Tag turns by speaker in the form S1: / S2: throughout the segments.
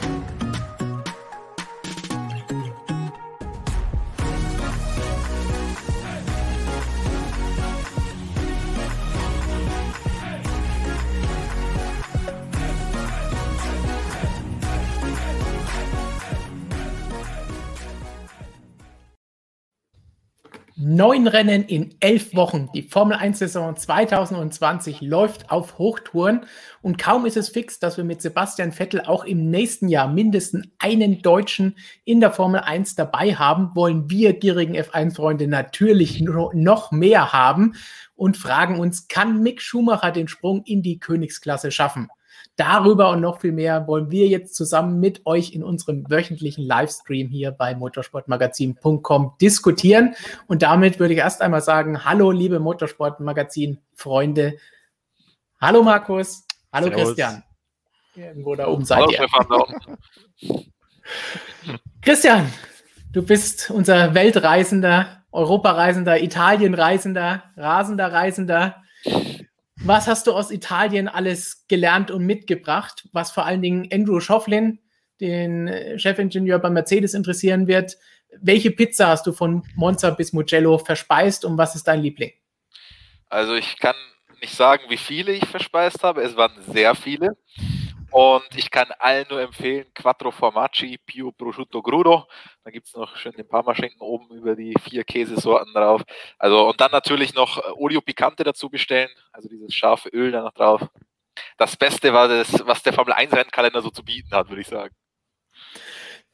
S1: Thank you. Neun Rennen in elf Wochen. Die Formel 1-Saison 2020 läuft auf Hochtouren und kaum ist es fix, dass wir mit Sebastian Vettel auch im nächsten Jahr mindestens einen Deutschen in der Formel 1 dabei haben, wollen wir gierigen F1-Freunde natürlich noch mehr haben und fragen uns, kann Mick Schumacher den Sprung in die Königsklasse schaffen? Darüber und noch viel mehr wollen wir jetzt zusammen mit euch in unserem wöchentlichen Livestream hier bei motorsportmagazin.com diskutieren. Und damit würde ich erst einmal sagen, hallo liebe Motorsportmagazin-Freunde. Hallo Markus. Hallo Servus. Christian. Irgendwo da oben seid hallo, ihr. Christian, du bist unser Weltreisender, Europareisender, Italienreisender, rasender Reisender. Was hast du aus Italien alles gelernt und mitgebracht, was vor allen Dingen Andrew Schofflin, den äh, Chefingenieur bei Mercedes, interessieren wird? Welche Pizza hast du von Monza bis Mugello verspeist und was ist dein Liebling?
S2: Also ich kann nicht sagen, wie viele ich verspeist habe. Es waren sehr viele. Und ich kann allen nur empfehlen, Quattro Formaggi, Pio Prosciutto Crudo. Da gibt es noch schön den Parmaschinken oben über die vier Käsesorten drauf. Also, und dann natürlich noch äh, Olio Picante dazu bestellen, also dieses scharfe Öl da noch drauf. Das Beste war das, was der Formel 1 Rennkalender so zu bieten hat, würde ich sagen.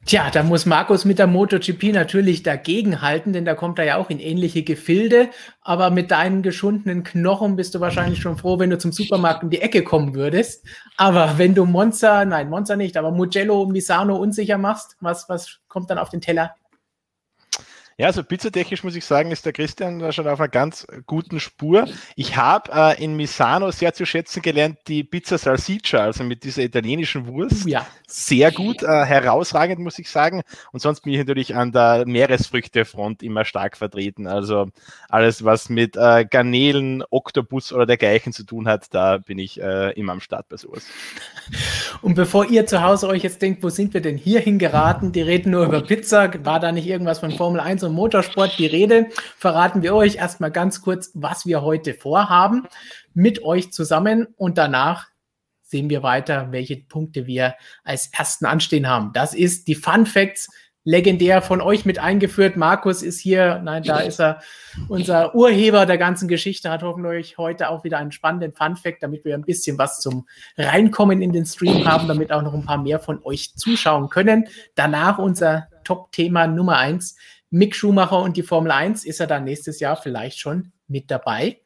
S1: Tja, da muss Markus mit der MotoGP natürlich dagegenhalten, denn da kommt er ja auch in ähnliche Gefilde. Aber mit deinen geschundenen Knochen bist du wahrscheinlich schon froh, wenn du zum Supermarkt um die Ecke kommen würdest. Aber wenn du Monza, nein, Monza nicht, aber Mugello, Misano unsicher machst, was, was kommt dann auf den Teller?
S3: Ja, also pizzatechnisch muss ich sagen, ist der Christian da schon auf einer ganz guten Spur. Ich habe äh, in Misano sehr zu schätzen gelernt, die Pizza Salsiccia, also mit dieser italienischen Wurst. Ja. Sehr gut, äh, herausragend, muss ich sagen. Und sonst bin ich natürlich an der Meeresfrüchtefront immer stark vertreten. Also alles, was mit äh, Garnelen, Oktopus oder dergleichen zu tun hat, da bin ich äh, immer am Start bei sowas.
S1: Und bevor ihr zu Hause euch jetzt denkt, wo sind wir denn hier hingeraten? Die reden nur über Pizza. War da nicht irgendwas von Formel 1 und Motorsport die Rede, verraten wir euch erstmal ganz kurz, was wir heute vorhaben mit euch zusammen und danach sehen wir weiter, welche Punkte wir als ersten anstehen haben. Das ist die Fun Facts legendär von euch mit eingeführt. Markus ist hier, nein, da ist er, unser Urheber der ganzen Geschichte, hat hoffentlich heute auch wieder einen spannenden Fun-Fact, damit wir ein bisschen was zum Reinkommen in den Stream haben, damit auch noch ein paar mehr von euch zuschauen können. Danach unser Top-Thema Nummer eins, Mick Schumacher und die Formel 1 ist er dann nächstes Jahr vielleicht schon mit dabei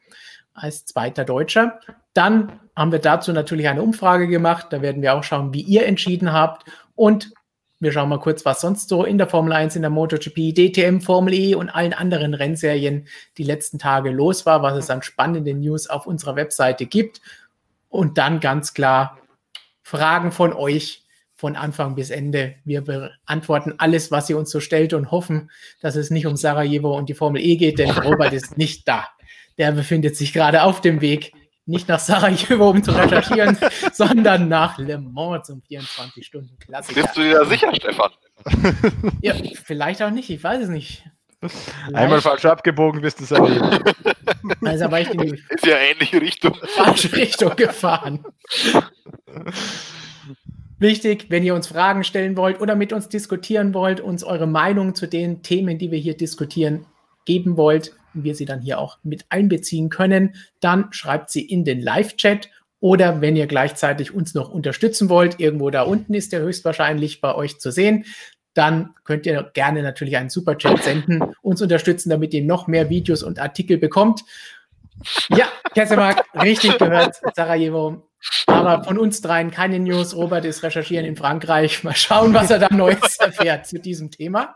S1: als zweiter Deutscher. Dann haben wir dazu natürlich eine Umfrage gemacht. Da werden wir auch schauen, wie ihr entschieden habt. Und wir schauen mal kurz, was sonst so in der Formel 1, in der MotoGP, DTM, Formel E und allen anderen Rennserien die letzten Tage los war, was es an spannenden News auf unserer Webseite gibt. Und dann ganz klar Fragen von euch von Anfang bis Ende. Wir beantworten alles, was ihr uns so stellt und hoffen, dass es nicht um Sarajevo und die Formel E geht, denn Robert ist nicht da. Der befindet sich gerade auf dem Weg, nicht nach Sarajevo, um zu recherchieren, sondern nach Le Mans zum 24-Stunden-Klassiker.
S2: Bist du dir da sicher, Stefan?
S1: Ja, vielleicht auch nicht, ich weiß es nicht.
S3: Vielleicht. Einmal falsch abgebogen bist du Sarajevo.
S2: Also, aber ich in die ist ja ähnliche Richtung.
S1: Falsche Richtung gefahren. Wichtig, wenn ihr uns Fragen stellen wollt oder mit uns diskutieren wollt, uns eure Meinung zu den Themen, die wir hier diskutieren, geben wollt und wir sie dann hier auch mit einbeziehen können, dann schreibt sie in den Live-Chat oder wenn ihr gleichzeitig uns noch unterstützen wollt, irgendwo da unten ist der höchstwahrscheinlich bei euch zu sehen, dann könnt ihr gerne natürlich einen Superchat senden, uns unterstützen, damit ihr noch mehr Videos und Artikel bekommt. Ja, Kessemark, richtig gehört, Sarajevo. Aber von uns dreien keine News. Robert ist recherchieren in Frankreich. Mal schauen, was er da Neues erfährt zu diesem Thema.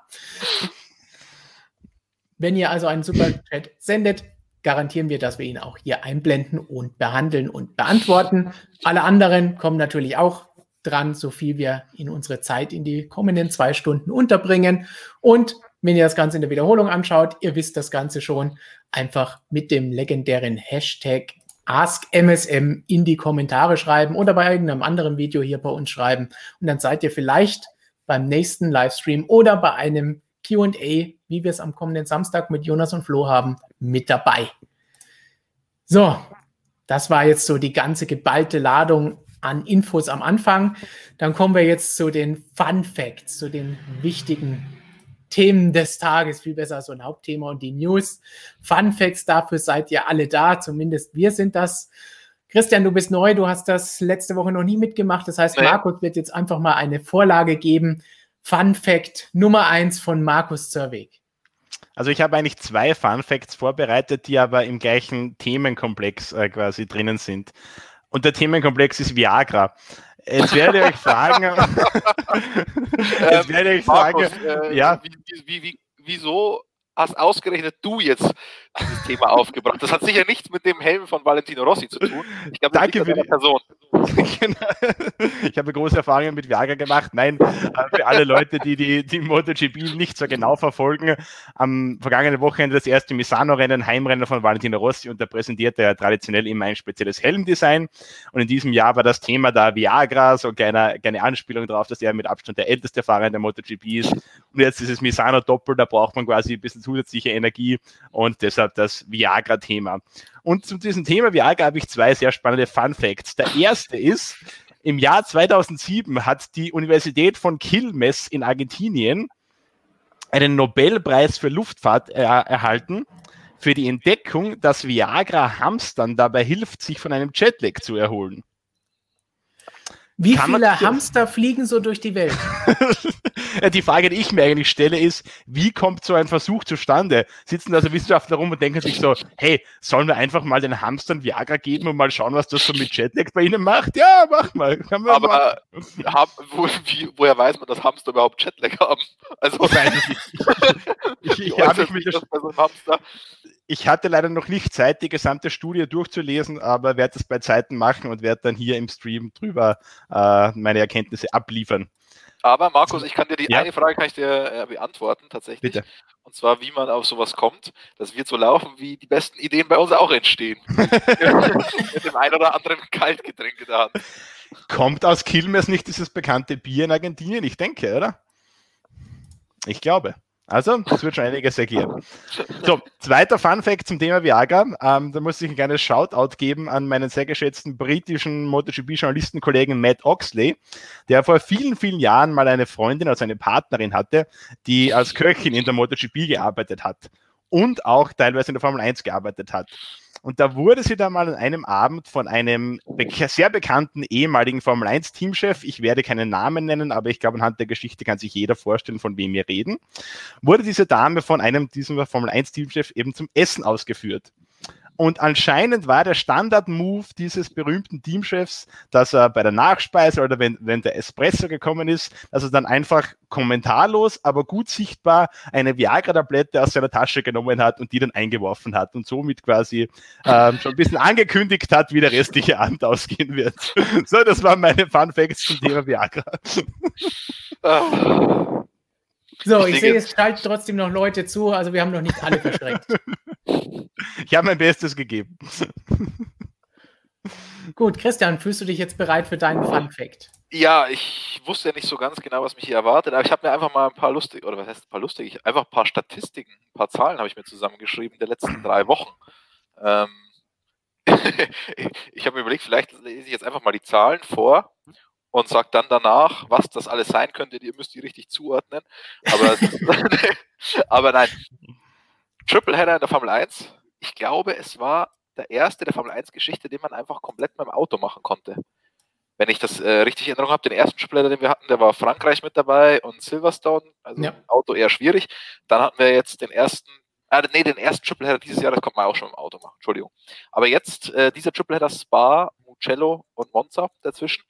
S1: Wenn ihr also einen Superchat sendet, garantieren wir, dass wir ihn auch hier einblenden und behandeln und beantworten. Alle anderen kommen natürlich auch dran, so viel wir in unsere Zeit in die kommenden zwei Stunden unterbringen. Und wenn ihr das Ganze in der Wiederholung anschaut, ihr wisst das Ganze schon, einfach mit dem legendären Hashtag Ask MSM in die Kommentare schreiben oder bei irgendeinem anderen Video hier bei uns schreiben. Und dann seid ihr vielleicht beim nächsten Livestream oder bei einem QA, wie wir es am kommenden Samstag mit Jonas und Flo haben, mit dabei. So, das war jetzt so die ganze geballte Ladung an Infos am Anfang. Dann kommen wir jetzt zu den Fun Facts, zu den wichtigen Themen des Tages, viel besser so ein Hauptthema und die News. Fun Facts, dafür seid ihr alle da, zumindest wir sind das. Christian, du bist neu, du hast das letzte Woche noch nie mitgemacht. Das heißt, nee. Markus wird jetzt einfach mal eine Vorlage geben. Fun Fact Nummer eins von Markus Zerweg.
S3: Also ich habe eigentlich zwei Fun Facts vorbereitet, die aber im gleichen Themenkomplex äh, quasi drinnen sind. Und der Themenkomplex ist Viagra. Jetzt werde ich euch fragen.
S4: jetzt werde ich Markus, fragen. Äh, ja. Wie, wie, wie, wieso hast ausgerechnet du jetzt dieses Thema aufgebracht? Das hat sicher nichts mit dem Helm von Valentino Rossi zu tun.
S3: Ich glaube, Danke für die Person. Genau. ich habe große Erfahrungen mit Viagra gemacht. Nein, äh, für alle Leute, die die, die MotoGP nicht so genau verfolgen, am vergangenen Wochenende das erste Misano-Rennen, Heimrennen von Valentino Rossi und da präsentierte er traditionell immer ein spezielles Helmdesign. Und in diesem Jahr war das Thema da Viagra, so eine kleine Anspielung darauf, dass er mit Abstand der älteste Fahrer in der MotoGP ist. Und jetzt dieses Misano Doppel, da braucht man quasi ein bisschen zusätzliche Energie und deshalb das Viagra-Thema. Und zu diesem Thema Viagra habe ich zwei sehr spannende Fun Facts. Der erste ist, im Jahr 2007 hat die Universität von Quilmes in Argentinien einen Nobelpreis für Luftfahrt äh, erhalten für die Entdeckung, dass Viagra Hamstern dabei hilft, sich von einem Jetlag zu erholen.
S1: Wie Kann viele Hamster fliegen so durch die Welt?
S3: die Frage, die ich mir eigentlich stelle, ist, wie kommt so ein Versuch zustande? Sitzen also Wissenschaftler rum und denken sich so, hey, sollen wir einfach mal den Hamstern Viagra geben und mal schauen, was das so mit Jetlag bei ihnen macht? Ja, mach mal.
S4: Aber hab, wo, wie, woher weiß man, dass Hamster überhaupt Jetlag haben?
S3: Also, ich weiß es nicht. ich, ich, ich habe mich das bei so einem Hamster ich hatte leider noch nicht Zeit, die gesamte Studie durchzulesen, aber werde es bei Zeiten machen und werde dann hier im Stream drüber äh, meine Erkenntnisse abliefern.
S4: Aber Markus, ich kann dir die ja. eine Frage kann ich dir äh, beantworten tatsächlich. Bitte. Und zwar, wie man auf sowas kommt. Das wird so laufen, wie die besten Ideen bei uns auch entstehen. Mit dem ein oder anderen Kaltgetränk in der Hand.
S3: Kommt aus Quilmes nicht dieses bekannte Bier in Argentinien? Ich denke, oder? Ich glaube. Also, das wird schon einiges ergeben. So, zweiter Fun Fact zum Thema Viagra. Ähm, da muss ich ein kleines Shoutout geben an meinen sehr geschätzten britischen MotoGP-Journalistenkollegen Matt Oxley, der vor vielen, vielen Jahren mal eine Freundin, also eine Partnerin hatte, die als Köchin in der MotoGP gearbeitet hat und auch teilweise in der Formel 1 gearbeitet hat. Und da wurde sie dann mal an einem Abend von einem sehr bekannten ehemaligen Formel 1 Teamchef, ich werde keinen Namen nennen, aber ich glaube, anhand der Geschichte kann sich jeder vorstellen, von wem wir reden, wurde diese Dame von einem diesem Formel 1 Teamchef eben zum Essen ausgeführt. Und anscheinend war der Standard-Move dieses berühmten Teamchefs, dass er bei der Nachspeise oder wenn, wenn der Espresso gekommen ist, dass er dann einfach kommentarlos, aber gut sichtbar eine Viagra-Tablette aus seiner Tasche genommen hat und die dann eingeworfen hat und somit quasi ähm, schon ein bisschen angekündigt hat, wie der restliche Abend ausgehen wird. so, das waren meine Fun Facts zum Thema Viagra.
S1: So, ich, ich sehe, es schalten trotzdem noch Leute zu, also wir haben noch nicht alle verschreckt.
S3: ich habe mein Bestes gegeben.
S1: Gut, Christian, fühlst du dich jetzt bereit für deinen Fun Fact?
S4: Ja, ich wusste ja nicht so ganz genau, was mich hier erwartet, aber ich habe mir einfach mal ein paar lustige, oder was heißt ein paar lustige, einfach ein paar Statistiken, ein paar Zahlen habe ich mir zusammengeschrieben der letzten drei Wochen. Ähm, ich habe mir überlegt, vielleicht lese ich jetzt einfach mal die Zahlen vor und sagt dann danach, was das alles sein könnte. Ihr müsst die richtig zuordnen. Aber, aber nein. Tripleheader in der Formel 1. Ich glaube, es war der erste der Formel 1 Geschichte, den man einfach komplett mit dem Auto machen konnte. Wenn ich das äh, richtig in Erinnerung habe, den ersten Tripleheader, den wir hatten, der war Frankreich mit dabei und Silverstone, also ja. Auto eher schwierig. Dann hatten wir jetzt den ersten, äh, nee, den ersten Tripleheader dieses Jahr, das konnte man auch schon im Auto machen, Entschuldigung. Aber jetzt äh, dieser Tripleheader Spa, Mugello und Monza dazwischen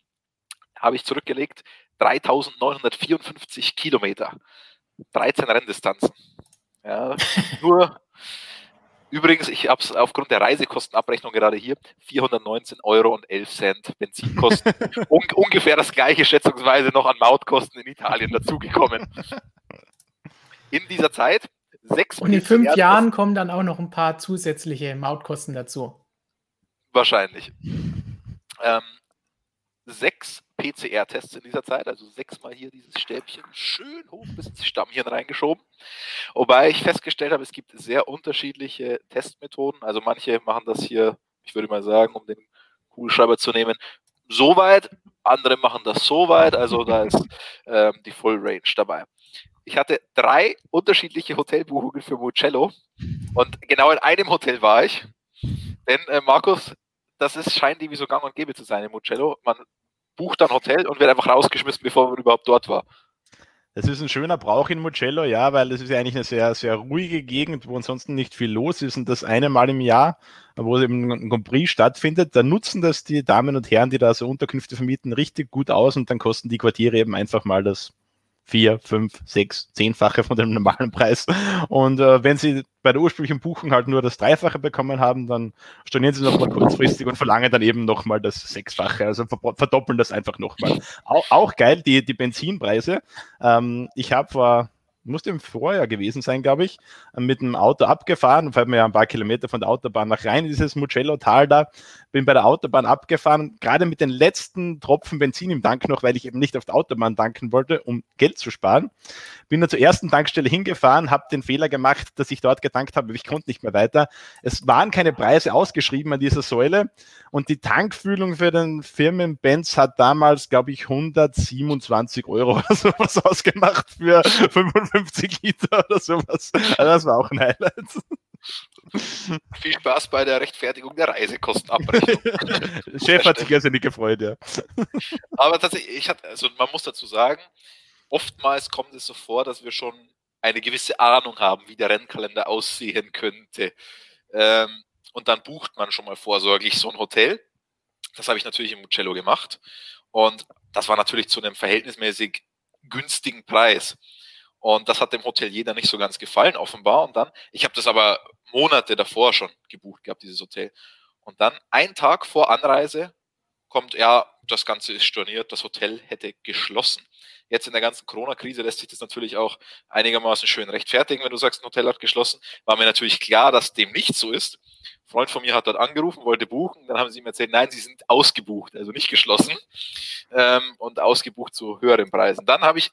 S4: habe ich zurückgelegt 3954 Kilometer, 13 Renndistanzen. Ja, nur übrigens, ich habe es aufgrund der Reisekostenabrechnung gerade hier 419 Euro und 11 Cent Benzinkosten. Un ungefähr das gleiche schätzungsweise noch an Mautkosten in Italien dazugekommen. In dieser Zeit sechs
S1: Und in fünf Jahren kommen dann auch noch ein paar zusätzliche Mautkosten dazu.
S4: Wahrscheinlich. Ähm, sechs PCR-Tests in dieser Zeit, also sechsmal hier dieses Stäbchen schön hoch bis ins Stammhirn reingeschoben. Wobei ich festgestellt habe, es gibt sehr unterschiedliche Testmethoden. Also manche machen das hier, ich würde mal sagen, um den Kugelschreiber zu nehmen, so weit, andere machen das so weit, also da ist ähm, die Full Range dabei. Ich hatte drei unterschiedliche Hotelbuchungen für Mucello und genau in einem Hotel war ich. Denn äh, Markus, das ist, scheint irgendwie so gang und gäbe zu sein im Mucello. Man bucht dann Hotel und wird einfach rausgeschmissen, bevor man überhaupt dort war.
S3: Das ist ein schöner Brauch in Mugello, ja, weil das ist ja eigentlich eine sehr, sehr ruhige Gegend, wo ansonsten nicht viel los ist. Und das eine Mal im Jahr, wo eben ein Grand Prix stattfindet, da nutzen das die Damen und Herren, die da so Unterkünfte vermieten, richtig gut aus und dann kosten die Quartiere eben einfach mal das vier, fünf, sechs, zehnfache von dem normalen Preis. Und äh, wenn Sie bei der ursprünglichen Buchung halt nur das Dreifache bekommen haben, dann stornieren Sie nochmal kurzfristig und verlangen dann eben nochmal das Sechsfache, also verdoppeln das einfach nochmal. Auch, auch geil, die, die Benzinpreise. Ähm, ich habe vor musste im Vorjahr gewesen sein, glaube ich, mit dem Auto abgefahren, weil wir ja ein paar Kilometer von der Autobahn nach rein, dieses Mugello-Tal da, bin bei der Autobahn abgefahren, gerade mit den letzten Tropfen Benzin im Tank noch, weil ich eben nicht auf der Autobahn tanken wollte, um Geld zu sparen. Bin dann zur ersten Tankstelle hingefahren, habe den Fehler gemacht, dass ich dort getankt habe, ich konnte nicht mehr weiter. Es waren keine Preise ausgeschrieben an dieser Säule und die Tankfühlung für den Firmen-Benz hat damals, glaube ich, 127 Euro oder sowas ausgemacht für 55 Liter oder sowas. Also das war auch ein Highlight.
S4: Viel Spaß bei der Rechtfertigung der Reisekostenabrechnung.
S3: Chef hat sich nicht gefreut, ja.
S4: Aber tatsächlich, ich hatte, also man muss dazu sagen, oftmals kommt es so vor, dass wir schon eine gewisse Ahnung haben, wie der Rennkalender aussehen könnte. Ähm, und dann bucht man schon mal vorsorglich so ein Hotel. Das habe ich natürlich im Mucello gemacht. Und das war natürlich zu einem verhältnismäßig günstigen Preis. Und das hat dem Hotelier dann nicht so ganz gefallen, offenbar. Und dann, ich habe das aber Monate davor schon gebucht gehabt, dieses Hotel. Und dann, ein Tag vor Anreise, kommt, ja, das Ganze ist storniert, das Hotel hätte geschlossen. Jetzt in der ganzen Corona-Krise lässt sich das natürlich auch einigermaßen schön rechtfertigen, wenn du sagst, ein Hotel hat geschlossen. War mir natürlich klar, dass dem nicht so ist. Ein Freund von mir hat dort angerufen, wollte buchen, dann haben sie ihm erzählt, nein, sie sind ausgebucht, also nicht geschlossen ähm, und ausgebucht zu höheren Preisen. Dann habe ich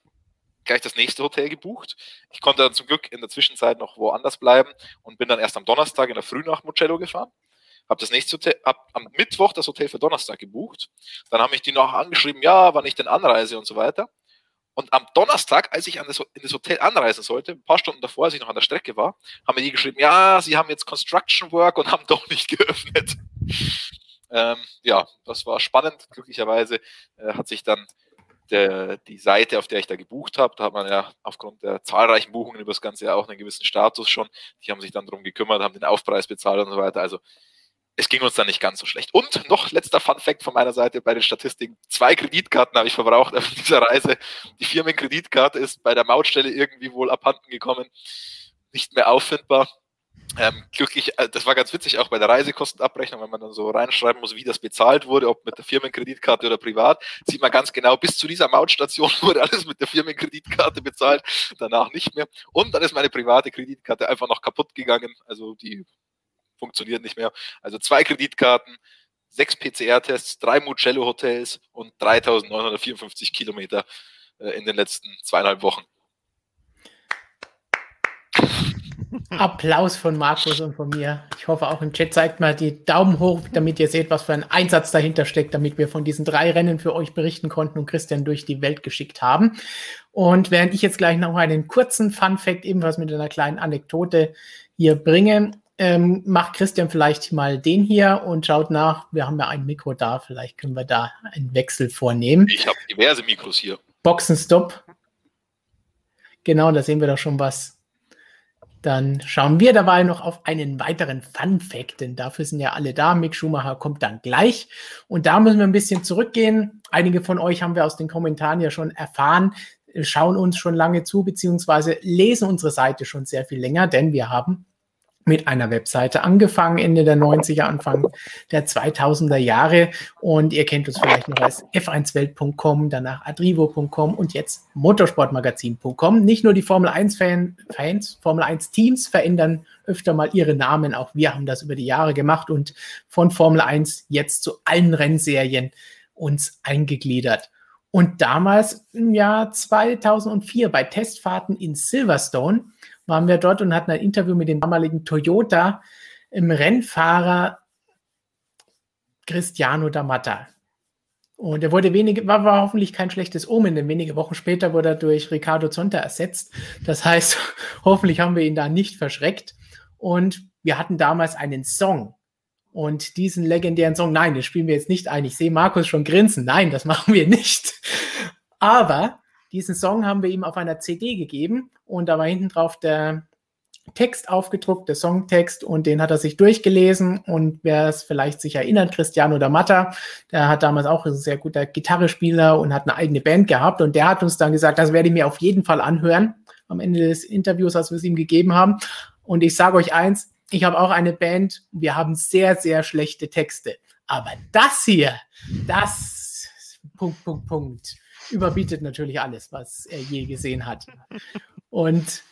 S4: gleich das nächste Hotel gebucht. Ich konnte dann zum Glück in der Zwischenzeit noch woanders bleiben und bin dann erst am Donnerstag in der Früh nach Mugello gefahren. Habe das nächste Hotel, hab am Mittwoch das Hotel für Donnerstag gebucht. Dann haben mich die noch angeschrieben, ja, wann ich denn anreise und so weiter. Und am Donnerstag, als ich das, in das Hotel anreisen sollte, ein paar Stunden davor, als ich noch an der Strecke war, haben mir die geschrieben, ja, sie haben jetzt Construction Work und haben doch nicht geöffnet. Ähm, ja, das war spannend. Glücklicherweise äh, hat sich dann der, die Seite, auf der ich da gebucht habe, da hat man ja aufgrund der zahlreichen Buchungen über das ganze Jahr auch einen gewissen Status schon. Die haben sich dann darum gekümmert, haben den Aufpreis bezahlt und so weiter. Also es ging uns dann nicht ganz so schlecht. Und noch letzter Fun Fact von meiner Seite bei den Statistiken. Zwei Kreditkarten habe ich verbraucht auf dieser Reise. Die Firmenkreditkarte ist bei der Mautstelle irgendwie wohl abhanden gekommen. Nicht mehr auffindbar. Ähm, glücklich, äh, das war ganz witzig, auch bei der Reisekostenabrechnung, wenn man dann so reinschreiben muss, wie das bezahlt wurde, ob mit der Firmenkreditkarte oder privat, sieht man ganz genau, bis zu dieser Mautstation wurde alles mit der Firmenkreditkarte bezahlt, danach nicht mehr. Und dann ist meine private Kreditkarte einfach noch kaputt gegangen, also die funktioniert nicht mehr. Also zwei Kreditkarten, sechs PCR-Tests, drei Mugello-Hotels und 3954 Kilometer äh, in den letzten zweieinhalb Wochen.
S1: Applaus von Markus und von mir. Ich hoffe auch im Chat zeigt mal die Daumen hoch, damit ihr seht, was für ein Einsatz dahinter steckt, damit wir von diesen drei Rennen für euch berichten konnten und Christian durch die Welt geschickt haben. Und während ich jetzt gleich noch einen kurzen Fun Fact ebenfalls mit einer kleinen Anekdote hier bringe, ähm, macht Christian vielleicht mal den hier und schaut nach. Wir haben ja ein Mikro da, vielleicht können wir da einen Wechsel vornehmen.
S4: Ich habe diverse Mikros hier.
S1: Boxenstopp. Genau, da sehen wir doch schon was dann schauen wir dabei noch auf einen weiteren Fun Fact, denn dafür sind ja alle da. Mick Schumacher kommt dann gleich. Und da müssen wir ein bisschen zurückgehen. Einige von euch haben wir aus den Kommentaren ja schon erfahren, schauen uns schon lange zu, beziehungsweise lesen unsere Seite schon sehr viel länger, denn wir haben mit einer Webseite angefangen, Ende der 90er, Anfang der 2000er Jahre. Und ihr kennt uns vielleicht noch als f1welt.com, danach adrivo.com und jetzt motorsportmagazin.com. Nicht nur die Formel 1 Fans, Formel 1 Teams verändern öfter mal ihre Namen. Auch wir haben das über die Jahre gemacht und von Formel 1 jetzt zu allen Rennserien uns eingegliedert. Und damals im Jahr 2004 bei Testfahrten in Silverstone waren wir dort und hatten ein Interview mit dem damaligen Toyota im Rennfahrer Cristiano D'Amata. Und er wurde wenige, war, war hoffentlich kein schlechtes Omen, denn wenige Wochen später wurde er durch Ricardo Zonta ersetzt. Das heißt, hoffentlich haben wir ihn da nicht verschreckt. Und wir hatten damals einen Song. Und diesen legendären Song, nein, den spielen wir jetzt nicht ein. Ich sehe Markus schon grinsen. Nein, das machen wir nicht. Aber diesen Song haben wir ihm auf einer CD gegeben und da war hinten drauf der Text aufgedruckt, der Songtext und den hat er sich durchgelesen und wer es vielleicht sich erinnert, Cristiano D'Amata, der hat damals auch ein sehr guter Gitarrespieler und hat eine eigene Band gehabt und der hat uns dann gesagt, das werde ich mir auf jeden Fall anhören am Ende des Interviews, als wir es ihm gegeben haben. Und ich sage euch eins, ich habe auch eine Band, wir haben sehr, sehr schlechte Texte, aber das hier, das Punkt, Punkt, Punkt überbietet natürlich alles, was er je gesehen hat. Und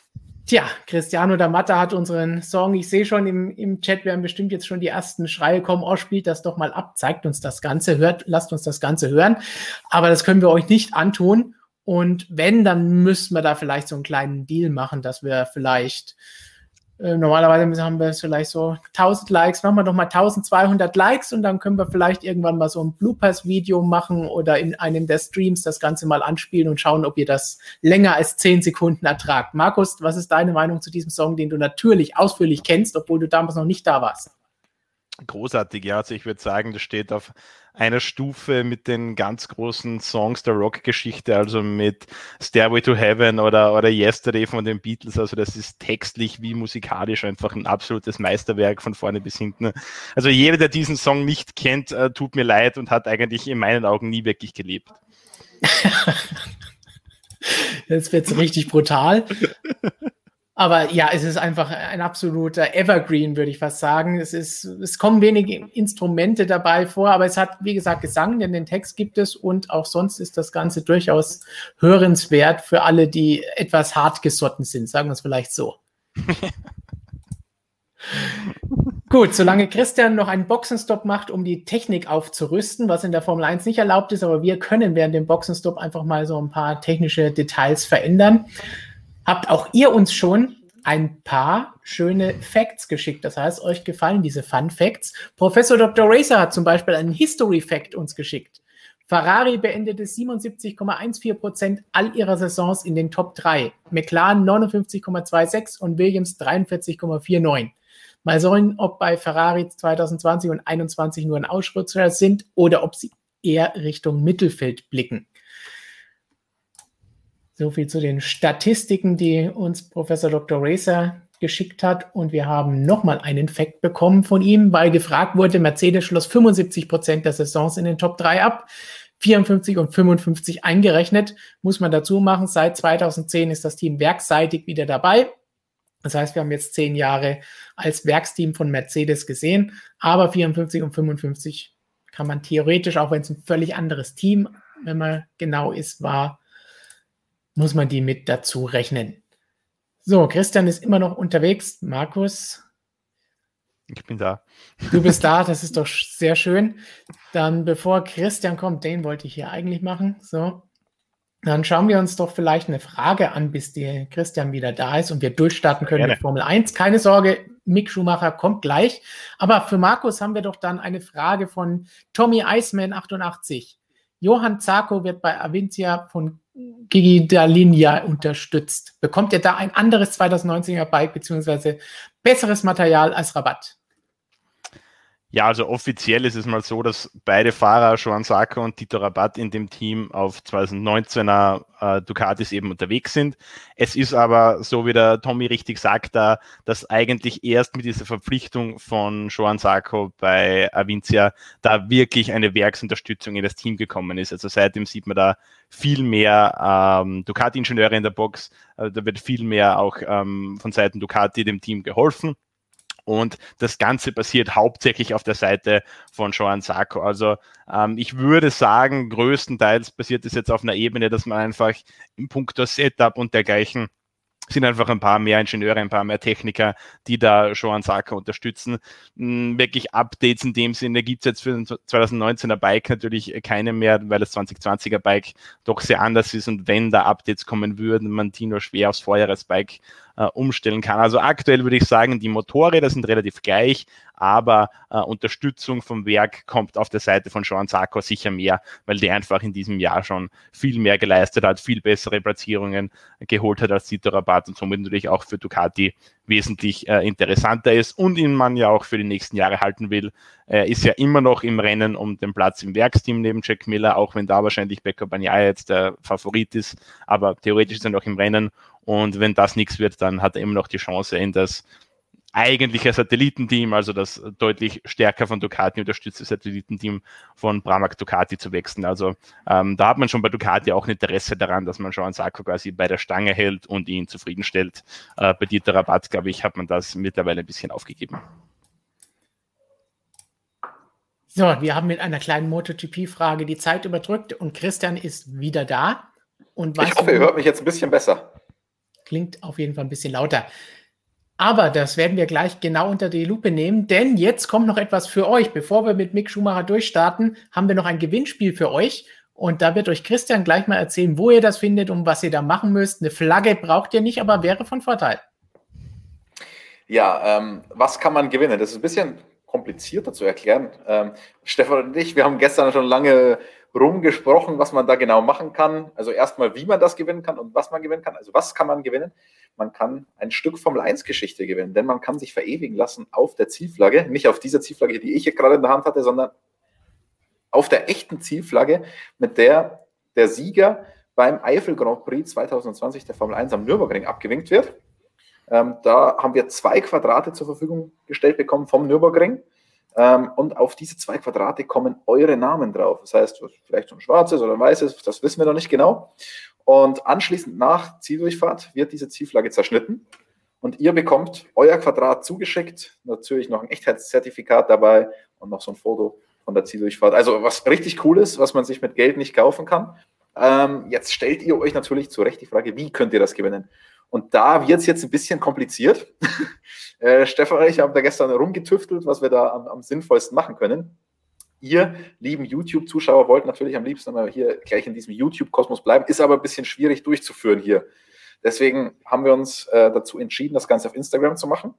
S1: tja, Cristiano D'Amata hat unseren Song, ich sehe schon im, im Chat, werden bestimmt jetzt schon die ersten Schreie kommen, oh, spielt das doch mal ab, zeigt uns das Ganze, hört, lasst uns das Ganze hören. Aber das können wir euch nicht antun. Und wenn, dann müssten wir da vielleicht so einen kleinen Deal machen, dass wir vielleicht äh, normalerweise haben wir vielleicht so 1000 Likes, machen wir doch mal 1200 Likes und dann können wir vielleicht irgendwann mal so ein Bloopers-Video machen oder in einem der Streams das Ganze mal anspielen und schauen, ob ihr das länger als 10 Sekunden ertragt. Markus, was ist deine Meinung zu diesem Song, den du natürlich ausführlich kennst, obwohl du damals noch nicht da warst?
S3: Großartig, ja. Also ich würde sagen, das steht auf einer Stufe mit den ganz großen Songs der Rockgeschichte, also mit Stairway to Heaven oder, oder Yesterday von den Beatles. Also das ist textlich wie musikalisch einfach ein absolutes Meisterwerk von vorne bis hinten. Also jeder, der diesen Song nicht kennt, äh, tut mir leid und hat eigentlich in meinen Augen nie wirklich gelebt.
S1: Jetzt wird es richtig brutal. Aber ja, es ist einfach ein absoluter Evergreen, würde ich fast sagen. Es ist, es kommen wenige Instrumente dabei vor, aber es hat, wie gesagt, Gesang, denn den Text gibt es und auch sonst ist das Ganze durchaus hörenswert für alle, die etwas hartgesotten sind, sagen wir es vielleicht so. Gut, solange Christian noch einen Boxenstopp macht, um die Technik aufzurüsten, was in der Formel 1 nicht erlaubt ist, aber wir können während dem Boxenstopp einfach mal so ein paar technische Details verändern habt auch ihr uns schon ein paar schöne Facts geschickt. Das heißt, euch gefallen diese Fun Facts. Professor Dr. Racer hat zum Beispiel einen History Fact uns geschickt. Ferrari beendete 77,14 Prozent all ihrer Saisons in den Top 3. McLaren 59,26 und Williams 43,49. Mal sehen, ob bei Ferrari 2020 und 2021 nur ein Ausrutscher sind oder ob sie eher Richtung Mittelfeld blicken. So viel zu den Statistiken, die uns Professor Dr. Racer geschickt hat. Und wir haben nochmal einen Fact bekommen von ihm, weil gefragt wurde, Mercedes schloss 75 Prozent der Saisons in den Top 3 ab. 54 und 55 eingerechnet, muss man dazu machen. Seit 2010 ist das Team werkseitig wieder dabei. Das heißt, wir haben jetzt zehn Jahre als Werksteam von Mercedes gesehen. Aber 54 und 55 kann man theoretisch, auch wenn es ein völlig anderes Team, wenn man genau ist, war, muss man die mit dazu rechnen. So, Christian ist immer noch unterwegs. Markus?
S3: Ich bin da.
S1: Du bist da, das ist doch sehr schön. Dann, bevor Christian kommt, den wollte ich hier eigentlich machen. So, dann schauen wir uns doch vielleicht eine Frage an, bis der Christian wieder da ist und wir durchstarten können Gerne. mit Formel 1. Keine Sorge, Mick Schumacher kommt gleich. Aber für Markus haben wir doch dann eine Frage von Tommy Iceman 88. Johann Zarko wird bei Avincia von Gigi Dalinia unterstützt. Bekommt ihr da ein anderes 2019er Bike beziehungsweise besseres Material als Rabatt?
S3: Ja, also offiziell ist es mal so, dass beide Fahrer, Joan Sarko und Tito Rabat, in dem Team auf 2019er äh, Ducatis eben unterwegs sind. Es ist aber, so wie der Tommy richtig sagt, da, dass eigentlich erst mit dieser Verpflichtung von Joan Sarko bei Avincia da wirklich eine Werksunterstützung in das Team gekommen ist. Also seitdem sieht man da viel mehr ähm, Ducati-Ingenieure in der Box. Also da wird viel mehr auch ähm, von Seiten Ducati dem Team geholfen. Und das Ganze passiert hauptsächlich auf der Seite von Joan Sarko. Also ähm, ich würde sagen, größtenteils passiert es jetzt auf einer Ebene, dass man einfach im Punkt Setup und dergleichen sind einfach ein paar mehr Ingenieure, ein paar mehr Techniker, die da schon an Saka unterstützen. Hm, wirklich Updates in dem Sinne gibt es jetzt für den 2019er Bike natürlich keine mehr, weil das 2020er Bike doch sehr anders ist und wenn da Updates kommen würden, man die nur schwer aufs Vorjahresbike äh, umstellen kann. Also aktuell würde ich sagen, die Motorräder sind relativ gleich, aber äh, Unterstützung vom Werk kommt auf der Seite von Sean Sarko sicher mehr, weil der einfach in diesem Jahr schon viel mehr geleistet hat, viel bessere Platzierungen geholt hat als Tito Rabat und somit natürlich auch für Ducati wesentlich äh, interessanter ist und ihn man ja auch für die nächsten Jahre halten will. Er ist ja immer noch im Rennen um den Platz im Werksteam neben Jack Miller, auch wenn da wahrscheinlich Becker Bagnaia jetzt der Favorit ist, aber theoretisch ist er noch im Rennen und wenn das nichts wird, dann hat er immer noch die Chance in das eigentliche Satellitenteam, also das deutlich stärker von Ducati unterstützte Satellitenteam von Pramac Ducati zu wechseln. Also ähm, da hat man schon bei Ducati auch ein Interesse daran, dass man Jean Sarko quasi bei der Stange hält und ihn zufriedenstellt. Äh, bei Dieter Rabatt, glaube ich, hat man das mittlerweile ein bisschen aufgegeben.
S1: So, wir haben mit einer kleinen MotoGP-Frage die Zeit überdrückt und Christian ist wieder da. Und
S4: ich hoffe, ihr hört mich jetzt ein bisschen besser.
S1: Klingt auf jeden Fall ein bisschen lauter. Aber das werden wir gleich genau unter die Lupe nehmen, denn jetzt kommt noch etwas für euch. Bevor wir mit Mick Schumacher durchstarten, haben wir noch ein Gewinnspiel für euch. Und da wird euch Christian gleich mal erzählen, wo ihr das findet und was ihr da machen müsst. Eine Flagge braucht ihr nicht, aber wäre von Vorteil.
S4: Ja, ähm, was kann man gewinnen? Das ist ein bisschen komplizierter zu erklären. Ähm, Stefan und ich, wir haben gestern schon lange rumgesprochen, was man da genau machen kann. Also erstmal, wie man das gewinnen kann und was man gewinnen kann. Also was kann man gewinnen? Man kann ein Stück Formel 1 Geschichte gewinnen, denn man kann sich verewigen lassen auf der Zielflagge, nicht auf dieser Zielflagge, die ich hier gerade in der Hand hatte, sondern auf der echten Zielflagge, mit der der Sieger beim Eifel Grand Prix 2020 der Formel 1 am Nürburgring abgewinkt wird. Ähm, da haben wir zwei Quadrate zur Verfügung gestellt bekommen vom Nürburgring. Ähm, und auf diese zwei Quadrate kommen eure Namen drauf. Das heißt, vielleicht so ein schwarzes oder ein weißes, das wissen wir noch nicht genau. Und anschließend nach Zieldurchfahrt wird diese Zielflagge zerschnitten und ihr bekommt euer Quadrat zugeschickt. Natürlich noch ein Echtheitszertifikat dabei und noch so ein Foto von der Zieldurchfahrt. Also was richtig cool ist, was man sich mit Geld nicht kaufen kann. Ähm, jetzt stellt ihr euch natürlich zu Recht die Frage, wie könnt ihr das gewinnen? Und da wird es jetzt ein bisschen kompliziert. äh, Stefan und ich haben da gestern rumgetüftelt, was wir da am, am sinnvollsten machen können. Ihr, lieben YouTube-Zuschauer, wollt natürlich am liebsten mal hier gleich in diesem YouTube-Kosmos bleiben, ist aber ein bisschen schwierig durchzuführen hier. Deswegen haben wir uns äh, dazu entschieden, das Ganze auf Instagram zu machen.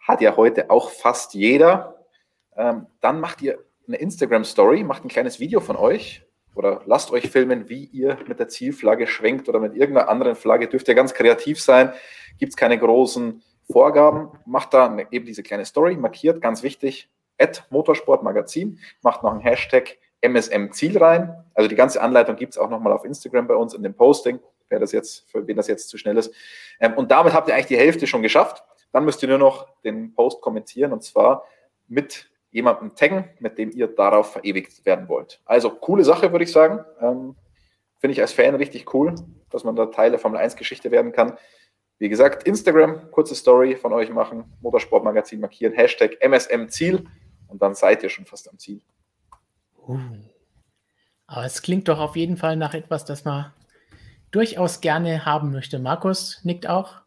S4: Hat ja heute auch fast jeder. Ähm, dann macht ihr eine Instagram-Story, macht ein kleines Video von euch, oder lasst euch filmen, wie ihr mit der Zielflagge schwenkt oder mit irgendeiner anderen Flagge. Dürft ihr ganz kreativ sein. Gibt es keine großen Vorgaben. Macht da eben diese kleine Story, markiert, ganz wichtig, at Motorsportmagazin, macht noch einen Hashtag MSM Ziel rein. Also die ganze Anleitung gibt es auch nochmal auf Instagram bei uns in dem Posting, wer das jetzt, für wen das jetzt zu schnell ist. Ähm, und damit habt ihr eigentlich die Hälfte schon geschafft. Dann müsst ihr nur noch den Post kommentieren und zwar mit jemanden taggen, mit dem ihr darauf verewigt werden wollt. Also coole Sache, würde ich sagen. Ähm, Finde ich als Fan richtig cool, dass man da Teil der Formel 1 Geschichte werden kann. Wie gesagt, Instagram, kurze Story von euch machen, Motorsportmagazin markieren, Hashtag MSM Ziel und dann seid ihr schon fast am Ziel.
S1: Uh. Aber es klingt doch auf jeden Fall nach etwas, das man durchaus gerne haben möchte. Markus nickt auch.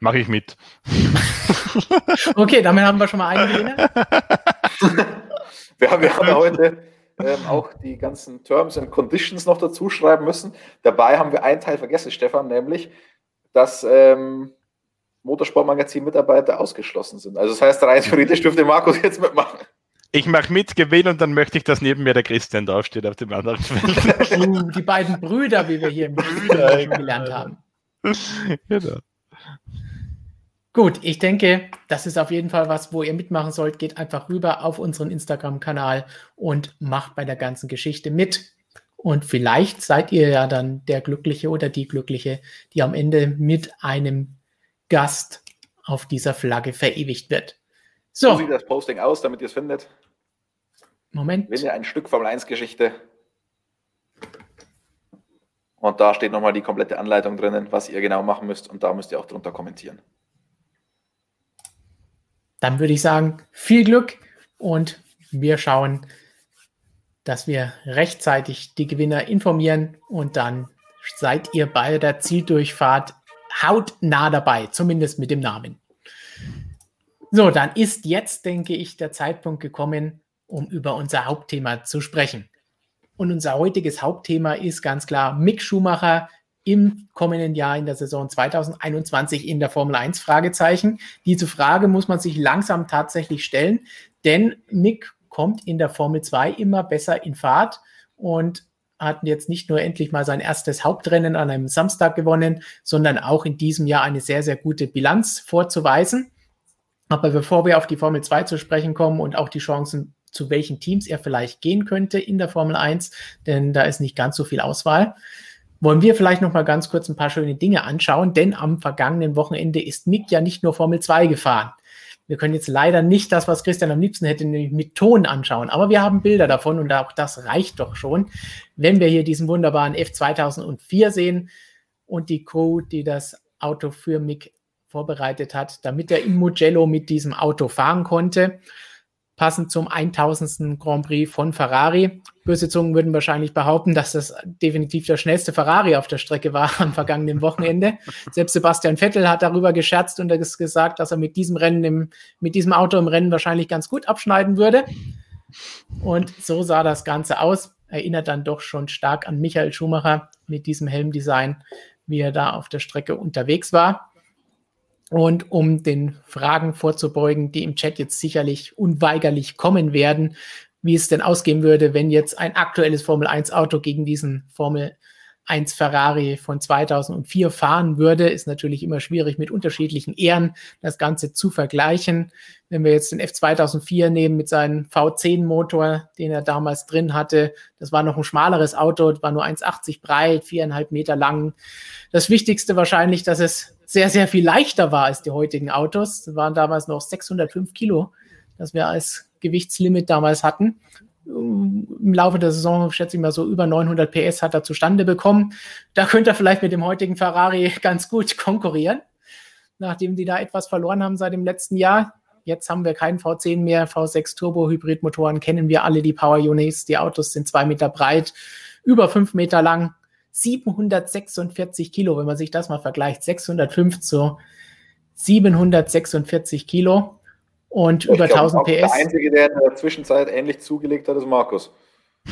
S3: Mache ich mit.
S1: okay, damit haben wir schon mal einen Gewinner.
S4: wir haben, wir haben heute ähm, auch die ganzen Terms and Conditions noch dazu schreiben müssen. Dabei haben wir einen Teil vergessen, Stefan, nämlich, dass ähm, Motorsportmagazin-Mitarbeiter ausgeschlossen sind. Also das heißt, rein theoretisch dürfte Markus jetzt mitmachen.
S3: Ich mache mit, gewinne und dann möchte ich, dass neben mir der Christian draufsteht auf dem anderen
S1: Feld. die beiden Brüder, wie wir hier im Brüder gelernt haben. Genau. Gut, ich denke, das ist auf jeden Fall was, wo ihr mitmachen sollt. Geht einfach rüber auf unseren Instagram-Kanal und macht bei der ganzen Geschichte mit. Und vielleicht seid ihr ja dann der Glückliche oder die Glückliche, die am Ende mit einem Gast auf dieser Flagge verewigt wird.
S4: So. so sieht das Posting aus, damit ihr es findet.
S1: Moment.
S4: Wenn ihr ein Stück Formel 1 Geschichte. Und da steht nochmal die komplette Anleitung drinnen, was ihr genau machen müsst. Und da müsst ihr auch drunter kommentieren.
S1: Dann würde ich sagen, viel Glück und wir schauen, dass wir rechtzeitig die Gewinner informieren und dann seid ihr bei der Zieldurchfahrt hautnah dabei, zumindest mit dem Namen. So, dann ist jetzt, denke ich, der Zeitpunkt gekommen, um über unser Hauptthema zu sprechen. Und unser heutiges Hauptthema ist ganz klar Mick Schumacher im kommenden Jahr in der Saison 2021 in der Formel 1 Fragezeichen. Diese Frage muss man sich langsam tatsächlich stellen, denn Mick kommt in der Formel 2 immer besser in Fahrt und hat jetzt nicht nur endlich mal sein erstes Hauptrennen an einem Samstag gewonnen, sondern auch in diesem Jahr eine sehr, sehr gute Bilanz vorzuweisen. Aber bevor wir auf die Formel 2 zu sprechen kommen und auch die Chancen, zu welchen Teams er vielleicht gehen könnte in der Formel 1, denn da ist nicht ganz so viel Auswahl, wollen wir vielleicht noch mal ganz kurz ein paar schöne Dinge anschauen, denn am vergangenen Wochenende ist Mick ja nicht nur Formel 2 gefahren. Wir können jetzt leider nicht das, was Christian am liebsten hätte, nämlich mit Ton anschauen. Aber wir haben Bilder davon und auch das reicht doch schon, wenn wir hier diesen wunderbaren F2004 sehen und die Crew, die das Auto für Mick vorbereitet hat, damit er im Mugello mit diesem Auto fahren konnte passend zum 1000. Grand Prix von Ferrari. Böse Zungen würden wahrscheinlich behaupten, dass das definitiv der schnellste Ferrari auf der Strecke war am vergangenen Wochenende. Selbst Sebastian Vettel hat darüber gescherzt und gesagt, dass er mit diesem Rennen, im, mit diesem Auto im Rennen wahrscheinlich ganz gut abschneiden würde. Und so sah das Ganze aus. Erinnert dann doch schon stark an Michael Schumacher mit diesem Helmdesign, wie er da auf der Strecke unterwegs war. Und um den Fragen vorzubeugen, die im Chat jetzt sicherlich unweigerlich kommen werden, wie es denn ausgehen würde, wenn jetzt ein aktuelles Formel 1 Auto gegen diesen Formel 1 Ferrari von 2004 fahren würde, ist natürlich immer schwierig mit unterschiedlichen Ehren das Ganze zu vergleichen. Wenn wir jetzt den F2004 nehmen mit seinem V10-Motor, den er damals drin hatte, das war noch ein schmaleres Auto, war nur 1,80 breit, viereinhalb Meter lang. Das Wichtigste wahrscheinlich, dass es sehr, sehr viel leichter war als die heutigen Autos. Das waren damals noch 605 Kilo, das wir als Gewichtslimit damals hatten. Im Laufe der Saison, schätze ich mal, so über 900 PS hat er zustande bekommen. Da könnte er vielleicht mit dem heutigen Ferrari ganz gut konkurrieren, nachdem die da etwas verloren haben seit dem letzten Jahr. Jetzt haben wir keinen V10 mehr, V6 Turbo Hybridmotoren kennen wir alle, die Power Units. Die Autos sind zwei Meter breit, über fünf Meter lang 746 Kilo, wenn man sich das mal vergleicht, 605 zu 746 Kilo und ich über glaube, 1000 PS. Der
S4: Einzige, der in der Zwischenzeit ähnlich zugelegt hat, ist Markus.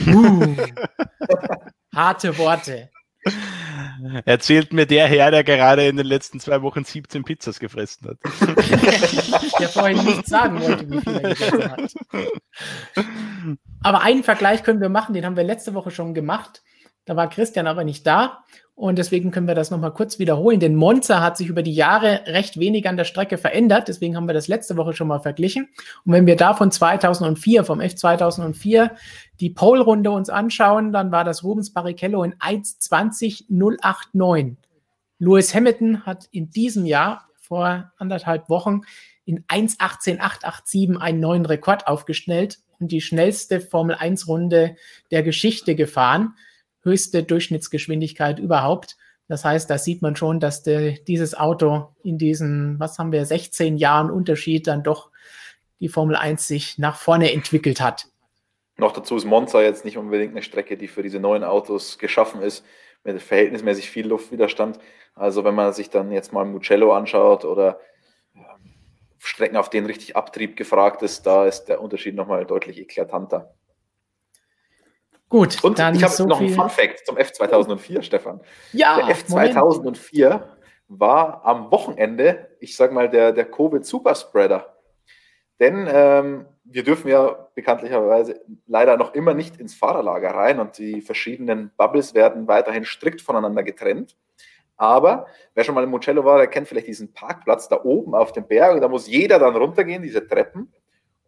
S1: Uh, harte Worte.
S3: Erzählt mir der Herr, der gerade in den letzten zwei Wochen 17 Pizzas gefressen hat.
S1: der vorhin nicht sagen wollte, wie viel er gegessen hat. Aber einen Vergleich können wir machen, den haben wir letzte Woche schon gemacht. Da war Christian aber nicht da. Und deswegen können wir das nochmal kurz wiederholen. Denn Monza hat sich über die Jahre recht wenig an der Strecke verändert. Deswegen haben wir das letzte Woche schon mal verglichen. Und wenn wir da von 2004, vom F2004, die Pole-Runde uns anschauen, dann war das Rubens Barrichello in 1.20.089. Lewis Hamilton hat in diesem Jahr vor anderthalb Wochen in 1.18.887 einen neuen Rekord aufgestellt und die schnellste Formel-1-Runde der Geschichte gefahren höchste Durchschnittsgeschwindigkeit überhaupt. Das heißt, da sieht man schon, dass de, dieses Auto in diesen, was haben wir, 16 Jahren Unterschied dann doch die Formel 1 sich nach vorne entwickelt hat.
S4: Noch dazu ist Monza jetzt nicht unbedingt eine Strecke, die für diese neuen Autos geschaffen ist, mit verhältnismäßig viel Luftwiderstand. Also wenn man sich dann jetzt mal Mugello anschaut oder Strecken, auf denen richtig Abtrieb gefragt ist, da ist der Unterschied nochmal deutlich eklatanter. Gut, und dann ich habe so noch einen Fun Fact zum F2004, Stefan. Ja, der F2004 Moment. war am Wochenende, ich sage mal, der, der Covid-Superspreader. Denn ähm, wir dürfen ja bekanntlicherweise leider noch immer nicht ins Fahrerlager rein und die verschiedenen Bubbles werden weiterhin strikt voneinander getrennt. Aber wer schon mal im Mugello war, der kennt vielleicht diesen Parkplatz da oben auf dem Berg. Und da muss jeder dann runtergehen, diese Treppen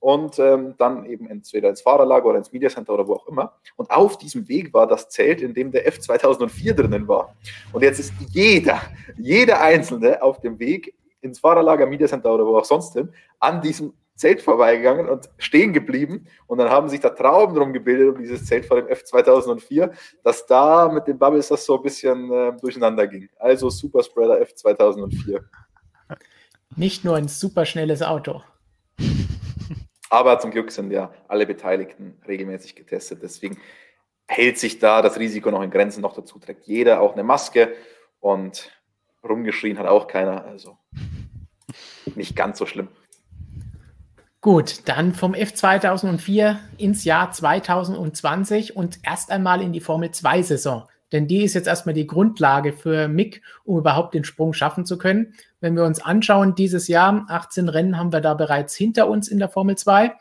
S4: und ähm, dann eben entweder ins Fahrerlager oder ins Media Center oder wo auch immer. Und auf diesem Weg war das Zelt, in dem der F2004 drinnen war. Und jetzt ist jeder, jeder Einzelne auf dem Weg ins Fahrerlager, Media Center oder wo auch sonst hin, an diesem Zelt vorbeigegangen und stehen geblieben. Und dann haben sich da Trauben drum gebildet um dieses Zelt vor dem F2004, dass da mit den Bubbles das so ein bisschen äh, durcheinander ging. Also Superspreader F2004.
S1: Nicht nur ein superschnelles Auto.
S4: Aber zum Glück sind ja alle Beteiligten regelmäßig getestet. Deswegen hält sich da das Risiko noch in Grenzen. Noch dazu trägt jeder auch eine Maske und rumgeschrien hat auch keiner. Also nicht ganz so schlimm.
S1: Gut, dann vom F2004 ins Jahr 2020 und erst einmal in die Formel 2 Saison. Denn die ist jetzt erstmal die Grundlage für Mick, um überhaupt den Sprung schaffen zu können. Wenn wir uns anschauen, dieses Jahr, 18 Rennen haben wir da bereits hinter uns in der Formel 2.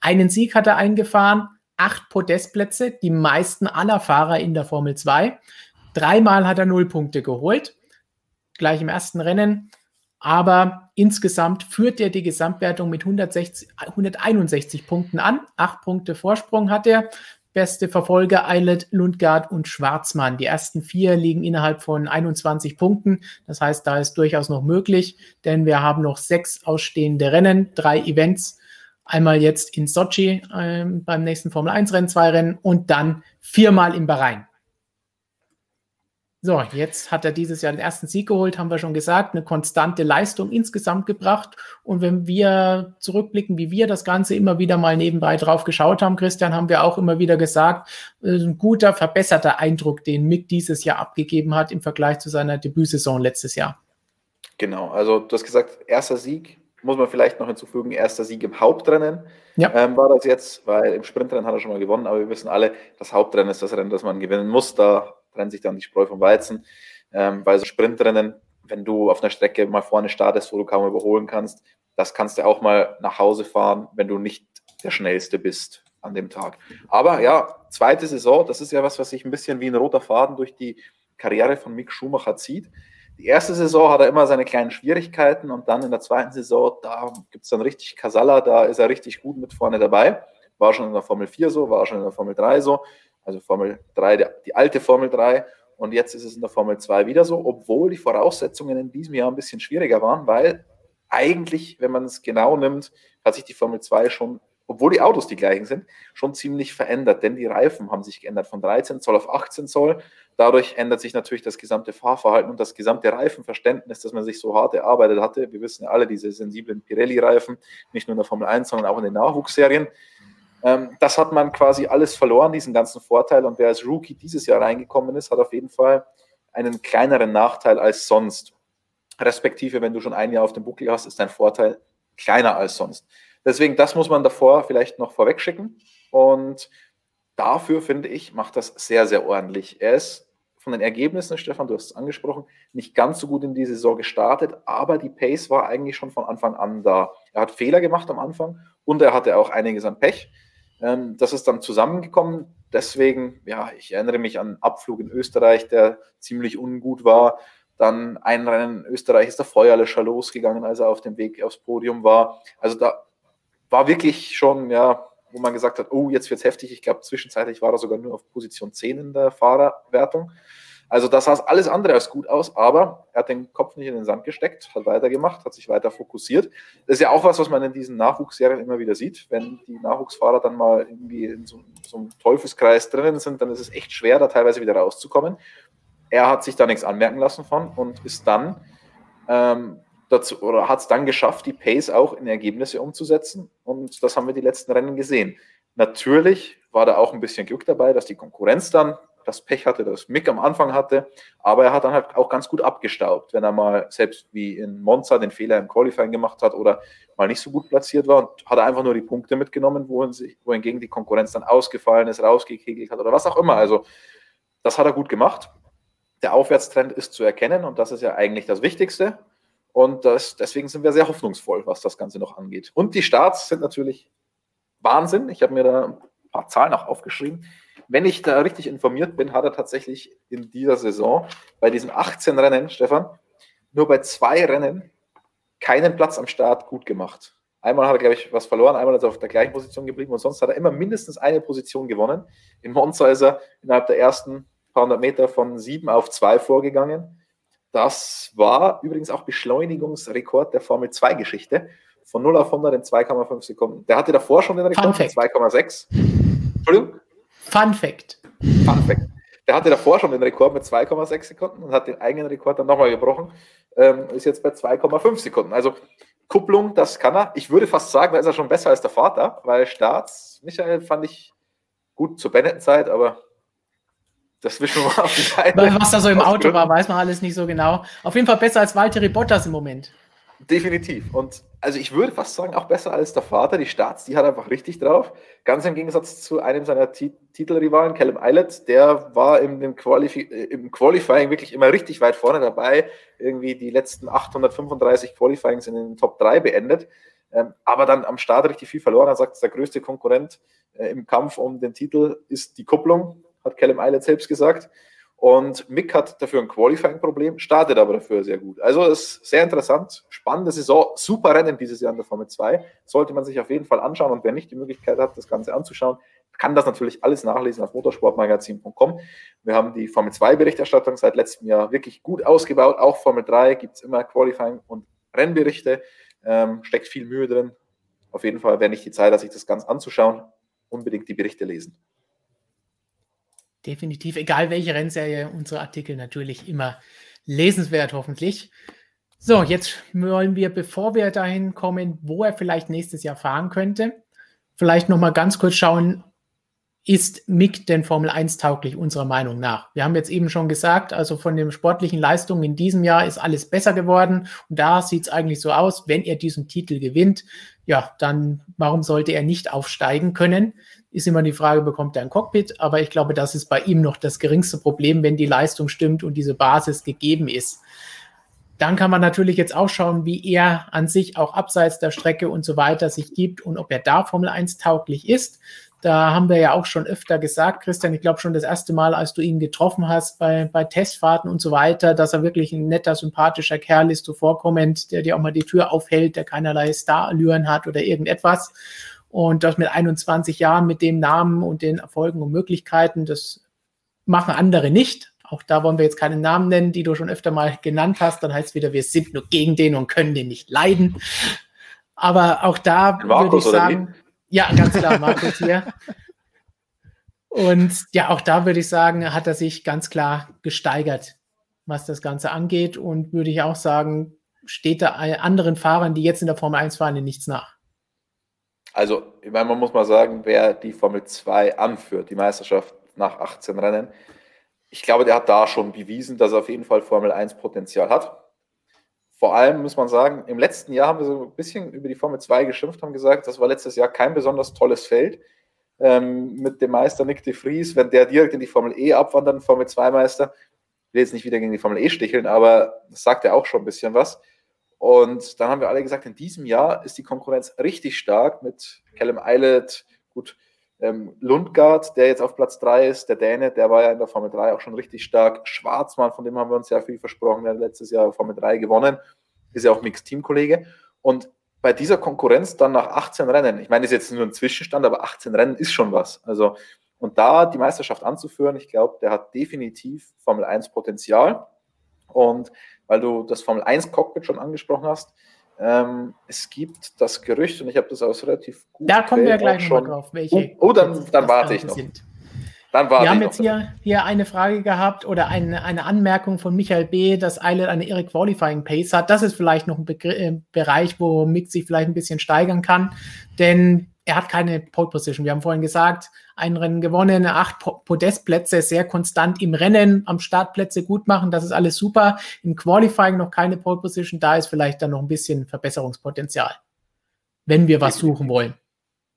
S1: Einen Sieg hat er eingefahren, acht Podestplätze, die meisten aller Fahrer in der Formel 2. Dreimal hat er null Punkte geholt, gleich im ersten Rennen. Aber insgesamt führt er die Gesamtwertung mit 160, 161 Punkten an. Acht Punkte Vorsprung hat er. Beste Verfolger Eilert, Lundgaard und Schwarzmann. Die ersten vier liegen innerhalb von 21 Punkten. Das heißt, da ist durchaus noch möglich, denn wir haben noch sechs ausstehende Rennen, drei Events. Einmal jetzt in Sochi äh, beim nächsten Formel 1 Rennen, zwei Rennen und dann viermal in Bahrain. So, jetzt hat er dieses Jahr den ersten Sieg geholt, haben wir schon gesagt, eine konstante Leistung insgesamt gebracht. Und wenn wir zurückblicken, wie wir das Ganze immer wieder mal nebenbei drauf geschaut haben, Christian, haben wir auch immer wieder gesagt, ein guter, verbesserter Eindruck, den Mick dieses Jahr abgegeben hat im Vergleich zu seiner Debütsaison letztes Jahr.
S4: Genau, also du hast gesagt, erster Sieg, muss man vielleicht noch hinzufügen, erster Sieg im Hauptrennen. Ja. Ähm, war das jetzt, weil im Sprintrennen hat er schon mal gewonnen, aber wir wissen alle, das Hauptrennen ist das Rennen, das man gewinnen muss. Da trennt sich dann die Spreu vom Weizen. Ähm, weil so Sprintrennen, wenn du auf einer Strecke mal vorne startest, wo du kaum überholen kannst, das kannst du auch mal nach Hause fahren, wenn du nicht der Schnellste bist an dem Tag. Aber ja, zweite Saison, das ist ja was, was sich ein bisschen wie ein roter Faden durch die Karriere von Mick Schumacher zieht. Die erste Saison hat er immer seine kleinen Schwierigkeiten und dann in der zweiten Saison, da gibt es dann richtig Kasala, da ist er richtig gut mit vorne dabei. War schon in der Formel 4 so, war schon in der Formel 3 so also Formel 3, die alte Formel 3. Und jetzt ist es in der Formel 2 wieder so, obwohl die Voraussetzungen in diesem Jahr ein bisschen schwieriger waren, weil eigentlich, wenn man es genau nimmt, hat sich die Formel 2 schon, obwohl die Autos die gleichen sind, schon ziemlich verändert, denn die Reifen haben sich geändert von 13 Zoll auf 18 Zoll. Dadurch ändert sich natürlich das gesamte Fahrverhalten und das gesamte Reifenverständnis, das man sich so hart erarbeitet hatte. Wir wissen ja alle, diese sensiblen Pirelli-Reifen, nicht nur in der Formel 1, sondern auch in den Nachwuchsserien. Ähm, das hat man quasi alles verloren, diesen ganzen Vorteil. Und wer als Rookie dieses Jahr reingekommen ist, hat auf jeden Fall einen kleineren Nachteil als sonst. Respektive, wenn du schon ein Jahr auf dem Buckel hast, ist dein Vorteil kleiner als sonst. Deswegen, das muss man davor vielleicht noch vorweg schicken. Und dafür, finde ich, macht das sehr, sehr ordentlich. Er ist von den Ergebnissen, Stefan, du hast es angesprochen, nicht ganz so gut in die Saison gestartet, aber die Pace war eigentlich schon von Anfang an da. Er hat Fehler gemacht am Anfang und er hatte auch einiges an Pech. Ähm, das ist dann zusammengekommen. Deswegen, ja, ich erinnere mich an einen Abflug in Österreich, der ziemlich ungut war. Dann ein Rennen in Österreich ist der Feuerlöscher losgegangen, als er auf dem Weg aufs Podium war. Also da war wirklich schon, ja, wo man gesagt hat, oh, jetzt wird es heftig. Ich glaube, zwischenzeitlich war er sogar nur auf Position 10 in der Fahrerwertung. Also das sah alles andere als gut aus, aber er hat den Kopf nicht in den Sand gesteckt, hat weitergemacht, hat sich weiter fokussiert. Das ist ja auch was, was man in diesen Nachwuchsserien immer wieder sieht. Wenn die Nachwuchsfahrer dann mal irgendwie in so, so einem Teufelskreis drinnen sind, dann ist es echt schwer, da teilweise wieder rauszukommen. Er hat sich da nichts anmerken lassen von und ist dann ähm, dazu oder hat es dann geschafft, die Pace auch in Ergebnisse umzusetzen. Und das haben wir die letzten Rennen gesehen. Natürlich war da auch ein bisschen Glück dabei, dass die Konkurrenz dann das Pech hatte, das Mick am Anfang hatte, aber er hat dann halt auch ganz gut abgestaubt, wenn er mal selbst wie in Monza den Fehler im Qualifying gemacht hat oder mal nicht so gut platziert war und hat einfach nur die Punkte mitgenommen, wohingegen die Konkurrenz dann ausgefallen ist, rausgekegelt hat oder was auch immer. Also das hat er gut gemacht. Der Aufwärtstrend ist zu erkennen und das ist ja eigentlich das Wichtigste. Und das, deswegen sind wir sehr hoffnungsvoll, was das Ganze noch angeht. Und die Starts sind natürlich Wahnsinn. Ich habe mir da paar Zahlen auch aufgeschrieben wenn ich da richtig informiert bin, hat er tatsächlich in dieser Saison bei diesen 18 Rennen, Stefan, nur bei zwei Rennen keinen Platz am Start gut gemacht. Einmal hat er, glaube ich, was verloren, einmal ist er auf der gleichen Position geblieben und sonst hat er immer mindestens eine Position gewonnen. In Monza ist er innerhalb der ersten paar hundert Meter von sieben auf zwei vorgegangen. Das war übrigens auch Beschleunigungsrekord der Formel 2 Geschichte. Von 0 auf 100 in 2,5 Sekunden. Der hatte davor schon den Rekord in 2,6.
S1: Entschuldigung? Fun Fact.
S4: Fun Fact. Der hatte davor schon den Rekord mit 2,6 Sekunden und hat den eigenen Rekord dann nochmal gebrochen. Ähm, ist jetzt bei 2,5 Sekunden. Also Kupplung, das kann er. Ich würde fast sagen, da ist er schon besser als der Vater, weil Starts, Michael, fand ich gut zur Benetton-Zeit, aber das wissen wir auf die Seite.
S1: Was da so im Auto war, weiß man alles nicht so genau. Auf jeden Fall besser als Valtteri Bottas im Moment.
S4: Definitiv. Und also ich würde fast sagen, auch besser als der Vater. Die Starts, die hat einfach richtig drauf. Ganz im Gegensatz zu einem seiner Titelrivalen, Callum Eilert, der war im, im, Qualif im, Qualifying wirklich immer richtig weit vorne dabei. Irgendwie die letzten 835 Qualifyings in den Top 3 beendet. Ähm, aber dann am Start richtig viel verloren. Er sagt, der größte Konkurrent äh, im Kampf um den Titel ist die Kupplung, hat Callum Eilert selbst gesagt. Und Mick hat dafür ein Qualifying-Problem, startet aber dafür sehr gut. Also ist sehr interessant, spannende Saison, super Rennen dieses Jahr in der Formel 2. Sollte man sich auf jeden Fall anschauen und wer nicht die Möglichkeit hat, das Ganze anzuschauen, kann das natürlich alles nachlesen auf motorsportmagazin.com. Wir haben die Formel 2-Berichterstattung seit letztem Jahr wirklich gut ausgebaut. Auch Formel 3 gibt es immer Qualifying und Rennberichte. Ähm, steckt viel Mühe drin. Auf jeden Fall, wer nicht die Zeit hat, sich das Ganze anzuschauen, unbedingt die Berichte lesen
S1: definitiv, egal welche Rennserie, unsere Artikel natürlich immer lesenswert, hoffentlich. So, jetzt wollen wir, bevor wir dahin kommen, wo er vielleicht nächstes Jahr fahren könnte, vielleicht nochmal ganz kurz schauen, ist Mick denn Formel 1 tauglich unserer Meinung nach? Wir haben jetzt eben schon gesagt, also von den sportlichen Leistungen in diesem Jahr ist alles besser geworden und da sieht es eigentlich so aus, wenn er diesen Titel gewinnt, ja, dann warum sollte er nicht aufsteigen können? Ist immer die Frage, bekommt er ein Cockpit? Aber ich glaube, das ist bei ihm noch das geringste Problem, wenn die Leistung stimmt und diese Basis gegeben ist. Dann kann man natürlich jetzt auch schauen, wie er an sich auch abseits der Strecke und so weiter sich gibt und ob er da Formel 1 tauglich ist. Da haben wir ja auch schon öfter gesagt, Christian, ich glaube schon das erste Mal, als du ihn getroffen hast bei, bei Testfahrten und so weiter, dass er wirklich ein netter, sympathischer Kerl ist, so vorkommend, der dir auch mal die Tür aufhält, der keinerlei Starallüren hat oder irgendetwas. Und das mit 21 Jahren, mit dem Namen und den Erfolgen und Möglichkeiten, das machen andere nicht. Auch da wollen wir jetzt keine Namen nennen, die du schon öfter mal genannt hast. Dann heißt es wieder, wir sind nur gegen den und können den nicht leiden. Aber auch da würde ich sagen, ja, ganz klar, Markus hier. Und ja, auch da würde ich sagen, hat er sich ganz klar gesteigert, was das Ganze angeht. Und würde ich auch sagen, steht da anderen Fahrern, die jetzt in der Formel 1 fahren, nichts nach.
S4: Also, ich meine, man muss mal sagen, wer die Formel 2 anführt, die Meisterschaft nach 18 Rennen, ich glaube, der hat da schon bewiesen, dass er auf jeden Fall Formel 1 Potenzial hat. Vor allem muss man sagen, im letzten Jahr haben wir so ein bisschen über die Formel 2 geschimpft, haben gesagt, das war letztes Jahr kein besonders tolles Feld ähm, mit dem Meister Nick de Vries, wenn der direkt in die Formel E abwandert, Formel 2 Meister. Ich will jetzt nicht wieder gegen die Formel E sticheln, aber das sagt ja auch schon ein bisschen was. Und dann haben wir alle gesagt, in diesem Jahr ist die Konkurrenz richtig stark mit Callum Eilert, gut, ähm, Lundgaard, der jetzt auf Platz 3 ist, der Däne, der war ja in der Formel 3 auch schon richtig stark. Schwarzmann, von dem haben wir uns sehr viel versprochen, der hat letztes Jahr Formel 3 gewonnen, ist ja auch Mixed-Team-Kollege. Und bei dieser Konkurrenz dann nach 18 Rennen, ich meine, das ist jetzt nur ein Zwischenstand, aber 18 Rennen ist schon was. Also, und da die Meisterschaft anzuführen, ich glaube, der hat definitiv Formel 1 Potenzial. Und weil du das Formel 1 Cockpit schon angesprochen hast, ähm, es gibt das Gerücht, und ich habe das aus relativ
S1: gut. Da kommen wir gleich schon drauf, welche.
S4: Oh, dann, dann warte ich noch. Sind.
S1: Dann warte wir haben jetzt hier, hier eine Frage gehabt oder eine, eine Anmerkung von Michael B., dass Eilert eine Irre Qualifying Pace hat. Das ist vielleicht noch ein Begr äh, Bereich, wo Mick sich vielleicht ein bisschen steigern kann, denn er hat keine Pole Position. Wir haben vorhin gesagt, ein Rennen gewonnen, acht Podestplätze, sehr konstant im Rennen, am Startplätze gut machen, das ist alles super. Im Qualifying noch keine Pole Position, da ist vielleicht dann noch ein bisschen Verbesserungspotenzial, wenn wir was suchen wollen.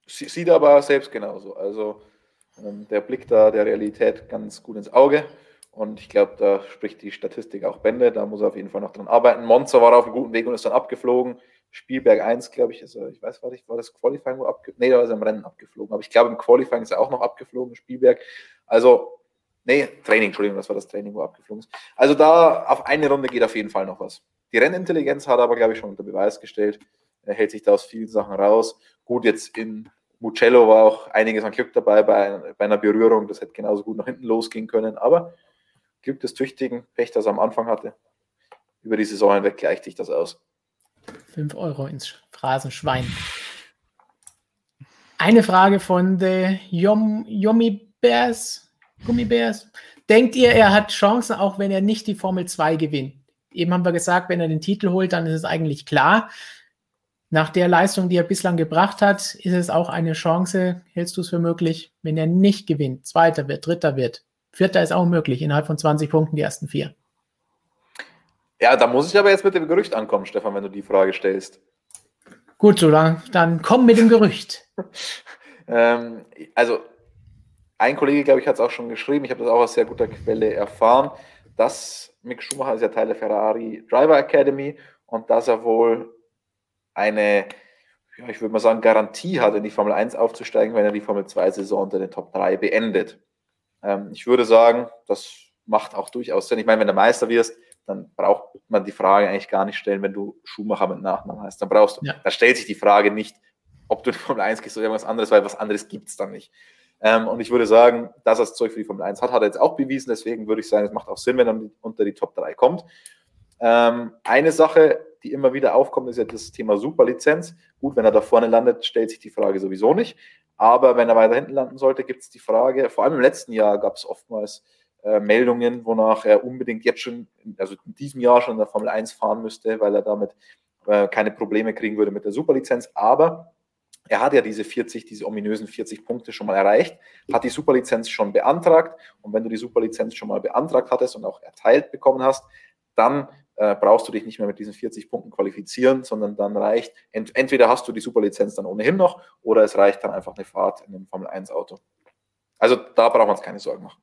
S4: Sieht aber selbst genauso. Also ähm, der Blick da der Realität ganz gut ins Auge. Und ich glaube, da spricht die Statistik auch Bände. Da muss er auf jeden Fall noch dran arbeiten. Monza war auf einem guten Weg und ist dann abgeflogen. Spielberg 1, glaube ich, ist er, ich weiß, war, ich, war das Qualifying wo abgeflogen? Nee, da ist er im Rennen abgeflogen. Aber ich glaube, im Qualifying ist er auch noch abgeflogen, Spielberg. Also, nee, Training, Entschuldigung, das war das Training, wo er abgeflogen ist. Also da auf eine Runde geht auf jeden Fall noch was. Die Rennintelligenz hat er aber, glaube ich, schon unter Beweis gestellt. Er hält sich da aus vielen Sachen raus. Gut, jetzt in Mucello war auch einiges an Glück dabei bei, bei einer Berührung. Das hätte genauso gut nach hinten losgehen können. Aber Glück des Tüchtigen, Pech, das er am Anfang hatte. Über die Saison hinweg gleicht sich das aus.
S1: 5 Euro ins Phrasenschwein. Eine Frage von The Yom, Yomi Bears. Gummibärs. Denkt ihr, er hat Chancen, auch wenn er nicht die Formel 2 gewinnt? Eben haben wir gesagt, wenn er den Titel holt, dann ist es eigentlich klar. nach der Leistung, die er bislang gebracht hat, ist es auch eine Chance, hältst du es für möglich, wenn er nicht gewinnt, zweiter wird, dritter wird, vierter ist auch möglich, innerhalb von 20 Punkten die ersten vier.
S4: Ja, da muss ich aber jetzt mit dem Gerücht ankommen, Stefan, wenn du die Frage stellst.
S1: Gut, so dann, dann komm mit dem Gerücht.
S4: ähm, also, ein Kollege, glaube ich, hat es auch schon geschrieben, ich habe das auch aus sehr guter Quelle erfahren, dass Mick Schumacher ist ja Teil der Ferrari Driver Academy und dass er wohl eine, ja, ich würde mal sagen, Garantie hat, in die Formel 1 aufzusteigen, wenn er die Formel 2-Saison unter den Top 3 beendet. Ähm, ich würde sagen, das macht auch durchaus Sinn. Ich meine, wenn du Meister wirst, dann braucht man die Frage eigentlich gar nicht stellen, wenn du Schumacher mit Nachnamen heißt. Dann brauchst du, ja. da stellt sich die Frage nicht, ob du in die Formel 1 gehst oder irgendwas anderes, weil was anderes gibt es dann nicht. Ähm, und ich würde sagen, dass er das Zeug für die Formel 1 hat, hat er jetzt auch bewiesen. Deswegen würde ich sagen, es macht auch Sinn, wenn er unter die Top 3 kommt. Ähm, eine Sache, die immer wieder aufkommt, ist ja das Thema Superlizenz. Gut, wenn er da vorne landet, stellt sich die Frage sowieso nicht. Aber wenn er weiter hinten landen sollte, gibt es die Frage, vor allem im letzten Jahr gab es oftmals äh, Meldungen, wonach er unbedingt jetzt schon, also in diesem Jahr schon in der Formel 1 fahren müsste, weil er damit äh, keine Probleme kriegen würde mit der Superlizenz. Aber er hat ja diese 40, diese ominösen 40 Punkte schon mal erreicht, hat die Superlizenz schon beantragt. Und wenn du die Superlizenz schon mal beantragt hattest und auch erteilt bekommen hast, dann äh, brauchst du dich nicht mehr mit diesen 40 Punkten qualifizieren, sondern dann reicht, ent entweder hast du die Superlizenz dann ohnehin noch oder es reicht dann einfach eine Fahrt in einem Formel 1 Auto. Also da braucht man uns keine Sorgen machen.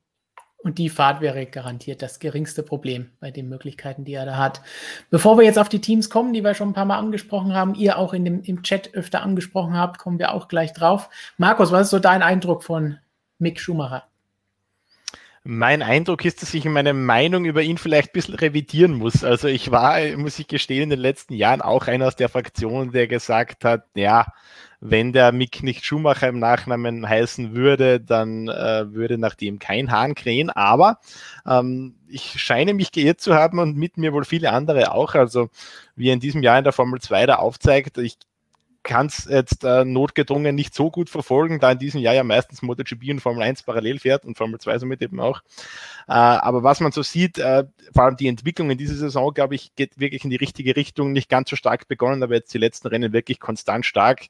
S1: Und die Fahrt wäre garantiert das geringste Problem bei den Möglichkeiten, die er da hat. Bevor wir jetzt auf die Teams kommen, die wir schon ein paar Mal angesprochen haben, ihr auch in dem, im Chat öfter angesprochen habt, kommen wir auch gleich drauf. Markus, was ist so dein Eindruck von Mick Schumacher?
S3: Mein Eindruck ist, dass ich meine Meinung über ihn vielleicht ein bisschen revidieren muss. Also ich war, muss ich gestehen, in den letzten Jahren auch einer aus der Fraktion, der gesagt hat, ja, wenn der Mick nicht Schumacher im Nachnamen heißen würde, dann äh, würde nach dem kein Hahn krähen. Aber ähm, ich scheine mich geirrt zu haben und mit mir wohl viele andere auch. Also wie er in diesem Jahr in der Formel 2 da aufzeigt, ich kann es jetzt äh, notgedrungen nicht so gut verfolgen, da in diesem Jahr ja meistens MotoGP und Formel 1 parallel fährt und Formel 2 somit eben auch. Äh, aber was man so sieht, äh, vor allem die Entwicklung in dieser Saison, glaube ich, geht wirklich in die richtige Richtung. Nicht ganz so stark begonnen, aber jetzt die letzten Rennen wirklich konstant stark.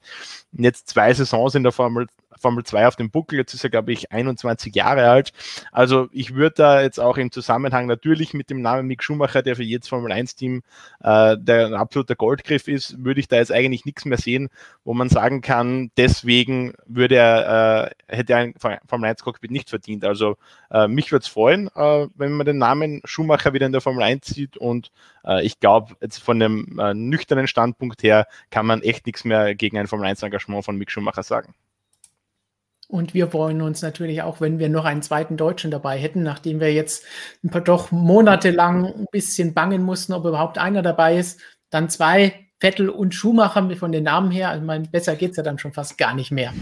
S3: Jetzt zwei Saisons in der Formel Formel 2 auf dem Buckel. Jetzt ist er, glaube ich, 21 Jahre alt. Also ich würde da jetzt auch im Zusammenhang natürlich mit dem Namen Mick Schumacher, der für jedes Formel 1-Team äh, der ein absoluter Goldgriff ist, würde ich da jetzt eigentlich nichts mehr sehen, wo man sagen kann, deswegen würde er, äh, hätte er ein Formel 1-Cockpit nicht verdient. Also äh, mich würde es freuen, äh, wenn man den Namen Schumacher wieder in der Formel 1 sieht und äh, ich glaube, jetzt von dem äh, nüchternen Standpunkt her kann man echt nichts mehr gegen ein Formel 1-Engagement von Mick Schumacher sagen.
S1: Und wir freuen uns natürlich auch, wenn wir noch einen zweiten Deutschen dabei hätten, nachdem wir jetzt ein paar doch monatelang ein bisschen bangen mussten, ob überhaupt einer dabei ist. Dann zwei, Vettel und Schumacher von den Namen her. Also mein, besser geht es ja dann schon fast gar nicht mehr.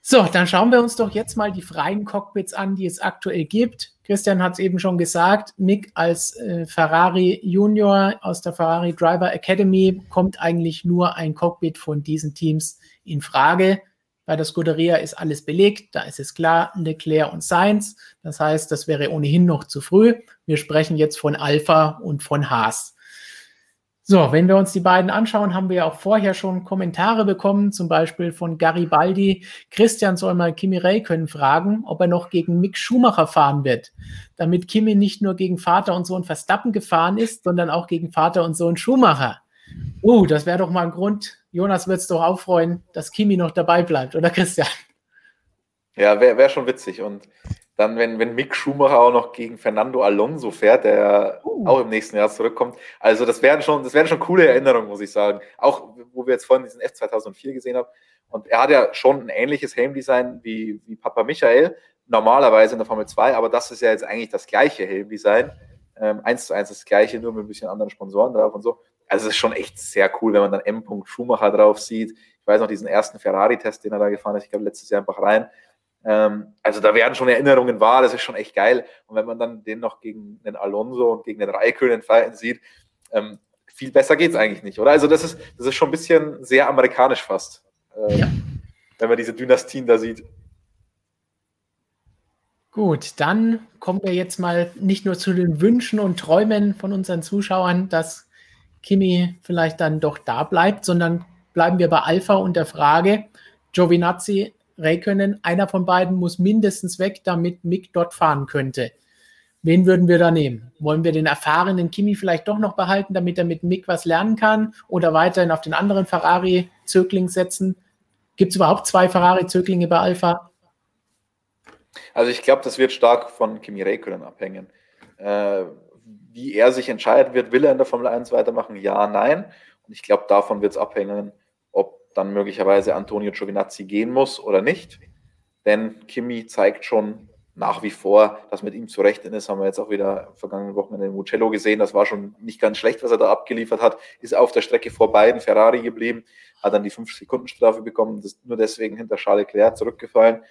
S1: So, dann schauen wir uns doch jetzt mal die freien Cockpits an, die es aktuell gibt. Christian hat es eben schon gesagt, Mick als äh, Ferrari Junior aus der Ferrari Driver Academy kommt eigentlich nur ein Cockpit von diesen Teams in Frage. Bei der Scuderia ist alles belegt, da ist es klar, Leclerc und Sainz. Das heißt, das wäre ohnehin noch zu früh. Wir sprechen jetzt von Alpha und von Haas. So, wenn wir uns die beiden anschauen, haben wir ja auch vorher schon Kommentare bekommen, zum Beispiel von Garibaldi. Christian soll mal Kimi Räikkönen fragen, ob er noch gegen Mick Schumacher fahren wird, damit Kimi nicht nur gegen Vater und Sohn Verstappen gefahren ist, sondern auch gegen Vater und Sohn Schumacher. Uh, das wäre doch mal ein Grund. Jonas wird es doch auch freuen, dass Kimi noch dabei bleibt, oder Christian?
S4: Ja, wäre wär schon witzig. Und dann, wenn, wenn Mick Schumacher auch noch gegen Fernando Alonso fährt, der uh. auch im nächsten Jahr zurückkommt. Also, das wären schon, das wären schon coole Erinnerungen, muss ich sagen. Auch, wo wir jetzt vorhin diesen F2004 gesehen haben. Und er hat ja schon ein ähnliches Helmdesign wie, wie Papa Michael, normalerweise in der Formel 2, aber das ist ja jetzt eigentlich das gleiche Helmdesign. Ähm, eins zu eins das gleiche, nur mit ein bisschen anderen Sponsoren drauf und so. Also es ist schon echt sehr cool, wenn man dann M. Schumacher drauf sieht. Ich weiß noch diesen ersten Ferrari-Test, den er da gefahren ist, ich glaube letztes Jahr einfach rein. Ähm, also da werden schon Erinnerungen wahr, das ist schon echt geil. Und wenn man dann den noch gegen den Alonso und gegen den Raikkonen fighten sieht, ähm, viel besser geht es eigentlich nicht, oder? Also das ist, das ist schon ein bisschen sehr amerikanisch fast, ähm, ja. wenn man diese Dynastien da sieht.
S1: Gut, dann kommen wir jetzt mal nicht nur zu den Wünschen und Träumen von unseren Zuschauern, das Kimi vielleicht dann doch da bleibt, sondern bleiben wir bei Alpha und der Frage, Giovinazzi, Räikkönen, einer von beiden muss mindestens weg, damit Mick dort fahren könnte. Wen würden wir da nehmen? Wollen wir den erfahrenen Kimi vielleicht doch noch behalten, damit er mit Mick was lernen kann oder weiterhin auf den anderen Ferrari-Zögling setzen? Gibt es überhaupt zwei Ferrari-Zöglinge bei Alpha?
S4: Also ich glaube, das wird stark von Kimi Räikkönen abhängen. Äh, wie er sich entscheidet wird, will er in der Formel 1 weitermachen? Ja, nein. Und ich glaube, davon wird es abhängen, ob dann möglicherweise Antonio Giovinazzi gehen muss oder nicht. Denn Kimi zeigt schon nach wie vor, dass mit ihm zu rechnen ist, haben wir jetzt auch wieder vergangenen Wochenende in Mugello gesehen. Das war schon nicht ganz schlecht, was er da abgeliefert hat. Ist auf der Strecke vor beiden Ferrari geblieben, hat dann die 5-Sekunden-Strafe bekommen, ist nur deswegen hinter Charles Leclerc zurückgefallen.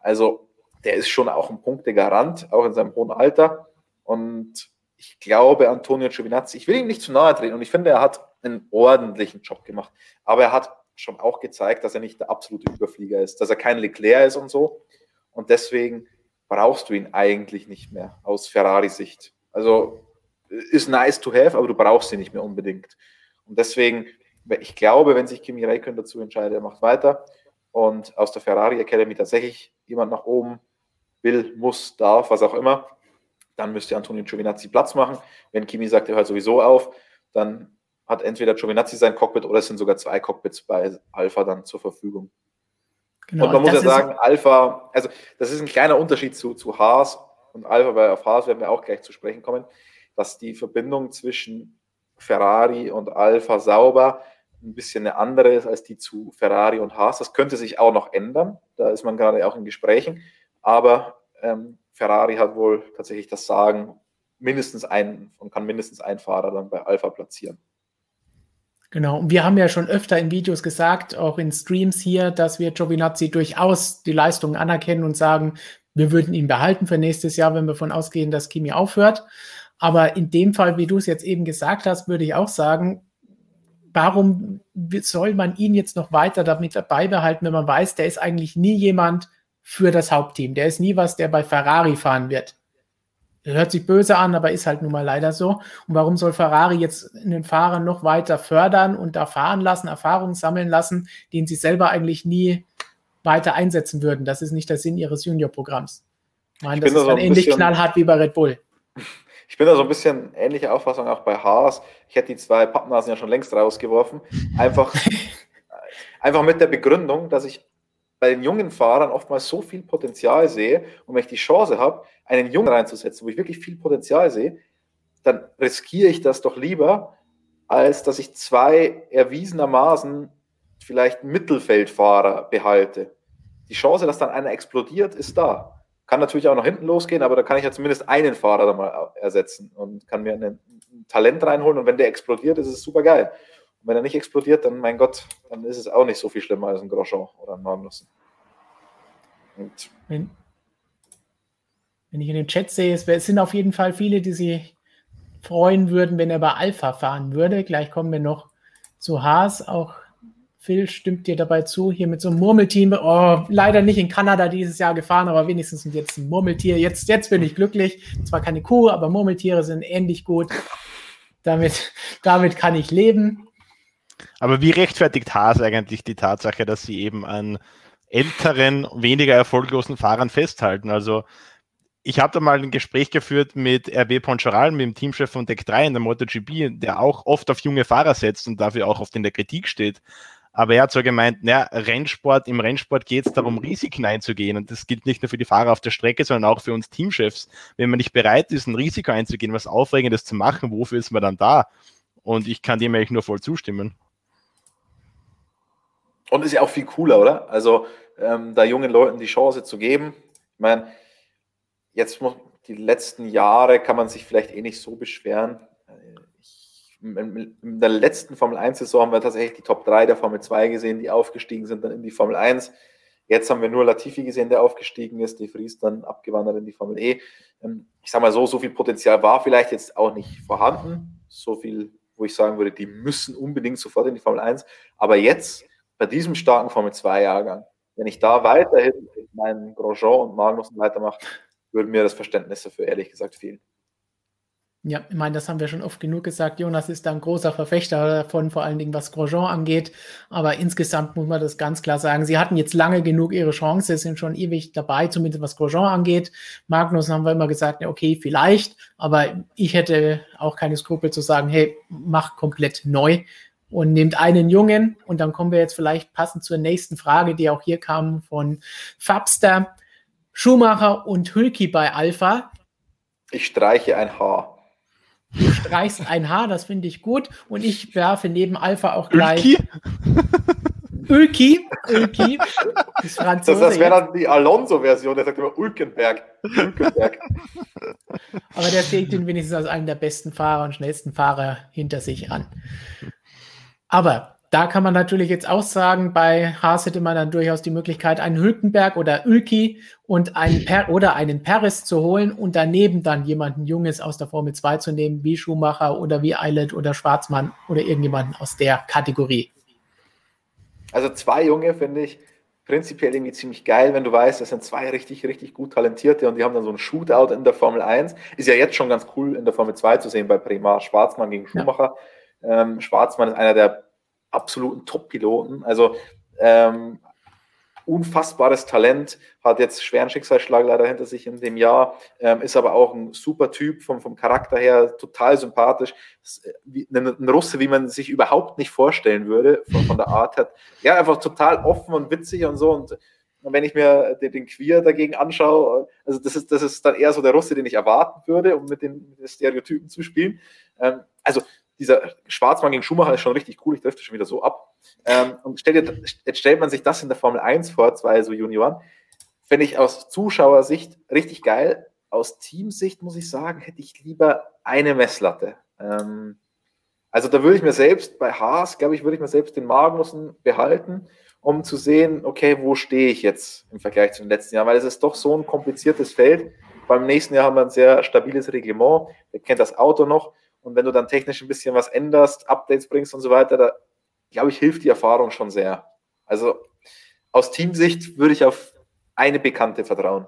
S4: Also der ist schon auch ein Punktegarant, auch in seinem hohen Alter. Und ich glaube, Antonio Giovinazzi, ich will ihm nicht zu nahe treten und ich finde, er hat einen ordentlichen Job gemacht. Aber er hat schon auch gezeigt, dass er nicht der absolute Überflieger ist, dass er kein Leclerc ist und so. Und deswegen brauchst du ihn eigentlich nicht mehr aus Ferrari-Sicht. Also ist nice to have, aber du brauchst ihn nicht mehr unbedingt. Und deswegen, ich glaube, wenn sich Kimi Räikkönen dazu entscheidet, er macht weiter und aus der Ferrari Academy tatsächlich jemand nach oben will, muss, darf, was auch immer, dann müsste Antonio Giovinazzi Platz machen. Wenn Kimi sagt, er hört sowieso auf, dann hat entweder Giovinazzi sein Cockpit oder es sind sogar zwei Cockpits bei Alpha dann zur Verfügung. Genau, und man muss ja sagen, Alpha, also das ist ein kleiner Unterschied zu, zu Haas und Alpha, weil auf Haas werden wir auch gleich zu sprechen kommen, dass die Verbindung zwischen Ferrari und Alpha sauber ein bisschen eine andere ist als die zu Ferrari und Haas. Das könnte sich auch noch ändern. Da ist man gerade auch in Gesprächen. Aber ähm, Ferrari hat wohl tatsächlich das Sagen, mindestens einen und kann mindestens einen Fahrer dann bei Alpha platzieren.
S1: Genau, und wir haben ja schon öfter in Videos gesagt, auch in Streams hier, dass wir Giovinazzi durchaus die Leistungen anerkennen und sagen, wir würden ihn behalten für nächstes Jahr, wenn wir davon ausgehen, dass Kimi aufhört. Aber in dem Fall, wie du es jetzt eben gesagt hast, würde ich auch sagen, warum soll man ihn jetzt noch weiter damit dabei behalten, wenn man weiß, der ist eigentlich nie jemand für das Hauptteam. Der ist nie was, der bei Ferrari fahren wird. Hört sich böse an, aber ist halt nun mal leider so. Und warum soll Ferrari jetzt einen Fahrer noch weiter fördern und da fahren lassen, Erfahrungen sammeln lassen, den sie selber eigentlich nie weiter einsetzen würden? Das ist nicht der Sinn ihres Juniorprogramms. Ich meine, das ist dann ähnlich knallhart wie bei Red Bull.
S4: Ich bin da so ein bisschen ähnliche Auffassung auch bei Haas. Ich hätte die zwei Pappnasen ja schon längst rausgeworfen. Einfach, einfach mit der Begründung, dass ich bei den jungen Fahrern oftmals so viel Potenzial sehe und wenn ich die Chance habe, einen Jungen reinzusetzen, wo ich wirklich viel Potenzial sehe, dann riskiere ich das doch lieber, als dass ich zwei erwiesenermaßen vielleicht Mittelfeldfahrer behalte. Die Chance, dass dann einer explodiert, ist da. Kann natürlich auch nach hinten losgehen, aber da kann ich ja zumindest einen Fahrer dann mal ersetzen und kann mir ein Talent reinholen und wenn der explodiert, ist es super geil. Wenn er nicht explodiert, dann, mein Gott, dann ist es auch nicht so viel schlimmer als ein Grosjean oder ein Magnussen.
S1: Wenn, wenn ich in den Chat sehe, es sind auf jeden Fall viele, die sich freuen würden, wenn er bei Alpha fahren würde. Gleich kommen wir noch zu Haas. Auch Phil stimmt dir dabei zu, hier mit so einem Murmelteam. Oh, leider nicht in Kanada dieses Jahr gefahren, aber wenigstens jetzt ein Murmeltier. Jetzt, jetzt bin ich glücklich. Zwar keine Kuh, aber Murmeltiere sind ähnlich gut. Damit, damit kann ich leben.
S3: Aber wie rechtfertigt Haas eigentlich die Tatsache, dass sie eben an älteren, weniger erfolglosen Fahrern festhalten? Also ich habe da mal ein Gespräch geführt mit RB Poncharal, mit dem Teamchef von Deck 3 in der MotoGP, der auch oft auf junge Fahrer setzt und dafür auch oft in der Kritik steht. Aber er hat so gemeint, naja, Rennsport, im Rennsport geht es darum, Risiken einzugehen. Und das gilt nicht nur für die Fahrer auf der Strecke, sondern auch für uns Teamchefs. Wenn man nicht bereit ist, ein Risiko einzugehen, was Aufregendes zu machen, wofür ist man dann da? Und ich kann dem eigentlich nur voll zustimmen.
S4: Und ist ja auch viel cooler, oder? Also ähm, da jungen Leuten die Chance zu geben. Ich meine, jetzt muss, die letzten Jahre kann man sich vielleicht eh nicht so beschweren. Ich, in, in, der letzten Formel 1-Saison haben wir tatsächlich die Top 3 der Formel 2 gesehen, die aufgestiegen sind dann in die Formel 1. Jetzt haben wir nur Latifi gesehen, der aufgestiegen ist, die Vries dann abgewandert in die Formel E. Ähm, ich sage mal so, so viel Potenzial war vielleicht jetzt auch nicht vorhanden. So viel, wo ich sagen würde, die müssen unbedingt sofort in die Formel 1. Aber jetzt bei diesem starken Formel 2-Jahrgang, wenn ich da weiterhin mit meinen Grosjean und Magnussen weitermache, würde mir das Verständnis dafür ehrlich gesagt fehlen.
S1: Ja, ich meine, das haben wir schon oft genug gesagt. Jonas ist da ein großer Verfechter davon, vor allen Dingen was Grosjean angeht. Aber insgesamt muss man das ganz klar sagen. Sie hatten jetzt lange genug ihre Chance, sind schon ewig dabei, zumindest was Grosjean angeht. Magnus haben wir immer gesagt, okay, vielleicht. Aber ich hätte auch keine Skrupel zu sagen, hey, mach komplett neu und nehmt einen Jungen. Und dann kommen wir jetzt vielleicht passend zur nächsten Frage, die auch hier kam von Fabster. Schumacher und Hülki bei Alpha.
S4: Ich streiche ein Haar.
S1: Du streichst ein Haar, das finde ich gut. Und ich werfe neben Alpha auch gleich.
S4: Ulki? Ulki. Das, das, das wäre dann die Alonso-Version, der sagt immer Ulkenberg. Ulkenberg.
S1: Aber der zählt ihn wenigstens als einen der besten Fahrer und schnellsten Fahrer hinter sich an. Aber da kann man natürlich jetzt auch sagen, bei Haas hätte man dann durchaus die Möglichkeit, einen Hülkenberg oder Ülki und einen per oder einen Paris zu holen und daneben dann jemanden Junges aus der Formel 2 zu nehmen, wie Schumacher oder wie Eilert oder Schwarzmann oder irgendjemanden aus der Kategorie.
S4: Also zwei Junge finde ich prinzipiell irgendwie ziemlich geil, wenn du weißt, das sind zwei richtig, richtig gut talentierte und die haben dann so ein Shootout in der Formel 1. Ist ja jetzt schon ganz cool in der Formel 2 zu sehen bei Prima Schwarzmann gegen Schumacher. Ja. Ähm, Schwarzmann ist einer der absoluten Top-Piloten. Also ähm, unfassbares Talent, hat jetzt schweren Schicksalsschlag leider hinter sich in dem Jahr, ähm, ist aber auch ein super Typ vom, vom Charakter her, total sympathisch. Äh, ein, Russe, wie man sich überhaupt nicht vorstellen würde, von, von der Art her. Ja, einfach total offen und witzig und so. Und, und wenn ich mir den, den, Queer dagegen anschaue, also das ist, das ist dann eher so der Russe, den ich erwarten würde, um mit den, mit den Stereotypen zu spielen. Ähm, also dieser Schwarzmann gegen Schumacher ist schon richtig cool, ich treffe schon wieder so ab. Ähm, und stell dir, jetzt stellt man sich das in der Formel 1 vor, zwei so Junioren. Finde ich aus Zuschauersicht richtig geil. Aus Teamsicht muss ich sagen, hätte ich lieber eine Messlatte. Ähm, also da würde ich mir selbst bei Haas, glaube ich, würde ich mir selbst den Magnussen behalten, um zu sehen, okay, wo stehe ich jetzt im Vergleich zu den letzten Jahren, weil es ist doch so ein kompliziertes Feld. Beim nächsten Jahr haben wir ein sehr stabiles Reglement. Wer kennt das Auto noch? Und wenn du dann technisch ein bisschen was änderst, Updates bringst und so weiter, da glaube ich, hilft die Erfahrung schon sehr. Also aus Teamsicht würde ich auf eine Bekannte vertrauen.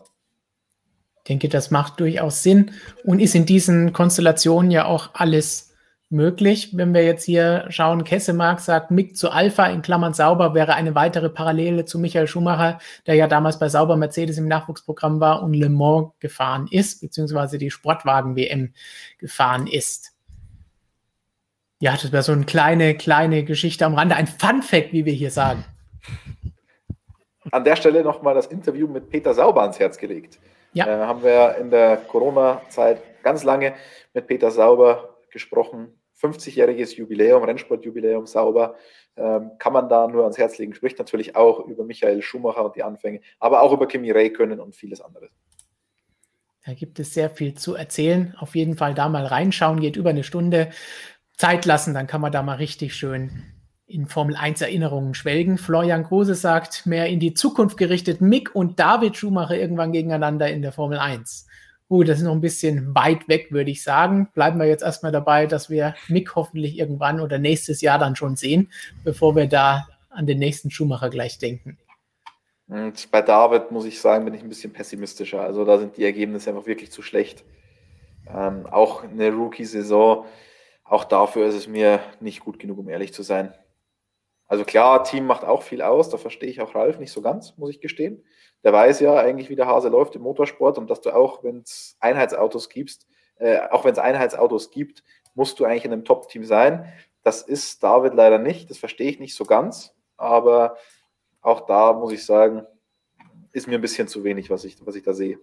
S1: Ich denke, das macht durchaus Sinn und ist in diesen Konstellationen ja auch alles möglich. Wenn wir jetzt hier schauen, Kessemark sagt, Mick zu Alpha in Klammern sauber wäre eine weitere Parallele zu Michael Schumacher, der ja damals bei Sauber Mercedes im Nachwuchsprogramm war und Le Mans gefahren ist, beziehungsweise die Sportwagen-WM gefahren ist. Ja, das wäre so eine kleine, kleine Geschichte am Rande, ein Fun Fact, wie wir hier sagen.
S4: An der Stelle nochmal das Interview mit Peter Sauber ans Herz gelegt. Ja. Äh, haben wir in der Corona-Zeit ganz lange mit Peter Sauber gesprochen. 50-jähriges Jubiläum, Rennsportjubiläum Sauber. Ähm, kann man da nur ans Herz legen. Spricht natürlich auch über Michael Schumacher und die Anfänge, aber auch über Kimi Räikkönen und vieles anderes.
S1: Da gibt es sehr viel zu erzählen. Auf jeden Fall da mal reinschauen, geht über eine Stunde. Zeit lassen, dann kann man da mal richtig schön in Formel 1 Erinnerungen schwelgen. Florian Kruse sagt, mehr in die Zukunft gerichtet, Mick und David Schumacher irgendwann gegeneinander in der Formel 1. Gut, das ist noch ein bisschen weit weg, würde ich sagen. Bleiben wir jetzt erstmal dabei, dass wir Mick hoffentlich irgendwann oder nächstes Jahr dann schon sehen, bevor wir da an den nächsten Schumacher gleich denken.
S4: Und bei David muss ich sagen, bin ich ein bisschen pessimistischer. Also da sind die Ergebnisse einfach wirklich zu schlecht. Ähm, auch eine Rookie-Saison auch dafür ist es mir nicht gut genug, um ehrlich zu sein. Also klar, Team macht auch viel aus, da verstehe ich auch Ralf nicht so ganz, muss ich gestehen. Der weiß ja eigentlich, wie der Hase läuft im Motorsport und dass du auch, wenn es Einheitsautos gibst, äh, auch wenn es Einheitsautos gibt, musst du eigentlich in einem Top-Team sein. Das ist David leider nicht, das verstehe ich nicht so ganz, aber auch da muss ich sagen, ist mir ein bisschen zu wenig, was ich, was ich da sehe.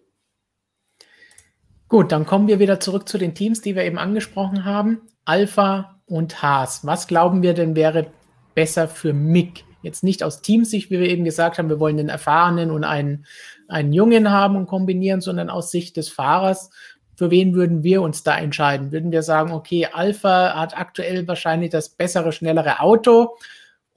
S1: Gut, dann kommen wir wieder zurück zu den Teams, die wir eben angesprochen haben. Alpha und Haas. Was glauben wir denn wäre besser für Mick? Jetzt nicht aus Teamsicht, wie wir eben gesagt haben, wir wollen den Erfahrenen und einen, einen Jungen haben und kombinieren, sondern aus Sicht des Fahrers. Für wen würden wir uns da entscheiden? Würden wir sagen, okay, Alpha hat aktuell wahrscheinlich das bessere, schnellere Auto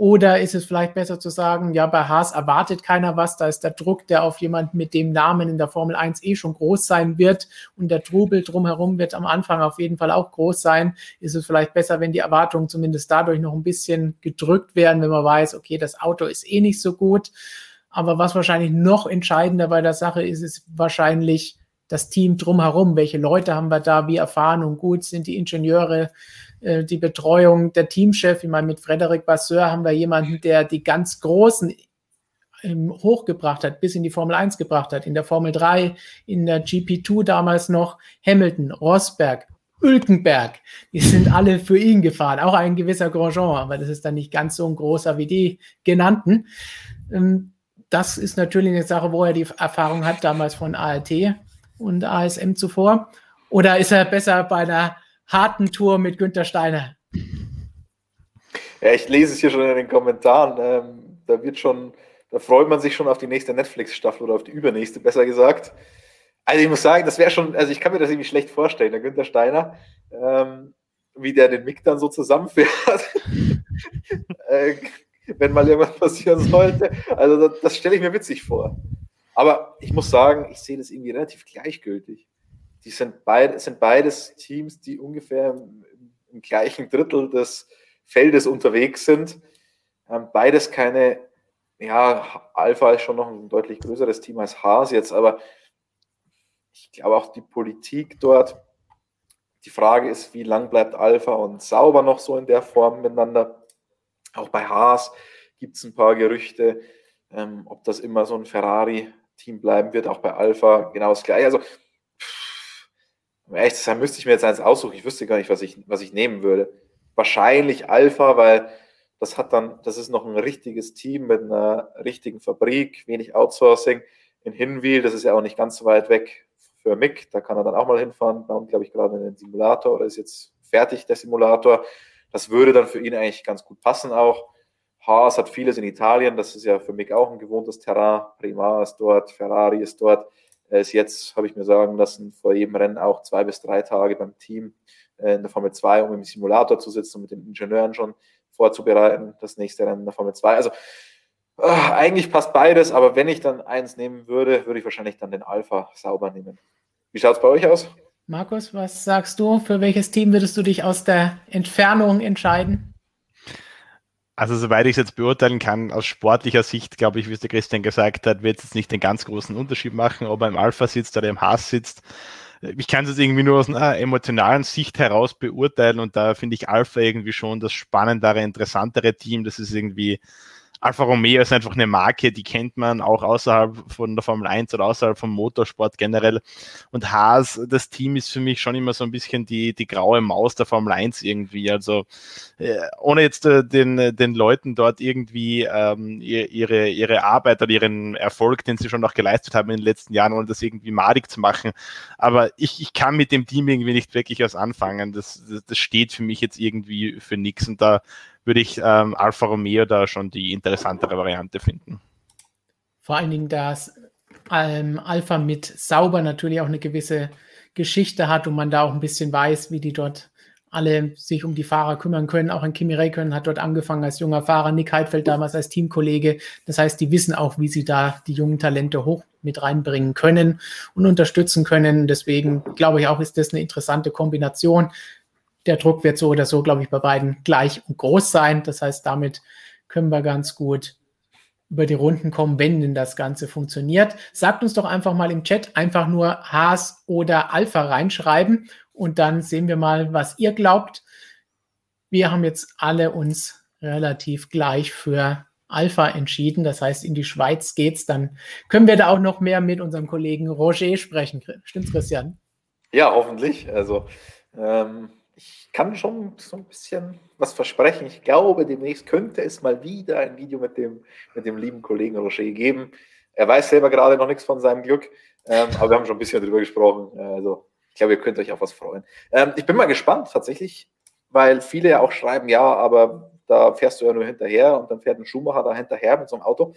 S1: oder ist es vielleicht besser zu sagen, ja, bei Haas erwartet keiner was, da ist der Druck, der auf jemanden mit dem Namen in der Formel 1 eh schon groß sein wird und der Trubel drumherum wird am Anfang auf jeden Fall auch groß sein. Ist es vielleicht besser, wenn die Erwartungen zumindest dadurch noch ein bisschen gedrückt werden, wenn man weiß, okay, das Auto ist eh nicht so gut. Aber was wahrscheinlich noch entscheidender bei der Sache ist, ist wahrscheinlich das Team drumherum, welche Leute haben wir da, wie erfahren und gut sind die Ingenieure, äh, die Betreuung, der Teamchef. Ich meine, mit Frederic Basseur haben wir jemanden, der die ganz Großen hochgebracht hat, bis in die Formel 1 gebracht hat, in der Formel 3, in der GP2 damals noch, Hamilton, Rosberg, Ülkenberg, die sind alle für ihn gefahren, auch ein gewisser Grosjean, aber das ist dann nicht ganz so ein großer wie die genannten. Ähm, das ist natürlich eine Sache, wo er die Erfahrung hat, damals von ART und ASM zuvor. Oder ist er besser bei einer harten Tour mit Günter Steiner?
S4: Ja, ich lese es hier schon in den Kommentaren. Ähm, da wird schon, da freut man sich schon auf die nächste Netflix-Staffel oder auf die übernächste, besser gesagt. Also ich muss sagen, das wäre schon, also ich kann mir das irgendwie schlecht vorstellen, der Günther Steiner, ähm, wie der den Mick dann so zusammenfährt, äh, wenn mal irgendwas passieren sollte. Also das, das stelle ich mir witzig vor. Aber ich muss sagen, ich sehe das irgendwie relativ gleichgültig. Die sind, beid, sind beides Teams, die ungefähr im, im gleichen Drittel des Feldes unterwegs sind. Ähm, beides keine, ja, Alpha ist schon noch ein deutlich größeres Team als Haas jetzt, aber ich glaube auch die Politik dort. Die Frage ist, wie lang bleibt Alpha und Sauber noch so in der Form miteinander? Auch bei Haas gibt es ein paar Gerüchte, ähm, ob das immer so ein Ferrari-Team bleiben wird. Auch bei Alpha genau das gleiche. Also, um ehrlich zu sein, müsste ich mir jetzt eins aussuchen. Ich wüsste gar nicht, was ich, was ich nehmen würde. Wahrscheinlich Alpha, weil das hat dann, das ist noch ein richtiges Team mit einer richtigen Fabrik, wenig Outsourcing in Hinwil. Das ist ja auch nicht ganz so weit weg für Mick. Da kann er dann auch mal hinfahren. Bauen, glaube ich, gerade einen Simulator oder ist jetzt fertig, der Simulator. Das würde dann für ihn eigentlich ganz gut passen auch. Haas hat vieles in Italien, das ist ja für Mick auch ein gewohntes Terrain. Prima ist dort, Ferrari ist dort. Er ist jetzt, habe ich mir sagen lassen, vor jedem Rennen auch zwei bis drei Tage beim Team äh, in der Formel 2, um im Simulator zu sitzen und mit den Ingenieuren schon vorzubereiten, das nächste Rennen in der Formel 2. Also Ach, eigentlich passt beides, aber wenn ich dann eins nehmen würde, würde ich wahrscheinlich dann den Alpha sauber nehmen. Wie schaut es bei euch aus?
S1: Markus, was sagst du? Für welches Team würdest du dich aus der Entfernung entscheiden?
S3: Also, soweit ich es jetzt beurteilen kann, aus sportlicher Sicht, glaube ich, wie es der Christian gesagt hat, wird es jetzt nicht den ganz großen Unterschied machen, ob er im Alpha sitzt oder im Haas sitzt. Ich kann es jetzt irgendwie nur aus einer emotionalen Sicht heraus beurteilen und da finde ich Alpha irgendwie schon das spannendere, interessantere Team. Das ist irgendwie Alfa Romeo ist einfach eine Marke, die kennt man auch außerhalb von der Formel 1 oder außerhalb vom Motorsport generell. Und Haas, das Team ist für mich schon immer so ein bisschen die, die graue Maus der Formel 1 irgendwie. Also äh, ohne jetzt äh, den, den Leuten dort irgendwie ähm, ihre, ihre Arbeit oder ihren Erfolg, den sie schon noch geleistet haben in den letzten Jahren, ohne das irgendwie madig zu machen. Aber ich, ich kann mit dem Team irgendwie nicht wirklich was anfangen. Das, das, das steht für mich jetzt irgendwie für nichts. Und da würde ich ähm, Alfa Romeo da schon die interessantere Variante finden.
S1: Vor allen Dingen, dass ähm, Alpha mit Sauber natürlich auch eine gewisse Geschichte hat und man da auch ein bisschen weiß, wie die dort alle sich um die Fahrer kümmern können. Auch ein Kimi Räikkönen hat dort angefangen als junger Fahrer, Nick Heidfeld damals als Teamkollege. Das heißt, die wissen auch, wie sie da die jungen Talente hoch mit reinbringen können und unterstützen können. Deswegen glaube ich auch, ist das eine interessante Kombination der Druck wird so oder so, glaube ich, bei beiden gleich und groß sein. Das heißt, damit können wir ganz gut über die Runden kommen, wenn denn das Ganze funktioniert. Sagt uns doch einfach mal im Chat einfach nur Haas oder Alpha reinschreiben und dann sehen wir mal, was ihr glaubt. Wir haben jetzt alle uns relativ gleich für Alpha entschieden. Das heißt, in die Schweiz geht's. Dann können wir da auch noch mehr mit unserem Kollegen Roger sprechen. Stimmt's, Christian?
S4: Ja, hoffentlich. Also ähm, ich kann schon so ein bisschen was versprechen. Ich glaube, demnächst könnte es mal wieder ein Video mit dem, mit dem lieben Kollegen Rocher geben. Er weiß selber gerade noch nichts von seinem Glück, ähm, aber wir haben schon ein bisschen darüber gesprochen. Also ich glaube, ihr könnt euch auf was freuen. Ähm, ich bin mal gespannt tatsächlich, weil viele ja auch schreiben, ja, aber da fährst du ja nur hinterher und dann fährt ein Schuhmacher da hinterher mit so einem Auto.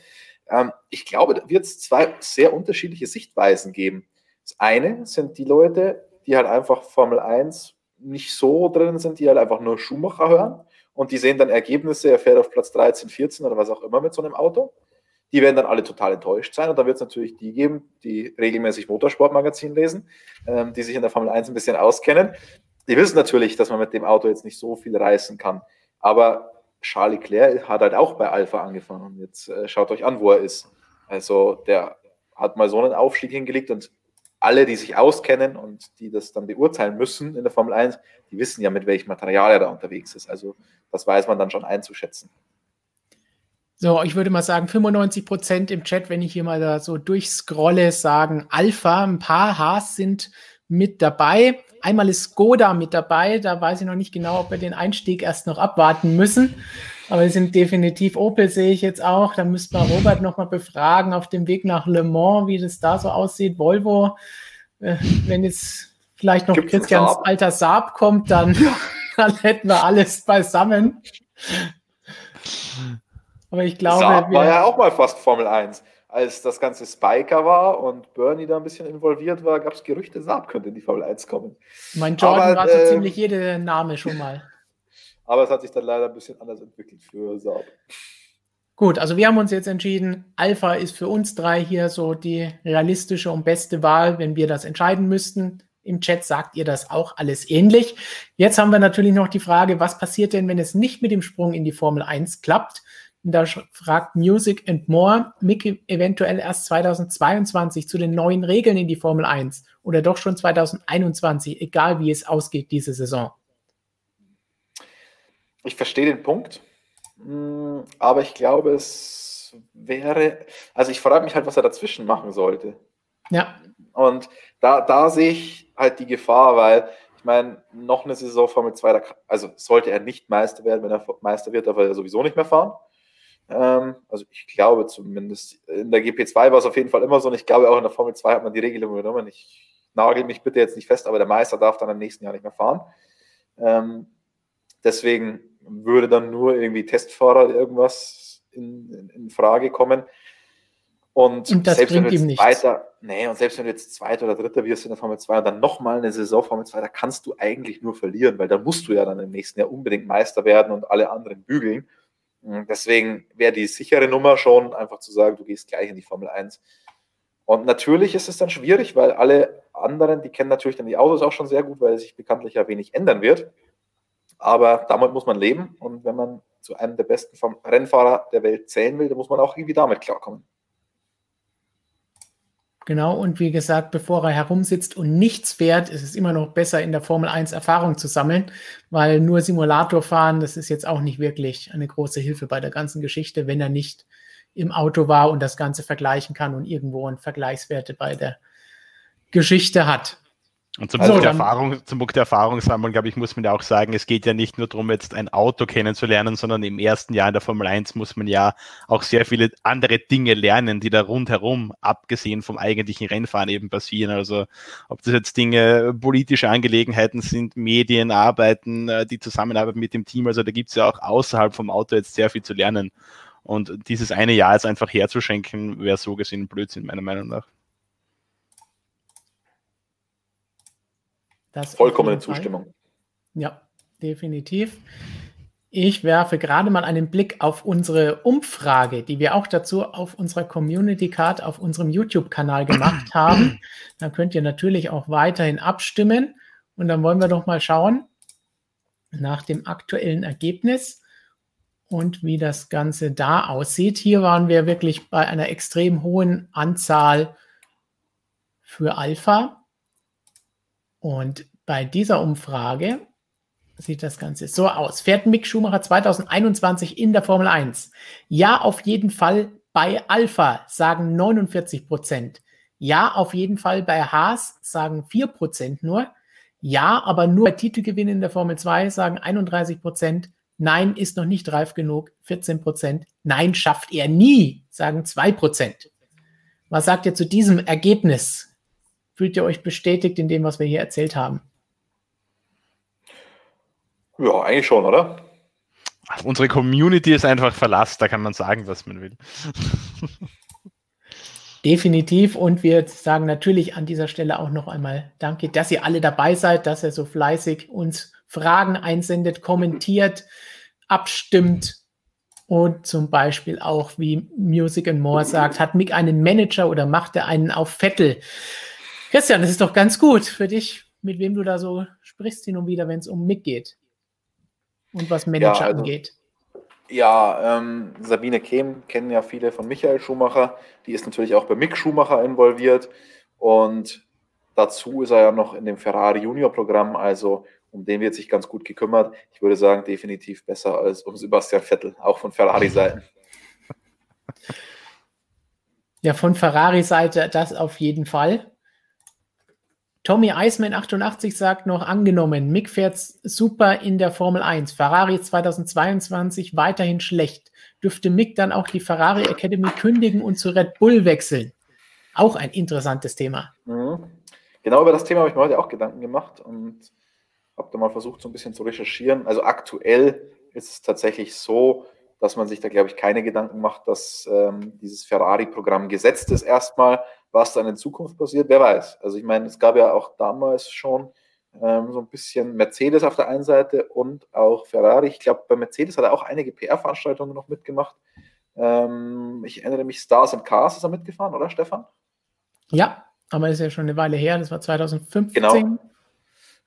S4: Ähm, ich glaube, da wird es zwei sehr unterschiedliche Sichtweisen geben. Das eine sind die Leute, die halt einfach Formel 1 nicht so drin sind, die halt einfach nur Schumacher hören und die sehen dann Ergebnisse, er fährt auf Platz 13, 14 oder was auch immer mit so einem Auto. Die werden dann alle total enttäuscht sein und dann wird es natürlich die geben, die regelmäßig Motorsportmagazin lesen, ähm, die sich in der Formel 1 ein bisschen auskennen. Die wissen natürlich, dass man mit dem Auto jetzt nicht so viel reißen kann. Aber Charles Leclerc hat halt auch bei Alpha angefangen und jetzt äh, schaut euch an, wo er ist. Also der hat mal so einen Aufstieg hingelegt und alle, die sich auskennen und die das dann beurteilen müssen in der Formel 1, die wissen ja, mit welchem Material er da unterwegs ist. Also das weiß man dann schon einzuschätzen.
S1: So, ich würde mal sagen, 95 Prozent im Chat, wenn ich hier mal da so durchscrolle, sagen Alpha. Ein paar Haas sind mit dabei. Einmal ist Skoda mit dabei. Da weiß ich noch nicht genau, ob wir den Einstieg erst noch abwarten müssen. Aber es sind definitiv Opel, sehe ich jetzt auch. Da müsste man Robert nochmal befragen auf dem Weg nach Le Mans, wie das da so aussieht. Volvo, äh, wenn jetzt vielleicht noch Gibt's Christians Saab? alter Saab kommt, dann, dann hätten wir alles beisammen.
S4: Aber ich glaube. Saab war ja auch mal fast Formel 1. Als das ganze Spiker war und Bernie da ein bisschen involviert war, gab es Gerüchte, Saab könnte in die Formel 1 kommen.
S1: Mein Jordan Aber, war so äh, ziemlich jeder Name schon mal.
S4: Aber es hat sich dann leider ein bisschen anders entwickelt für Saab.
S1: Gut, also wir haben uns jetzt entschieden, Alpha ist für uns drei hier so die realistische und beste Wahl, wenn wir das entscheiden müssten. Im Chat sagt ihr das auch alles ähnlich. Jetzt haben wir natürlich noch die Frage, was passiert denn, wenn es nicht mit dem Sprung in die Formel 1 klappt? Da fragt Music and More, Mickey eventuell erst 2022 zu den neuen Regeln in die Formel 1 oder doch schon 2021, egal wie es ausgeht diese Saison.
S4: Ich verstehe den Punkt, hm, aber ich glaube, es wäre, also ich frage mich halt, was er dazwischen machen sollte.
S1: Ja.
S4: Und da, da sehe ich halt die Gefahr, weil ich meine, noch eine Saison Formel 2, also sollte er nicht Meister werden, wenn er Meister wird, darf er sowieso nicht mehr fahren. Ähm, also ich glaube zumindest, in der GP2 war es auf jeden Fall immer so und ich glaube auch in der Formel 2 hat man die Regelung übernommen. Ich nagel mich bitte jetzt nicht fest, aber der Meister darf dann im nächsten Jahr nicht mehr fahren. Ähm, deswegen würde dann nur irgendwie Testfahrer irgendwas in, in, in Frage kommen. Und,
S1: und das selbst bringt wenn du jetzt
S4: weiter, nee, und selbst wenn du jetzt Zweiter oder Dritter wirst in der Formel 2 und dann nochmal eine Saison Formel 2, da kannst du eigentlich nur verlieren, weil da musst du ja dann im nächsten Jahr unbedingt Meister werden und alle anderen bügeln. Hm, deswegen wäre die sichere Nummer schon, einfach zu sagen, du gehst gleich in die Formel 1. Und natürlich ist es dann schwierig, weil alle anderen, die kennen natürlich dann die Autos auch schon sehr gut, weil sich bekanntlich ja wenig ändern wird. Aber damit muss man leben. Und wenn man zu einem der besten Rennfahrer der Welt zählen will, dann muss man auch irgendwie damit klarkommen.
S1: Genau, und wie gesagt, bevor er herumsitzt und nichts fährt, ist es immer noch besser, in der Formel 1 Erfahrung zu sammeln, weil nur Simulator fahren, das ist jetzt auch nicht wirklich eine große Hilfe bei der ganzen Geschichte, wenn er nicht im Auto war und das Ganze vergleichen kann und irgendwo einen Vergleichswerte bei der Geschichte hat.
S3: Und zum, also Punkt, der Erfahrung, zum Punkt der Erfahrung sammeln, glaube ich, muss man ja auch sagen, es geht ja nicht nur darum, jetzt ein Auto kennenzulernen, sondern im ersten Jahr in der Formel 1 muss man ja auch sehr viele andere Dinge lernen, die da rundherum, abgesehen vom eigentlichen Rennfahren eben passieren. Also ob das jetzt Dinge, politische Angelegenheiten sind, Medien, Arbeiten, äh, die Zusammenarbeit mit dem Team, also da gibt es ja auch außerhalb vom Auto jetzt sehr viel zu lernen. Und dieses eine Jahr jetzt einfach herzuschenken, wäre so gesehen Blödsinn, meiner Meinung nach.
S4: Das Vollkommene Zustimmung.
S1: Ja, definitiv. Ich werfe gerade mal einen Blick auf unsere Umfrage, die wir auch dazu auf unserer Community Card auf unserem YouTube-Kanal gemacht haben. Da könnt ihr natürlich auch weiterhin abstimmen. Und dann wollen wir doch mal schauen nach dem aktuellen Ergebnis und wie das Ganze da aussieht. Hier waren wir wirklich bei einer extrem hohen Anzahl für Alpha. Und bei dieser Umfrage sieht das Ganze so aus. Fährt Mick Schumacher 2021 in der Formel 1? Ja, auf jeden Fall bei Alpha, sagen 49 Prozent. Ja, auf jeden Fall bei Haas, sagen 4 Prozent nur. Ja, aber nur bei Titelgewinn in der Formel 2, sagen 31 Prozent. Nein, ist noch nicht reif genug, 14 Prozent. Nein, schafft er nie, sagen 2 Prozent. Was sagt ihr zu diesem Ergebnis? Fühlt ihr euch bestätigt in dem, was wir hier erzählt haben?
S4: Ja, eigentlich schon, oder?
S3: Unsere Community ist einfach Verlass, da kann man sagen, was man will.
S1: Definitiv. Und wir sagen natürlich an dieser Stelle auch noch einmal Danke, dass ihr alle dabei seid, dass ihr so fleißig uns Fragen einsendet, kommentiert, abstimmt und zum Beispiel auch, wie Music and More sagt, hat Mick einen Manager oder macht er einen auf Vettel? Christian, das ist doch ganz gut für dich, mit wem du da so sprichst hin und wieder, wenn es um Mick geht und was Manager ja, also, angeht.
S4: Ja, ähm, Sabine Kehm kennen ja viele von Michael Schumacher. Die ist natürlich auch bei Mick Schumacher involviert. Und dazu ist er ja noch in dem Ferrari Junior Programm, also um den wird sich ganz gut gekümmert. Ich würde sagen, definitiv besser als um Sebastian Vettel, auch von Ferrari-Seiten.
S1: Ja, von Ferrari-Seite das auf jeden Fall. Tommy Eisman 88 sagt noch, angenommen, Mick fährt super in der Formel 1, Ferrari 2022 weiterhin schlecht. Dürfte Mick dann auch die Ferrari Academy kündigen und zu Red Bull wechseln? Auch ein interessantes Thema.
S4: Mhm. Genau über das Thema habe ich mir heute auch Gedanken gemacht und habe da mal versucht, so ein bisschen zu recherchieren. Also aktuell ist es tatsächlich so, dass man sich da, glaube ich, keine Gedanken macht, dass ähm, dieses Ferrari-Programm gesetzt ist erstmal. Was dann in Zukunft passiert, wer weiß. Also ich meine, es gab ja auch damals schon ähm, so ein bisschen Mercedes auf der einen Seite und auch Ferrari. Ich glaube, bei Mercedes hat er auch einige PR-Veranstaltungen noch mitgemacht. Ähm, ich erinnere mich, Stars and Cars ist er mitgefahren, oder Stefan?
S1: Ja, aber ist ja schon eine Weile her, das war 2015.
S4: Genau.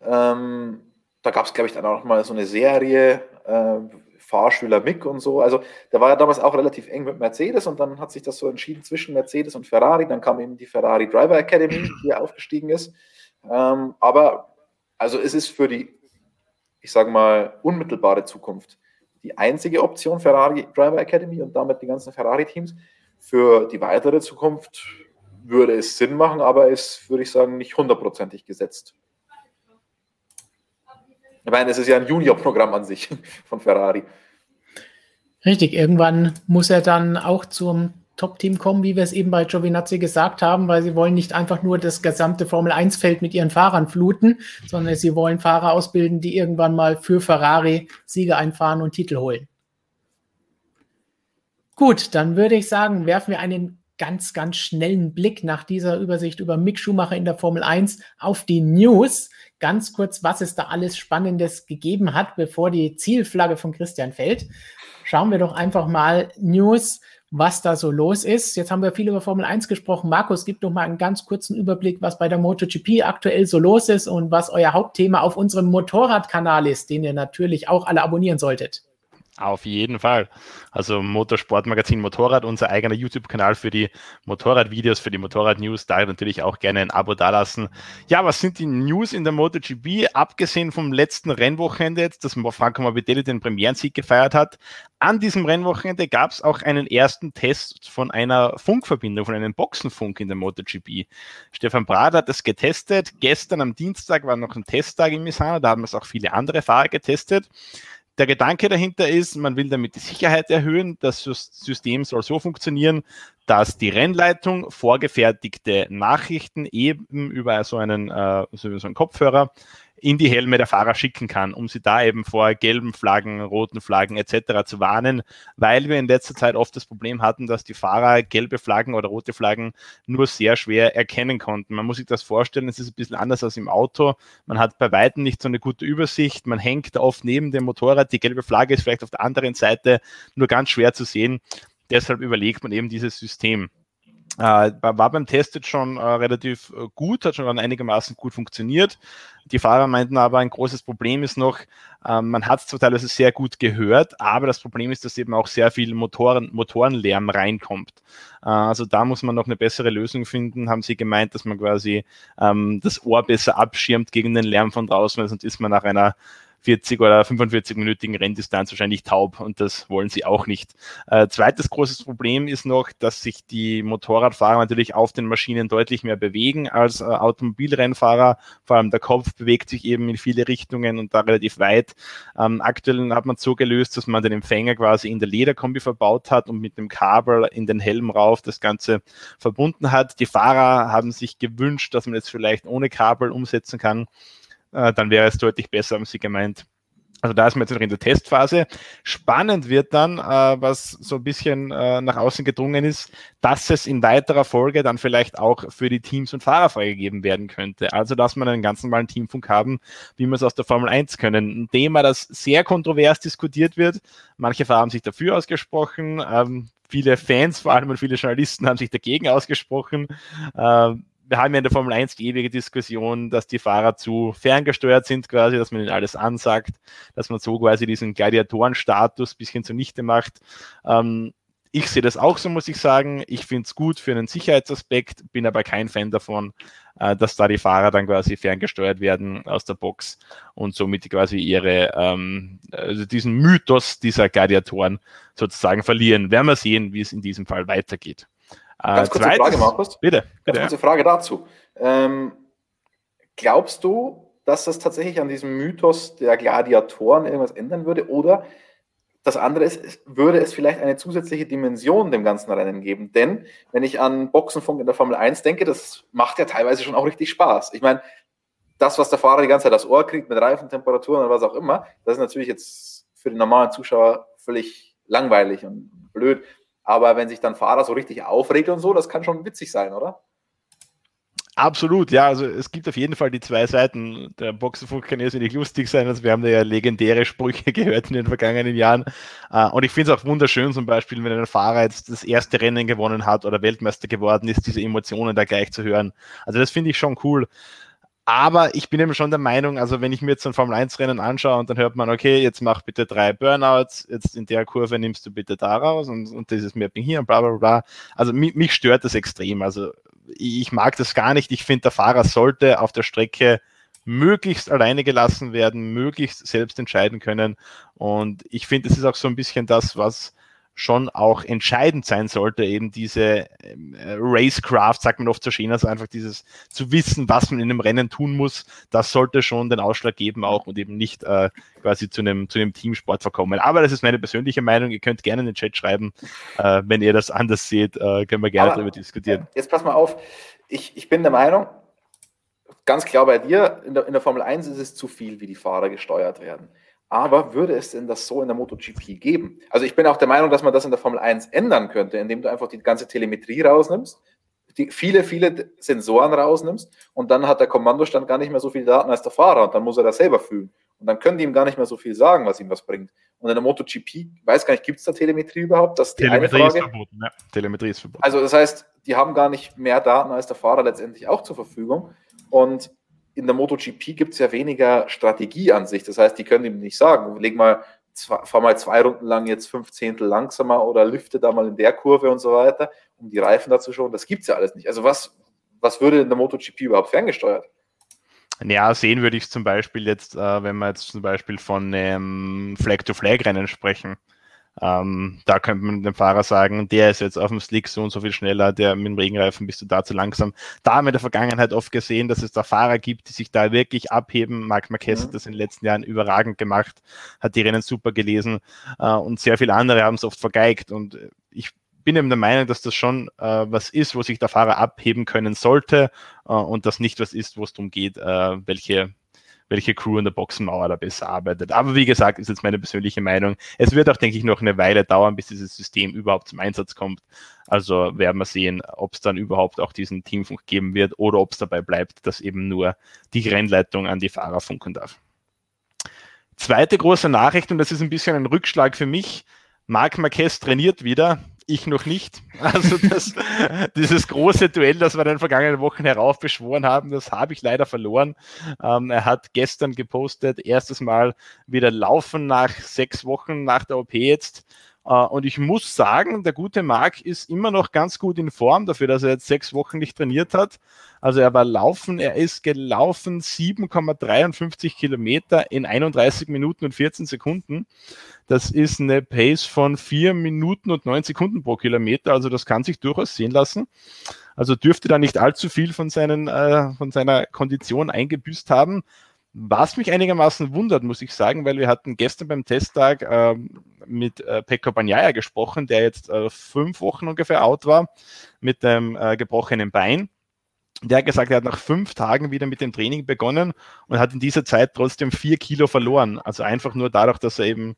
S4: Ähm, da gab es, glaube ich, dann auch mal so eine Serie, äh, Fahrschüler Mick und so. Also der war ja damals auch relativ eng mit Mercedes und dann hat sich das so entschieden zwischen Mercedes und Ferrari. Dann kam eben die Ferrari Driver Academy, die aufgestiegen ist. Ähm, aber also es ist für die, ich sage mal, unmittelbare Zukunft die einzige Option Ferrari Driver Academy und damit die ganzen Ferrari-Teams. Für die weitere Zukunft würde es Sinn machen, aber ist, würde ich sagen, nicht hundertprozentig gesetzt. Ich meine, es ist ja ein Junior-Programm an sich von Ferrari.
S1: Richtig, irgendwann muss er dann auch zum Top-Team kommen, wie wir es eben bei Giovinazzi gesagt haben, weil sie wollen nicht einfach nur das gesamte Formel-1-Feld mit ihren Fahrern fluten, sondern sie wollen Fahrer ausbilden, die irgendwann mal für Ferrari Siege einfahren und Titel holen. Gut, dann würde ich sagen, werfen wir einen ganz, ganz schnellen Blick nach dieser Übersicht über Mick Schumacher in der Formel 1 auf die News ganz kurz, was es da alles Spannendes gegeben hat, bevor die Zielflagge von Christian fällt. Schauen wir doch einfach mal News, was da so los ist. Jetzt haben wir viel über Formel 1 gesprochen. Markus, gib doch mal einen ganz kurzen Überblick, was bei der MotoGP aktuell so los ist und was euer Hauptthema auf unserem Motorradkanal ist, den ihr natürlich auch alle abonnieren solltet.
S3: Auf jeden Fall. Also Motorsportmagazin Motorrad, unser eigener YouTube-Kanal für die Motorrad-Videos, für die Motorrad-News. Da natürlich auch gerne ein Abo dalassen. Ja, was sind die News in der MotoGP? Abgesehen vom letzten Rennwochenende, dass Franco Morbidelli den Premierensieg gefeiert hat. An diesem Rennwochenende gab es auch einen ersten Test von einer Funkverbindung, von einem Boxenfunk in der MotoGP. Stefan Brad hat das getestet. Gestern am Dienstag war noch ein Testtag in Misano, da haben es auch viele andere Fahrer getestet. Der Gedanke dahinter ist, man will damit die Sicherheit erhöhen. Das System soll so funktionieren, dass die Rennleitung vorgefertigte Nachrichten eben über so einen, äh, so einen Kopfhörer in die Helme der Fahrer schicken kann, um sie da eben vor gelben Flaggen, roten Flaggen etc. zu warnen, weil wir in letzter Zeit oft das Problem hatten, dass die Fahrer gelbe Flaggen oder rote Flaggen nur sehr schwer erkennen konnten. Man muss sich das vorstellen, es ist ein bisschen anders als im Auto. Man hat bei Weitem nicht so eine gute Übersicht, man hängt oft neben dem Motorrad, die gelbe Flagge ist vielleicht auf der anderen Seite nur ganz schwer zu sehen. Deshalb überlegt man eben dieses System. Äh, war beim Test jetzt schon äh, relativ äh, gut, hat schon einigermaßen gut funktioniert. Die Fahrer meinten aber, ein großes Problem ist noch, äh, man hat es zwar teilweise sehr gut gehört, aber das Problem ist, dass eben auch sehr viel Motoren, Motorenlärm reinkommt. Äh, also da muss man noch eine bessere Lösung finden, haben sie gemeint, dass man quasi ähm, das Ohr besser abschirmt gegen den Lärm von draußen, weil sonst ist man nach einer 40 oder 45-minütigen Renndistanz wahrscheinlich taub und das wollen sie auch nicht. Äh, zweites großes Problem ist noch, dass sich die Motorradfahrer natürlich auf den Maschinen deutlich mehr bewegen als äh, Automobilrennfahrer. Vor allem der Kopf bewegt sich eben in viele Richtungen und da relativ weit. Ähm, aktuell hat man so gelöst, dass man den Empfänger quasi in der Lederkombi verbaut hat und mit dem Kabel in den Helm rauf das Ganze verbunden hat. Die Fahrer haben sich gewünscht, dass man es vielleicht ohne Kabel umsetzen kann. Äh, dann wäre es deutlich besser, haben sie gemeint. Also da ist man jetzt noch in der Testphase. Spannend wird dann, äh, was so ein bisschen äh, nach außen gedrungen ist, dass es in weiterer Folge dann vielleicht auch für die Teams und Fahrer freigegeben werden könnte. Also dass man einen ganz normalen Teamfunk haben, wie wir es aus der Formel 1 können. Ein Thema, das sehr kontrovers diskutiert wird. Manche Fahrer haben sich dafür ausgesprochen. Ähm, viele Fans, vor allem und viele Journalisten haben sich dagegen ausgesprochen. Ähm, wir haben ja in der Formel 1 die ewige Diskussion, dass die Fahrer zu ferngesteuert sind, quasi, dass man ihnen alles ansagt, dass man so quasi diesen Gladiatorenstatus ein bisschen zunichte macht. Ähm, Ich sehe das auch so, muss ich sagen. Ich finde es gut für einen Sicherheitsaspekt, bin aber kein Fan davon, äh, dass da die Fahrer dann quasi ferngesteuert werden aus der Box und somit quasi ihre, ähm, also diesen Mythos dieser Gladiatoren sozusagen verlieren. Werden wir sehen, wie es in diesem Fall weitergeht.
S4: Äh, Ganz kurze zweites, Frage, Markus.
S3: Bitte. bitte
S4: Ganz kurze Frage dazu. Ähm, glaubst du, dass das tatsächlich an diesem Mythos der Gladiatoren irgendwas ändern würde? Oder das andere ist, würde es vielleicht eine zusätzliche Dimension dem ganzen Rennen geben. Denn wenn ich an Boxenfunk in der Formel 1 denke, das macht ja teilweise schon auch richtig Spaß. Ich meine, das, was der Fahrer die ganze Zeit das Ohr kriegt mit Reifentemperaturen oder was auch immer, das ist natürlich jetzt für den normalen Zuschauer völlig langweilig und blöd. Aber wenn sich dann Fahrer so richtig aufregt und so, das kann schon witzig sein, oder?
S3: Absolut, ja. Also es gibt auf jeden Fall die zwei Seiten. Der Boxenfunk kann irrsinnig lustig sein. Also wir haben da ja legendäre Sprüche gehört in den vergangenen Jahren. Äh, und ich finde es auch wunderschön, zum Beispiel, wenn ein Fahrer jetzt das erste Rennen gewonnen hat oder Weltmeister geworden ist, diese Emotionen da gleich zu hören. Also das finde ich schon cool. Aber ich bin eben schon der Meinung, also wenn ich mir jetzt ein Formel-1-Rennen anschaue und dann hört man, okay, jetzt mach bitte drei Burnouts, jetzt in der Kurve nimmst du bitte da raus und, und dieses Mapping hier und bla bla bla. Also mich, mich stört das extrem. Also ich mag das gar nicht. Ich finde, der Fahrer sollte auf der Strecke möglichst alleine gelassen werden, möglichst selbst entscheiden können. Und ich finde, es ist auch so ein bisschen das, was schon auch entscheidend sein sollte, eben diese ähm, Racecraft, sagt man oft so schön, also einfach dieses zu wissen, was man in einem Rennen tun muss, das sollte schon den Ausschlag geben auch und eben nicht äh, quasi zu einem, zu einem Teamsport verkommen. Aber das ist meine persönliche Meinung. Ihr könnt gerne in den Chat schreiben, äh, wenn ihr das anders seht, äh, können wir gerne Aber, darüber diskutieren.
S4: Jetzt pass mal auf, ich, ich bin der Meinung, ganz klar bei dir, in der, in der Formel 1 ist es zu viel, wie die Fahrer gesteuert werden. Aber würde es denn das so in der MotoGP geben? Also ich bin auch der Meinung, dass man das in der Formel 1 ändern könnte, indem du einfach die ganze Telemetrie rausnimmst, die viele, viele Sensoren rausnimmst und dann hat der Kommandostand gar nicht mehr so viel Daten als der Fahrer und dann muss er das selber fühlen. Und dann können die ihm gar nicht mehr so viel sagen, was ihm was bringt. Und in der MotoGP, weiß gar nicht, gibt es da Telemetrie überhaupt? Das
S3: ist Telemetrie ist verboten, ja. Telemetrie ist verboten.
S4: Also das heißt, die haben gar nicht mehr Daten als der Fahrer letztendlich auch zur Verfügung. Und in der MotoGP gibt es ja weniger Strategie an sich. Das heißt, die können ihm nicht sagen, leg mal, fahr mal zwei Runden lang jetzt fünf Zehntel langsamer oder lüfte da mal in der Kurve und so weiter, um die Reifen dazu schon. Das gibt es ja alles nicht. Also was, was würde in der MotoGP überhaupt ferngesteuert?
S3: Ja, sehen würde ich zum Beispiel jetzt, äh, wenn wir jetzt zum Beispiel von einem Flag-to-Flag-Rennen sprechen. Ähm, da könnte man dem Fahrer sagen, der ist jetzt auf dem Slick so und so viel schneller, der mit dem Regenreifen bist du da zu langsam. Da haben wir in der Vergangenheit oft gesehen, dass es da Fahrer gibt, die sich da wirklich abheben. Marc Marquez hat mhm. das in den letzten Jahren überragend gemacht, hat die Rennen super gelesen äh, und sehr viele andere haben es oft vergeigt. Und ich bin eben der Meinung, dass das schon äh, was ist, wo sich der Fahrer abheben können sollte äh, und das nicht was ist, wo es darum geht, äh, welche welche Crew in der Boxenmauer da besser arbeitet. Aber wie gesagt, ist jetzt meine persönliche Meinung. Es wird auch, denke ich, noch eine Weile dauern, bis dieses System überhaupt zum Einsatz kommt. Also werden wir sehen, ob es dann überhaupt auch diesen Teamfunk geben wird oder ob es dabei bleibt, dass eben nur die Rennleitung an die Fahrer funken darf. Zweite große Nachricht, und das ist ein bisschen ein Rückschlag für mich. Marc Marquez trainiert wieder ich noch nicht. Also das, dieses große Duell, das wir in den vergangenen Wochen heraufbeschworen haben, das habe ich leider verloren. Ähm, er hat gestern gepostet, erstes Mal wieder laufen nach sechs Wochen nach der OP jetzt. Äh, und ich muss sagen, der gute Marc ist immer noch ganz gut in Form dafür, dass er jetzt sechs Wochen nicht trainiert hat. Also er war laufen, er ist gelaufen 7,53 Kilometer in 31 Minuten und 14 Sekunden. Das ist eine Pace von 4 Minuten und 9 Sekunden pro Kilometer. Also das kann sich durchaus sehen lassen. Also dürfte da nicht allzu viel von, seinen, äh, von seiner Kondition eingebüßt haben. Was mich einigermaßen wundert, muss ich sagen, weil wir hatten gestern beim Testtag äh, mit äh, Pekko Banyaya gesprochen, der jetzt äh, fünf Wochen ungefähr out war mit dem äh, gebrochenen Bein. Der hat gesagt, er hat nach fünf Tagen wieder mit dem Training begonnen und hat in dieser Zeit trotzdem vier Kilo verloren. Also einfach nur dadurch, dass er eben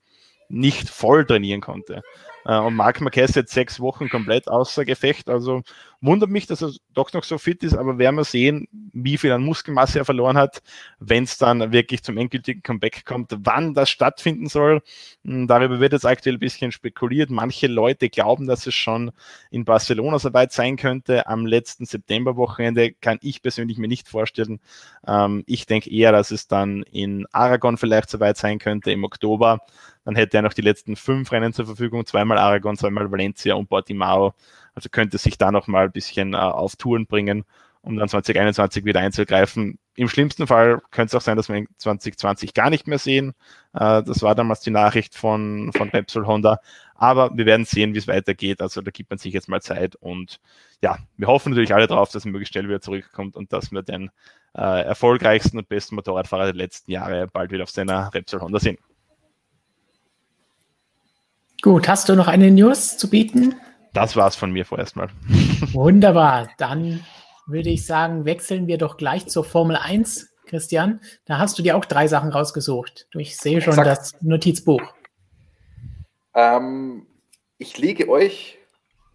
S3: nicht voll trainieren konnte. Äh, und Marc Marquez jetzt sechs Wochen komplett außer Gefecht. Also wundert mich, dass er doch noch so fit ist, aber werden wir sehen, wie viel an Muskelmasse er verloren hat, wenn es dann wirklich zum endgültigen Comeback kommt, wann das stattfinden soll. Hm, darüber wird jetzt aktuell ein bisschen spekuliert. Manche Leute glauben, dass es schon in Barcelona soweit sein könnte. Am letzten Septemberwochenende kann ich persönlich mir nicht vorstellen. Ähm, ich denke eher, dass es dann in Aragon vielleicht soweit sein könnte im Oktober. Dann hätte er noch die letzten fünf Rennen zur Verfügung, zweimal Aragon, zweimal Valencia und Portimao. Also könnte sich da noch mal ein bisschen äh, auf Touren bringen, um dann 2021 wieder einzugreifen. Im schlimmsten Fall könnte es auch sein, dass wir ihn 2020 gar nicht mehr sehen. Äh, das war damals die Nachricht von, von Repsol Honda. Aber wir werden sehen, wie es weitergeht. Also da gibt man sich jetzt mal Zeit. Und ja, wir hoffen natürlich alle darauf, dass er möglichst schnell wieder zurückkommt und dass wir den äh, erfolgreichsten und besten Motorradfahrer der letzten Jahre bald wieder auf seiner Repsol Honda sehen.
S1: Gut, hast du noch eine News zu bieten?
S3: Das war's von mir vorerst mal.
S1: Wunderbar. Dann würde ich sagen, wechseln wir doch gleich zur Formel 1, Christian. Da hast du dir auch drei Sachen rausgesucht. Ich sehe schon Exakt. das Notizbuch.
S4: Ähm, ich lege euch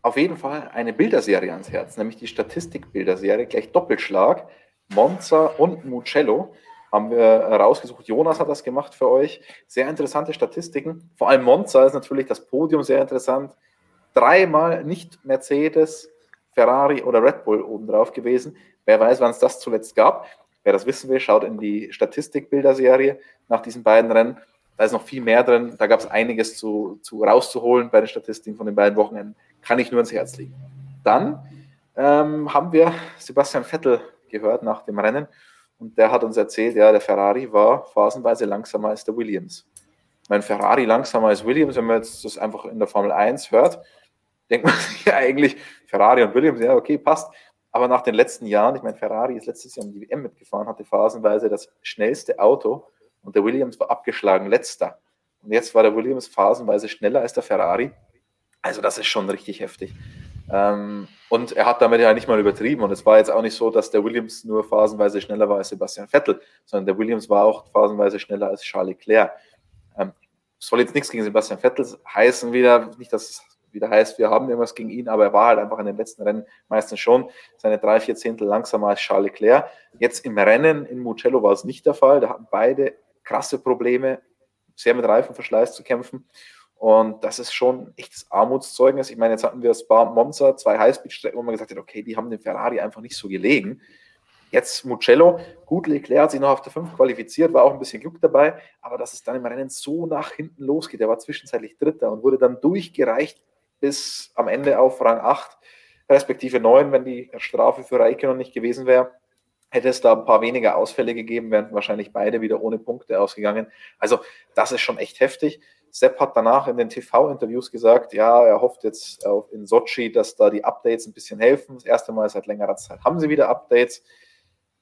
S4: auf jeden Fall eine Bilderserie ans Herz, nämlich die Statistikbilderserie, gleich Doppelschlag. Monza und Mugello haben wir rausgesucht. Jonas hat das gemacht für euch. Sehr interessante Statistiken. Vor allem Monza ist natürlich das Podium sehr interessant. Dreimal nicht Mercedes, Ferrari oder Red Bull obendrauf gewesen. Wer weiß, wann es das zuletzt gab. Wer das wissen will, schaut in die Statistikbilderserie nach diesen beiden Rennen. Da ist noch viel mehr drin. Da gab es einiges zu, zu rauszuholen bei den Statistiken von den beiden Wochenenden. Kann ich nur ins Herz legen. Dann ähm, haben wir Sebastian Vettel gehört nach dem Rennen und der hat uns erzählt, ja, der Ferrari war phasenweise langsamer als der Williams. Mein Ferrari langsamer als Williams, wenn man jetzt das einfach in der Formel 1 hört, denkt man sich ja eigentlich, Ferrari und Williams, ja, okay, passt. Aber nach den letzten Jahren, ich meine, Ferrari ist letztes Jahr um die WM mitgefahren, hatte phasenweise das schnellste Auto und der Williams war abgeschlagen letzter. Und jetzt war der Williams phasenweise schneller als der Ferrari. Also das ist schon richtig heftig. Ähm, und er hat damit ja nicht mal übertrieben. Und es war jetzt auch nicht so, dass der Williams nur phasenweise schneller war als Sebastian Vettel, sondern der Williams war auch phasenweise schneller als Charles Leclerc. Ähm, soll jetzt nichts gegen Sebastian Vettel heißen wieder, nicht, dass es wieder heißt, wir haben irgendwas gegen ihn, aber er war halt einfach in den letzten Rennen meistens schon seine drei, vier Zehntel langsamer als Charles Leclerc. Jetzt im Rennen in Mugello war es nicht der Fall. Da hatten beide krasse Probleme, sehr mit Reifenverschleiß zu kämpfen. Und das ist schon echtes Armutszeugnis. Ich meine, jetzt hatten wir Spa Monza, zwei Highspeed-Strecken, wo man gesagt hat, okay, die haben den Ferrari einfach nicht so gelegen. Jetzt Mugello, gut, Leclerc hat sich noch auf der 5 qualifiziert, war auch ein bisschen Glück dabei, aber dass es dann im Rennen so nach hinten losgeht, der war zwischenzeitlich Dritter und wurde dann durchgereicht bis am Ende auf Rang 8, respektive 9, wenn die Strafe für Raikkonen nicht gewesen wäre hätte es da ein paar weniger Ausfälle gegeben, wären wahrscheinlich beide wieder ohne Punkte ausgegangen. Also das ist schon echt heftig. Sepp hat danach in den TV-Interviews gesagt, ja, er hofft jetzt in Sochi, dass da die Updates ein bisschen helfen. Das erste Mal seit längerer Zeit haben sie wieder Updates.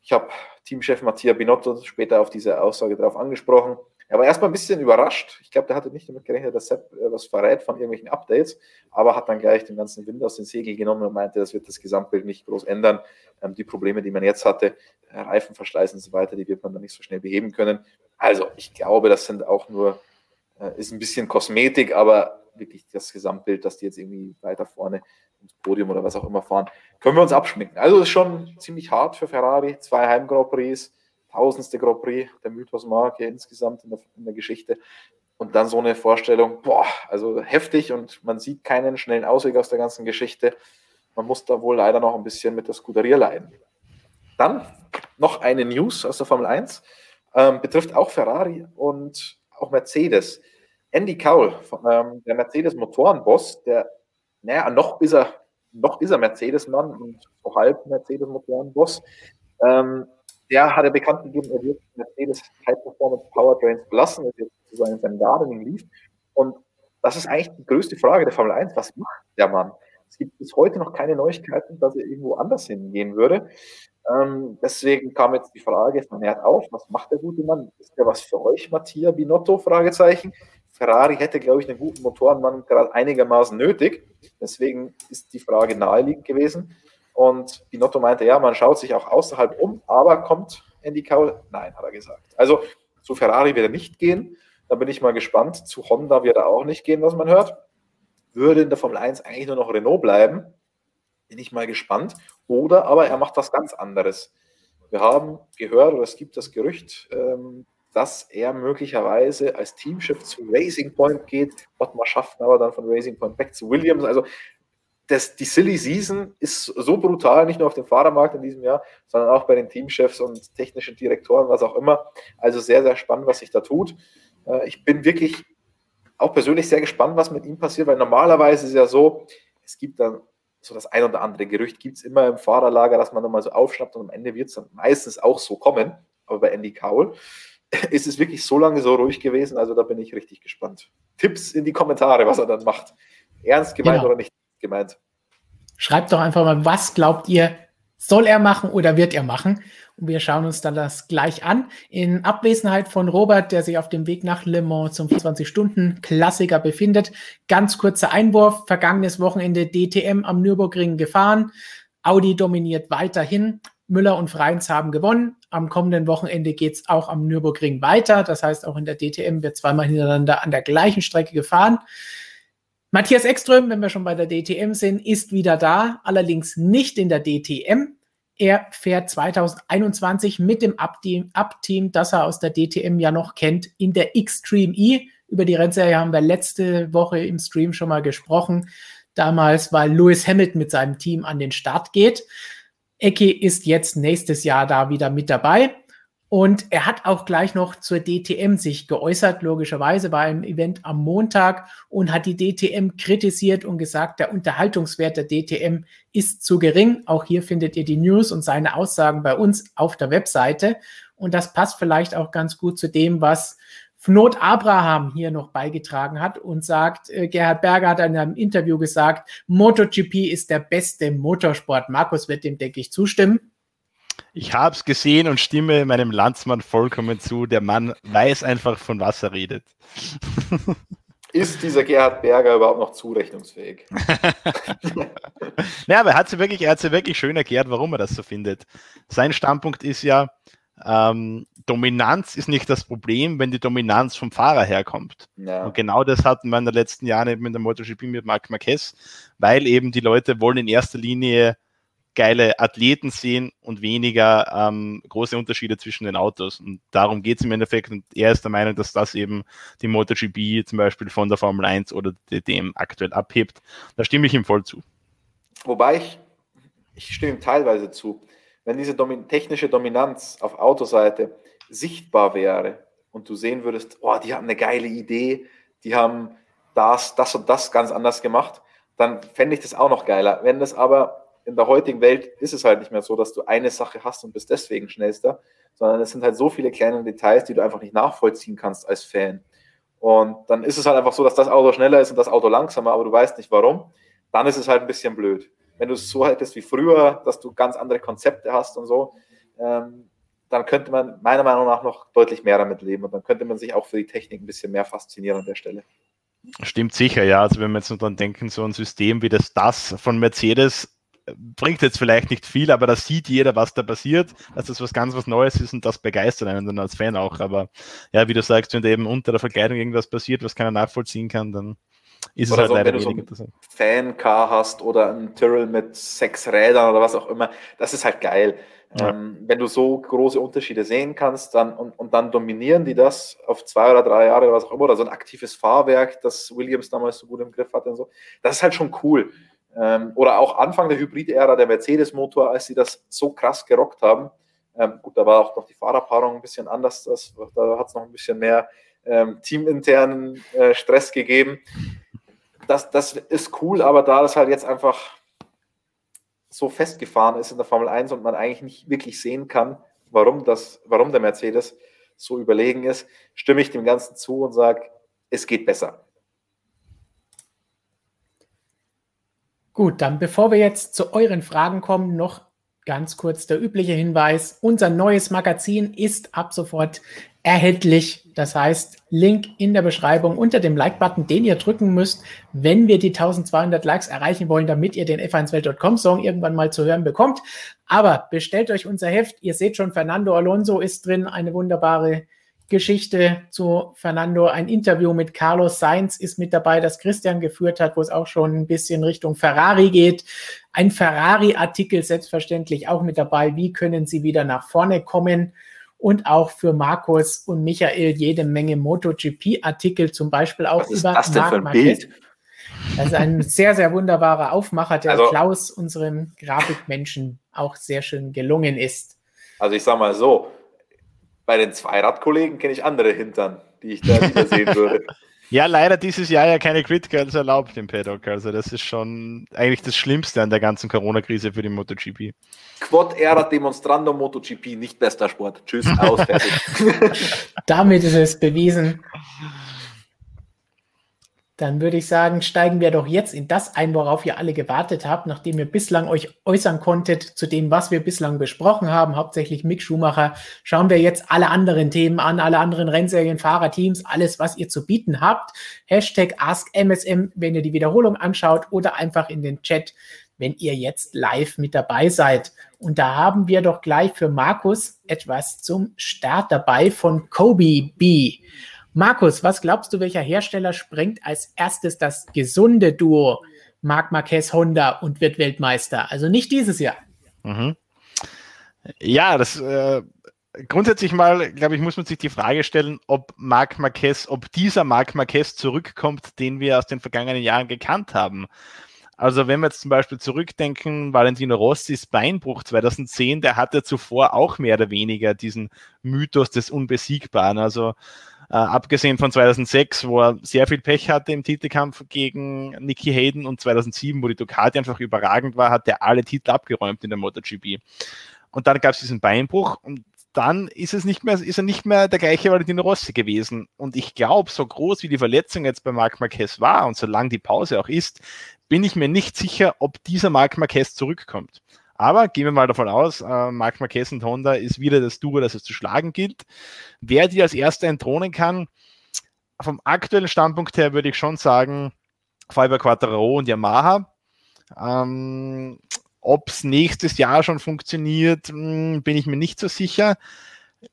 S4: Ich habe Teamchef Mattia Binotto später auf diese Aussage darauf angesprochen. Er war erstmal ein bisschen überrascht. Ich glaube, der hatte nicht damit gerechnet, dass Sepp äh, was verrät von irgendwelchen Updates, aber hat dann gleich den ganzen Wind aus den Segeln genommen und meinte, das wird das Gesamtbild nicht groß ändern. Ähm, die Probleme, die man jetzt hatte, äh, Reifenverschleiß und so weiter, die wird man dann nicht so schnell beheben können. Also, ich glaube, das sind auch nur ist ein bisschen Kosmetik, aber wirklich das Gesamtbild, dass die jetzt irgendwie weiter vorne ins Podium oder was auch immer fahren, können wir uns abschminken. Also ist schon ziemlich hart für Ferrari. Zwei Heim-Grand Prix, tausendste Grand Prix der Mythos-Marke insgesamt in der, in der Geschichte. Und dann so eine Vorstellung, boah, also heftig und man sieht keinen schnellen Ausweg aus der ganzen Geschichte. Man muss da wohl leider noch ein bisschen mit der Scuderia leiden. Dann noch eine News aus der Formel 1, ähm, betrifft auch Ferrari und auch Mercedes. Andy Cowell, ähm, der Mercedes-Motorenboss, der, naja, noch ist er, noch ist er Mercedes-Mann und so halb Mercedes-Motorenboss. Ähm, der hat er bekannt gegeben, er wird Mercedes High Performance Powertrains verlassen, das jetzt sozusagen sein Gardening lief. Und das ist eigentlich die größte Frage der Formel 1. Was macht der Mann? Es gibt bis heute noch keine Neuigkeiten, dass er irgendwo anders hingehen würde. Ähm, deswegen kam jetzt die Frage vermehrt auf, was macht der gute Mann? Ist der was für euch, Mattia Binotto? Fragezeichen. Ferrari hätte, glaube ich, einen guten Motorenmann gerade einigermaßen nötig. Deswegen ist die Frage naheliegend gewesen. Und Binotto meinte, ja, man schaut sich auch außerhalb um, aber kommt Andy Cowell? Nein, hat er gesagt. Also zu Ferrari wird er nicht gehen. Da bin ich mal gespannt. Zu Honda wird er auch nicht gehen, was man hört. Würde in der Formel 1 eigentlich nur noch Renault bleiben. Bin ich mal gespannt. Oder aber er macht was ganz anderes. Wir haben gehört, oder es gibt das Gerücht, ähm, dass er möglicherweise als Teamchef zu Racing Point geht. Ottmar Schaffner aber dann von Racing Point back zu Williams. Also das, die Silly Season ist so brutal, nicht nur auf dem Fahrermarkt in diesem Jahr, sondern auch bei den Teamchefs und technischen Direktoren, was auch immer. Also sehr, sehr spannend, was sich da tut. Äh, ich bin wirklich auch persönlich sehr gespannt, was mit ihm passiert, weil normalerweise ist es ja so, es gibt dann so das ein oder andere Gerücht, gibt es immer im Fahrerlager, dass man nochmal so aufschnappt und am Ende wird es dann meistens auch so kommen. Aber bei Andy Cowell ist es wirklich so lange so ruhig gewesen, also da bin ich richtig gespannt. Tipps in die Kommentare, was er dann macht. Ernst gemeint genau. oder nicht gemeint?
S1: Schreibt doch einfach mal, was glaubt ihr, soll er machen oder wird er machen? Und wir schauen uns dann das gleich an. In Abwesenheit von Robert, der sich auf dem Weg nach Le Mans zum 24-Stunden-Klassiker befindet. Ganz kurzer Einwurf. Vergangenes Wochenende DTM am Nürburgring gefahren. Audi dominiert weiterhin. Müller und Freins haben gewonnen. Am kommenden Wochenende geht es auch am Nürburgring weiter. Das heißt, auch in der DTM wird zweimal hintereinander an der gleichen Strecke gefahren. Matthias Ekström, wenn wir schon bei der DTM sind, ist wieder da, allerdings nicht in der DTM. Er fährt 2021 mit dem Up-Team, das er aus der DTM ja noch kennt, in der Xtreme E. Über die Rennserie haben wir letzte Woche im Stream schon mal gesprochen. Damals, weil Lewis Hamilton mit seinem Team an den Start geht. Ecki ist jetzt nächstes Jahr da wieder mit dabei. Und er hat auch gleich noch zur DTM sich geäußert, logischerweise bei einem Event am Montag und hat die DTM kritisiert und gesagt, der Unterhaltungswert der DTM ist zu gering. Auch hier findet ihr die News und seine Aussagen bei uns auf der Webseite. Und das passt vielleicht auch ganz gut zu dem, was Fnot Abraham hier noch beigetragen hat und sagt, äh, Gerhard Berger hat in einem Interview gesagt, MotoGP ist der beste Motorsport. Markus wird dem, denke ich, zustimmen.
S3: Ich habe es gesehen und stimme meinem Landsmann vollkommen zu. Der Mann weiß einfach, von was er redet.
S4: Ist dieser Gerhard Berger überhaupt noch zurechnungsfähig?
S3: ja, aber er hat sie wirklich, er hat sie wirklich schön erklärt, warum er das so findet. Sein Standpunkt ist ja, ähm, Dominanz ist nicht das Problem, wenn die Dominanz vom Fahrer herkommt. Ja. Und genau das hatten wir in den letzten Jahren eben in der MotoGP mit Marc Marquez, weil eben die Leute wollen in erster Linie geile Athleten sehen und weniger ähm, große Unterschiede zwischen den Autos. Und darum geht es im Endeffekt. Und er ist der Meinung, dass das eben die MotoGP zum Beispiel von der Formel 1 oder dem aktuell abhebt. Da stimme ich ihm voll zu.
S4: Wobei ich, ich stimme ihm teilweise zu. Wenn diese Domin technische Dominanz auf Autoseite sichtbar wäre und du sehen würdest, oh, die haben eine geile Idee, die haben das, das und das ganz anders gemacht, dann fände ich das auch noch geiler. Wenn das aber in der heutigen Welt ist es halt nicht mehr so, dass du eine Sache hast und bist deswegen schnellster, sondern es sind halt so viele kleine Details, die du einfach nicht nachvollziehen kannst als Fan. Und dann ist es halt einfach so, dass das Auto schneller ist und das Auto langsamer, aber du weißt nicht warum. Dann ist es halt ein bisschen blöd. Wenn du es so hättest wie früher, dass du ganz andere Konzepte hast und so, ähm, dann könnte man meiner Meinung nach noch deutlich mehr damit leben und dann könnte man sich auch für die Technik ein bisschen mehr faszinieren an der Stelle.
S3: Stimmt sicher, ja. Also wenn wir jetzt nur dann denken, so ein System wie das DAS von Mercedes bringt jetzt vielleicht nicht viel, aber da sieht jeder, was da passiert, dass das was ganz was Neues ist und das begeistert einen dann als Fan auch. Aber ja, wie du sagst, wenn da eben unter der Verkleidung irgendwas passiert, was keiner nachvollziehen kann, dann ist oder es halt so, leider
S4: wenn du so ein Fan-Car hast oder ein Tyrrell mit sechs Rädern oder was auch immer, das ist halt geil. Ja. Ähm, wenn du so große Unterschiede sehen kannst, dann und, und dann dominieren die das auf zwei oder drei Jahre oder was auch immer, oder so ein aktives Fahrwerk, das Williams damals so gut im Griff hatte und so, das ist halt schon cool. Ähm, oder auch Anfang der Hybrid-Ära der Mercedes-Motor, als sie das so krass gerockt haben. Ähm, gut, da war auch noch die Fahrerpaarung ein bisschen anders. Das, da hat es noch ein bisschen mehr ähm, teaminternen äh, Stress gegeben. Das, das ist cool, aber da das halt jetzt einfach so festgefahren ist in der Formel 1 und man eigentlich nicht wirklich sehen kann, warum, das, warum der Mercedes so überlegen ist, stimme ich dem Ganzen zu und sage, es geht besser.
S1: Gut, dann bevor wir jetzt zu euren Fragen kommen, noch ganz kurz der übliche Hinweis. Unser neues Magazin ist ab sofort erhältlich. Das heißt, Link in der Beschreibung unter dem Like-Button, den ihr drücken müsst, wenn wir die 1200 Likes erreichen wollen, damit ihr den f1welt.com-Song irgendwann mal zu hören bekommt. Aber bestellt euch unser Heft. Ihr seht schon, Fernando Alonso ist drin, eine wunderbare Geschichte zu Fernando. Ein Interview mit Carlos Sainz ist mit dabei, das Christian geführt hat, wo es auch schon ein bisschen Richtung Ferrari geht. Ein Ferrari-Artikel selbstverständlich auch mit dabei. Wie können Sie wieder nach vorne kommen? Und auch für Markus und Michael jede Menge MotoGP-Artikel, zum Beispiel auch
S4: Was über das denn für ein Bild?
S1: Das ist ein sehr, sehr wunderbarer Aufmacher, der also, Klaus, unserem Grafikmenschen, auch sehr schön gelungen ist.
S4: Also ich sage mal so, bei den Zweiradkollegen kenne ich andere Hintern, die ich da wieder sehen würde.
S3: Ja, leider dieses Jahr ja keine Grid Girls erlaubt im Paddock. Also das ist schon eigentlich das Schlimmste an der ganzen Corona-Krise für die MotoGP.
S4: Quad Era Demonstrando MotoGP, nicht bester Sport. Tschüss, aus, fertig.
S1: Damit ist es bewiesen. Dann würde ich sagen, steigen wir doch jetzt in das ein, worauf ihr alle gewartet habt, nachdem ihr bislang euch äußern konntet zu dem, was wir bislang besprochen haben, hauptsächlich Mick Schumacher. Schauen wir jetzt alle anderen Themen an, alle anderen Rennserien, Fahrerteams, alles, was ihr zu bieten habt. Hashtag AskMSM, wenn ihr die Wiederholung anschaut oder einfach in den Chat, wenn ihr jetzt live mit dabei seid. Und da haben wir doch gleich für Markus etwas zum Start dabei von Kobe B. Markus, was glaubst du, welcher Hersteller sprengt als erstes das gesunde Duo Marc Marquez Honda und wird Weltmeister? Also nicht dieses Jahr. Mhm.
S3: Ja, das äh, grundsätzlich mal, glaube ich, muss man sich die Frage stellen, ob Marc Marquez, ob dieser Marc Marquez zurückkommt, den wir aus den vergangenen Jahren gekannt haben. Also wenn wir jetzt zum Beispiel zurückdenken, Valentino Rossis Beinbruch 2010, der hatte zuvor auch mehr oder weniger diesen Mythos des Unbesiegbaren. Also äh, abgesehen von 2006, wo er sehr viel Pech hatte im Titelkampf gegen Nicky Hayden und 2007, wo die Ducati einfach überragend war, hat er alle Titel abgeräumt in der MotoGP. Und dann gab es diesen Beinbruch und dann ist es nicht mehr, ist er nicht mehr der gleiche Valentino Rossi gewesen. Und ich glaube, so groß wie die Verletzung jetzt bei Marc Marquez war und so lang die Pause auch ist, bin ich mir nicht sicher, ob dieser Marc Marquez zurückkommt. Aber gehen wir mal davon aus, äh, Marc Marquez und Honda ist wieder das Duo, das es zu schlagen gilt. Wer die als erster entthronen kann, vom aktuellen Standpunkt her würde ich schon sagen, Fiber Quattro und Yamaha. Ähm, Ob es nächstes Jahr schon funktioniert, hm, bin ich mir nicht so sicher.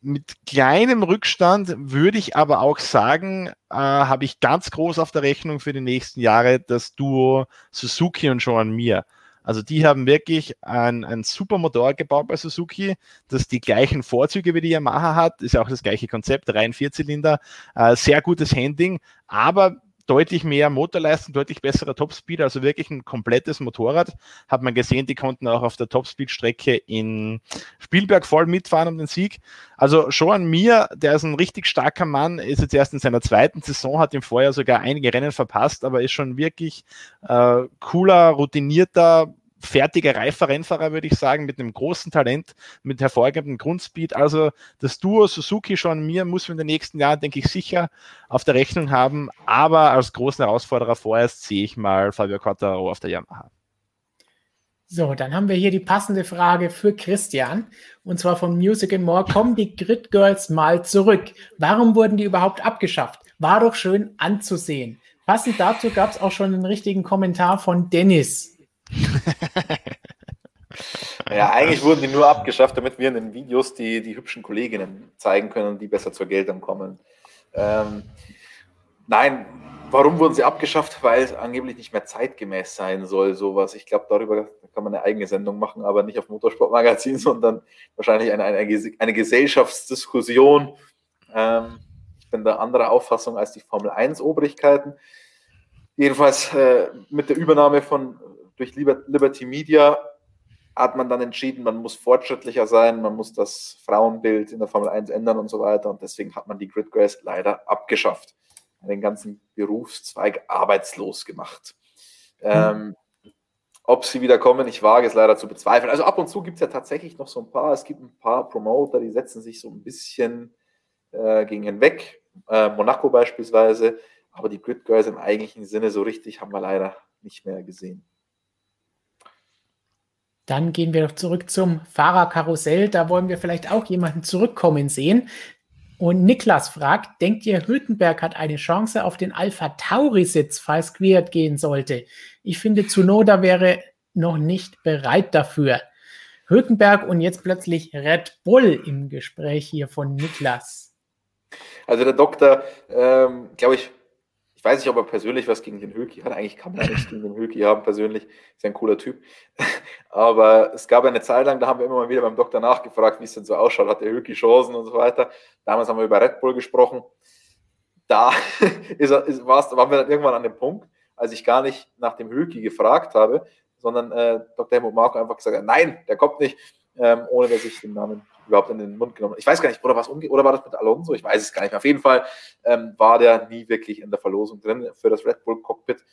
S3: Mit kleinem Rückstand würde ich aber auch sagen, äh, habe ich ganz groß auf der Rechnung für die nächsten Jahre das Duo Suzuki und Joan Mir. Also die haben wirklich ein, ein super Motor gebaut bei Suzuki, das die gleichen Vorzüge wie die Yamaha hat, ist auch das gleiche Konzept, rein Vierzylinder, äh, sehr gutes Handling, aber deutlich mehr Motorleistung, deutlich besserer Topspeed, also wirklich ein komplettes Motorrad. Hat man gesehen, die konnten auch auf der Topspeed-Strecke in Spielberg voll mitfahren um den Sieg. Also schon an mir, der ist ein richtig starker Mann, ist jetzt erst in seiner zweiten Saison, hat im Vorjahr sogar einige Rennen verpasst, aber ist schon wirklich äh, cooler, routinierter, fertiger, reifer Rennfahrer, würde ich sagen, mit einem großen Talent, mit hervorragendem Grundspeed. Also das Duo Suzuki schon mir muss man in den nächsten Jahren, denke ich, sicher auf der Rechnung haben. Aber als großen Herausforderer vorerst sehe ich mal Fabio Quattaro auf der Yamaha.
S1: So, dann haben wir hier die passende Frage für Christian. Und zwar vom Music and More. Kommen die Grid Girls mal zurück? Warum wurden die überhaupt abgeschafft? War doch schön anzusehen. Passend dazu gab es auch schon einen richtigen Kommentar von Dennis.
S4: ja, eigentlich wurden die nur abgeschafft, damit wir in den Videos die, die hübschen Kolleginnen zeigen können, die besser zur Geltung kommen. Ähm, nein, warum wurden sie abgeschafft? Weil es angeblich nicht mehr zeitgemäß sein soll, sowas. Ich glaube, darüber kann man eine eigene Sendung machen, aber nicht auf Motorsportmagazin, sondern wahrscheinlich eine, eine, eine Gesellschaftsdiskussion. Ähm, ich bin da anderer Auffassung als die Formel 1-Obrigkeiten. Jedenfalls äh, mit der Übernahme von durch Liberty Media hat man dann entschieden, man muss fortschrittlicher sein, man muss das Frauenbild in der Formel 1 ändern und so weiter. Und deswegen hat man die Grid Grace leider abgeschafft. Den ganzen Berufszweig arbeitslos gemacht. Ähm, ob sie wieder kommen, ich wage es leider zu bezweifeln. Also ab und zu gibt es ja tatsächlich noch so ein paar, es gibt ein paar Promoter, die setzen sich so ein bisschen äh, gegen hinweg. Äh, Monaco beispielsweise. Aber die Grid Girls im eigentlichen Sinne so richtig haben wir leider nicht mehr gesehen.
S1: Dann gehen wir doch zurück zum Fahrerkarussell. Da wollen wir vielleicht auch jemanden zurückkommen sehen. Und Niklas fragt, denkt ihr, Hülkenberg hat eine Chance auf den Alpha Tauri-Sitz, falls Quiert gehen sollte? Ich finde, Zunoda wäre noch nicht bereit dafür. Hülkenberg und jetzt plötzlich Red Bull im Gespräch hier von Niklas.
S4: Also der Doktor, ähm, glaube ich, ich weiß nicht, ob er persönlich was gegen den Höki hat. Eigentlich kann man ja nichts gegen den Höki haben, persönlich. Ist ein cooler Typ. Aber es gab eine Zeit lang, da haben wir immer mal wieder beim Doktor nachgefragt, wie es denn so ausschaut. Hat der Höki Chancen und so weiter? Damals haben wir über Red Bull gesprochen. Da ist ist, waren wir dann irgendwann an dem Punkt, als ich gar nicht nach dem Höki gefragt habe, sondern äh, Dr. Helmut Marko einfach gesagt hat, nein, der kommt nicht, ähm, ohne dass ich den Namen überhaupt in den Mund genommen. Ich weiß gar nicht, oder, oder war das mit Alonso? Ich weiß es gar nicht mehr. Auf jeden Fall ähm, war der nie wirklich in der Verlosung drin für das Red Bull Cockpit.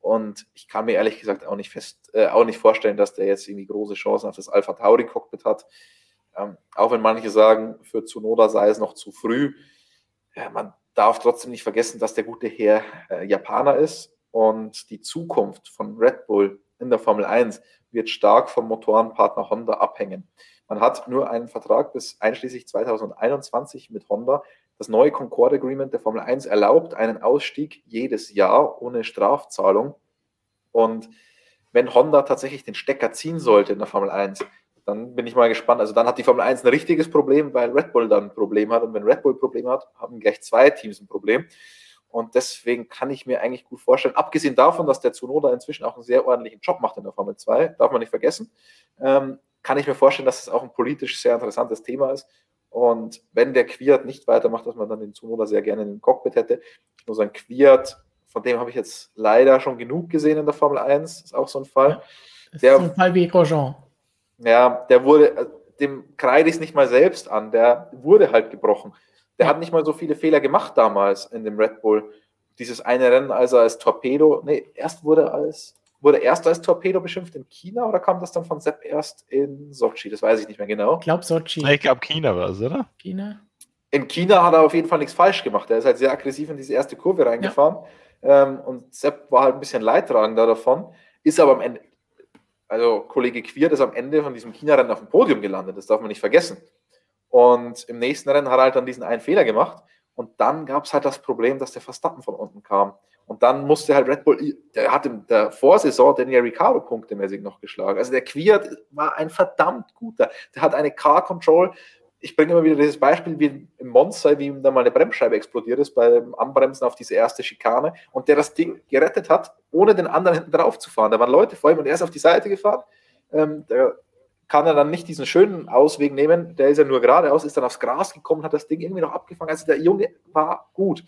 S4: Und ich kann mir ehrlich gesagt auch nicht fest, äh, auch nicht vorstellen, dass der jetzt irgendwie große Chancen auf das Alpha Tauri Cockpit hat. Ähm, auch wenn manche sagen, für Tsunoda sei es noch zu früh. Ja, man darf trotzdem nicht vergessen, dass der gute Herr äh, Japaner ist und die Zukunft von Red Bull in der Formel 1 wird stark vom Motorenpartner Honda abhängen. Man hat nur einen Vertrag bis einschließlich 2021 mit Honda. Das neue Concord Agreement der Formel 1 erlaubt einen Ausstieg jedes Jahr ohne Strafzahlung. Und wenn Honda tatsächlich den Stecker ziehen sollte in der Formel 1, dann bin ich mal gespannt. Also dann hat die Formel 1 ein richtiges Problem, weil Red Bull dann ein Problem hat. Und wenn Red Bull ein Problem hat, haben gleich zwei Teams ein Problem. Und deswegen kann ich mir eigentlich gut vorstellen, abgesehen davon, dass der Tsunoda inzwischen auch einen sehr ordentlichen Job macht in der Formel 2, darf man nicht vergessen, ähm, kann ich mir vorstellen, dass es auch ein politisch sehr interessantes Thema ist. Und wenn der Quiert nicht weitermacht, dass man dann den Tsunoda sehr gerne in den Cockpit hätte. Nur sein Quiert, von dem habe ich jetzt leider schon genug gesehen in der Formel 1, ist auch so ein Fall.
S1: Ja, der, so ein Fall wie Grosjean.
S4: Ja, der wurde, äh, dem kreide ich es nicht mal selbst an, der wurde halt gebrochen. Der hat nicht mal so viele Fehler gemacht damals in dem Red Bull. Dieses eine Rennen, als er als Torpedo, nee, erst wurde er als, wurde erst als Torpedo beschimpft in China oder kam das dann von Sepp erst in Sochi? Das weiß ich nicht mehr genau.
S1: Ich glaube Sochi.
S3: Ich glaube China war es, oder?
S1: China.
S4: In China hat er auf jeden Fall nichts falsch gemacht. Er ist halt sehr aggressiv in diese erste Kurve reingefahren. Ja. Ähm, und Sepp war halt ein bisschen leidtragender davon. Ist aber am Ende, also Kollege Quiert ist am Ende von diesem China-Rennen auf dem Podium gelandet. Das darf man nicht vergessen. Und im nächsten Rennen hat er halt dann diesen einen Fehler gemacht. Und dann gab es halt das Problem, dass der Verstappen von unten kam. Und dann musste halt Red Bull, der hat in der Vorsaison den ja Ricardo punktemäßig noch geschlagen. Also der Quiert war ein verdammt guter. Der hat eine Car Control. Ich bringe immer wieder dieses Beispiel wie im Monster, wie ihm da mal eine Bremsscheibe explodiert ist beim Anbremsen auf diese erste Schikane und der das Ding gerettet hat, ohne den anderen hinten drauf zu fahren. Da waren Leute vor ihm und er ist auf die Seite gefahren. Ähm, der kann er dann nicht diesen schönen Ausweg nehmen. Der ist ja nur geradeaus, ist dann aufs Gras gekommen, hat das Ding irgendwie noch abgefangen. Also der Junge war gut.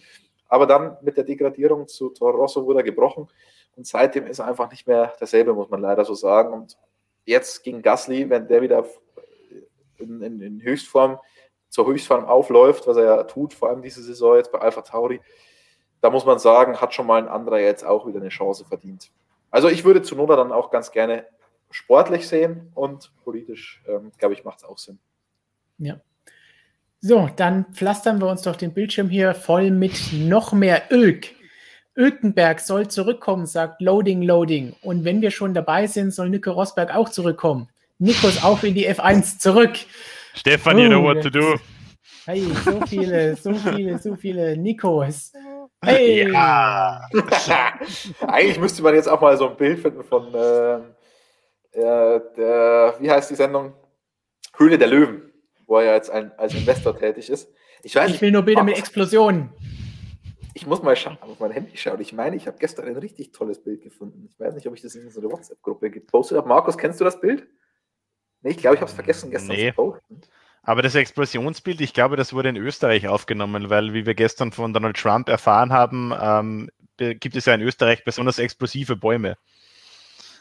S4: Aber dann mit der Degradierung zu Toro Rosso wurde er gebrochen. Und seitdem ist er einfach nicht mehr derselbe, muss man leider so sagen. Und jetzt gegen Gasly, wenn der wieder in, in, in Höchstform, zur Höchstform aufläuft, was er ja tut, vor allem diese Saison jetzt bei Alpha Tauri, da muss man sagen, hat schon mal ein anderer jetzt auch wieder eine Chance verdient. Also ich würde zu Noda dann auch ganz gerne sportlich sehen und politisch, ähm, glaube ich, macht es auch Sinn.
S1: Ja. So, dann pflastern wir uns doch den Bildschirm hier voll mit noch mehr Ölk. Ölkenberg soll zurückkommen, sagt Loading, Loading. Und wenn wir schon dabei sind, soll Nico Rosberg auch zurückkommen. Nikos auf in die F1 zurück.
S3: Stefan, oh, you know what to do.
S1: Hey, so viele, so viele, so viele Nikos. Hey.
S4: Ja. Eigentlich müsste man jetzt auch mal so ein Bild finden von äh, der, wie heißt die Sendung? Höhle der Löwen, wo er jetzt ein, als Investor tätig ist.
S1: Ich, weiß, ich will nur Bilder mit Explosionen.
S4: Ich muss mal schauen, auf mein Handy schauen. Ich meine, ich habe gestern ein richtig tolles Bild gefunden. Ich weiß nicht, ob ich das in so eine WhatsApp-Gruppe gepostet habe. Markus, kennst du das Bild? Nee, ich glaube, ich habe es vergessen gestern nee. zu posten.
S3: Aber das Explosionsbild, ich glaube, das wurde in Österreich aufgenommen, weil, wie wir gestern von Donald Trump erfahren haben, ähm, gibt es ja in Österreich besonders explosive Bäume.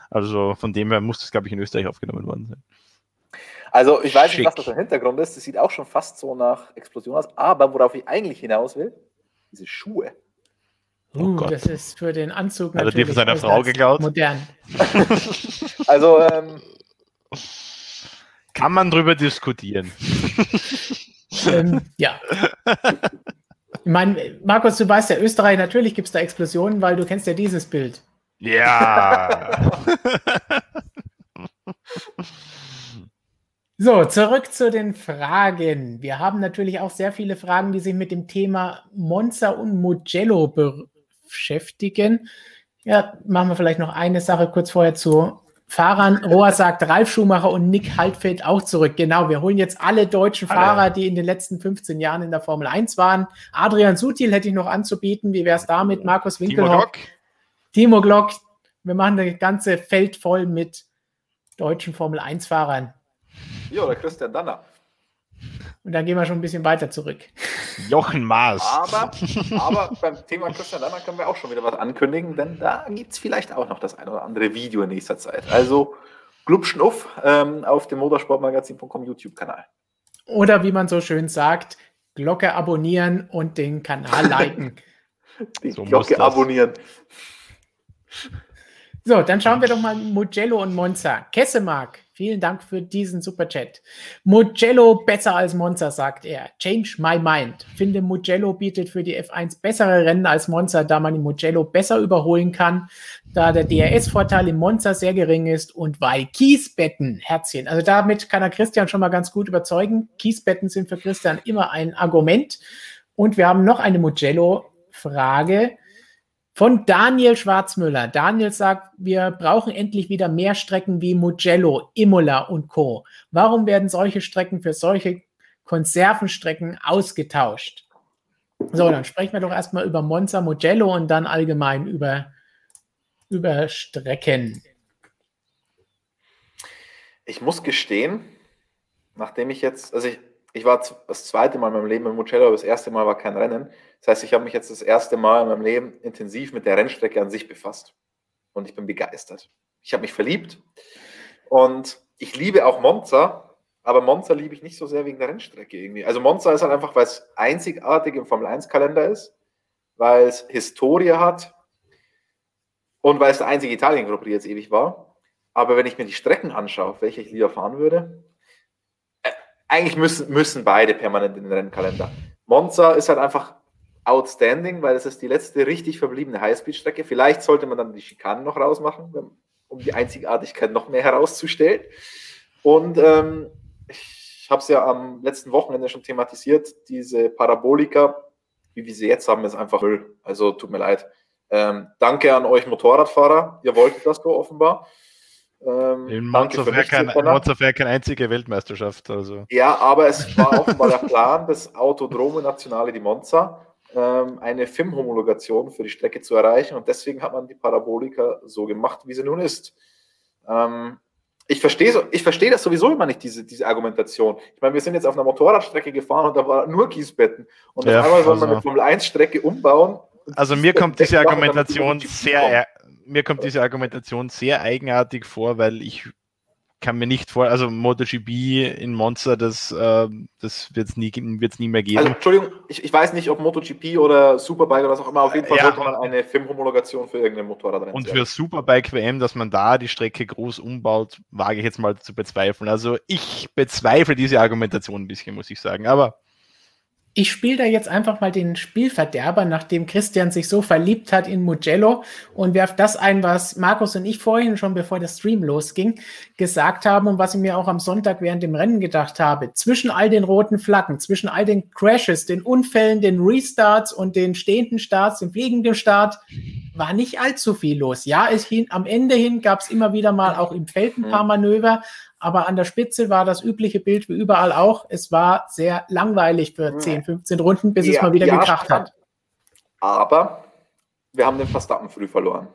S3: Also von dem her muss das, glaube ich, in Österreich aufgenommen worden sein.
S4: Also ich weiß Schick. nicht, was das im Hintergrund ist. Das sieht auch schon fast so nach Explosion aus. Aber worauf ich eigentlich hinaus will, diese Schuhe.
S1: Oh uh, das ist für den Anzug
S3: natürlich. Also die von seiner Frau geklaut.
S1: Modern.
S4: also ähm,
S3: kann man drüber diskutieren.
S1: ähm, ja. Ich meine, Markus, du weißt ja, Österreich, natürlich gibt es da Explosionen, weil du kennst ja dieses Bild.
S3: Ja.
S1: So, zurück zu den Fragen. Wir haben natürlich auch sehr viele Fragen, die sich mit dem Thema Monza und Mugello beschäftigen. Ja, machen wir vielleicht noch eine Sache kurz vorher zu Fahrern. Roa sagt Ralf Schumacher und Nick Haltfeld auch zurück. Genau, wir holen jetzt alle deutschen alle. Fahrer, die in den letzten 15 Jahren in der Formel 1 waren. Adrian Sutil hätte ich noch anzubieten. Wie wäre es damit? Markus Winkelhoff. Timo Glock, wir machen das ganze Feld voll mit deutschen Formel-1-Fahrern.
S4: Ja, oder Christian Danner.
S1: Und dann gehen wir schon ein bisschen weiter zurück.
S3: Jochen Maas.
S4: Aber, aber beim Thema Christian Danner können wir auch schon wieder was ankündigen, denn da gibt es vielleicht auch noch das ein oder andere Video in nächster Zeit. Also glubschen auf ähm, auf dem motorsportmagazin.com YouTube-Kanal.
S1: Oder wie man so schön sagt, Glocke abonnieren und den Kanal liken.
S4: Die so Glocke abonnieren.
S1: So, dann schauen wir doch mal Mugello und Monza. Kessemark, vielen Dank für diesen Superchat. Mugello besser als Monza, sagt er. Change my mind. Finde Mugello bietet für die F1 bessere Rennen als Monza, da man in Mugello besser überholen kann, da der DRS-Vorteil in Monza sehr gering ist und weil Kiesbetten, Herzchen. Also damit kann er Christian schon mal ganz gut überzeugen. Kiesbetten sind für Christian immer ein Argument. Und wir haben noch eine Mugello-Frage von Daniel Schwarzmüller. Daniel sagt, wir brauchen endlich wieder mehr Strecken wie Mugello, Imola und Co. Warum werden solche Strecken für solche Konservenstrecken ausgetauscht? So, dann sprechen wir doch erstmal über Monza Mugello und dann allgemein über, über Strecken.
S4: Ich muss gestehen, nachdem ich jetzt, also ich, ich war das zweite Mal in meinem Leben in Mugello, das erste Mal war kein Rennen. Das heißt, ich habe mich jetzt das erste Mal in meinem Leben intensiv mit der Rennstrecke an sich befasst. Und ich bin begeistert. Ich habe mich verliebt. Und ich liebe auch Monza, aber Monza liebe ich nicht so sehr wegen der Rennstrecke irgendwie. Also Monza ist halt einfach, weil es einzigartig im Formel-1-Kalender ist, weil es Historie hat und weil es der einzige Italien-Grand Prix jetzt ewig war. Aber wenn ich mir die Strecken anschaue, welche ich lieber fahren würde, eigentlich müssen, müssen beide permanent in den Rennkalender. Monza ist halt einfach outstanding, weil es ist die letzte richtig verbliebene Highspeed-Strecke. Vielleicht sollte man dann die Schikanen noch rausmachen, um die Einzigartigkeit noch mehr herauszustellen. Und ähm, ich habe es ja am letzten Wochenende schon thematisiert, diese Parabolika, wie wir sie jetzt haben, ist einfach Müll. Also tut mir leid. Ähm, danke an euch Motorradfahrer, ihr wolltet das so offenbar.
S3: Ähm, in Monza kein, wär keine einzige Weltmeisterschaft. Also.
S4: Ja, aber es war offenbar der Plan des Autodromo Nationale di Monza, ähm, eine FIM-Homologation für die Strecke zu erreichen und deswegen hat man die Parabolika so gemacht, wie sie nun ist. Ähm, ich verstehe ich versteh das sowieso immer nicht, diese, diese Argumentation. Ich meine, wir sind jetzt auf einer Motorradstrecke gefahren und da war nur Kiesbetten. Und ja, auf einmal soll man also. eine Formel-1-Strecke umbauen.
S3: Also mir kommt diese Argumentation sehr, mir kommt diese Argumentation sehr eigenartig vor, weil ich kann mir nicht vor, also MotoGP in Monster, das, äh, das wird es nie, wird's nie mehr geben. Also,
S4: Entschuldigung, ich, ich weiß nicht, ob MotoGP oder Superbike oder was auch immer, auf jeden Fall ja, sollte man eine FIM-Homologation für irgendein Motorrad
S3: rein. Und für Superbike WM, dass man da die Strecke groß umbaut, wage ich jetzt mal zu bezweifeln. Also ich bezweifle diese Argumentation ein bisschen, muss ich sagen, aber
S1: ich spiele da jetzt einfach mal den Spielverderber, nachdem Christian sich so verliebt hat in Mugello und werf das ein, was Markus und ich vorhin schon, bevor der Stream losging, gesagt haben und was ich mir auch am Sonntag während dem Rennen gedacht habe. Zwischen all den roten Flaggen, zwischen all den Crashes, den Unfällen, den Restarts und den stehenden Starts, dem fliegenden Start, war nicht allzu viel los. Ja, es hin, am Ende hin gab es immer wieder mal auch im Feld ein paar Manöver, aber an der Spitze war das übliche Bild wie überall auch. Es war sehr langweilig für 10, 15 Runden, bis ja, es mal wieder ja, gekracht hat.
S4: Aber wir haben den Verstappen früh verloren.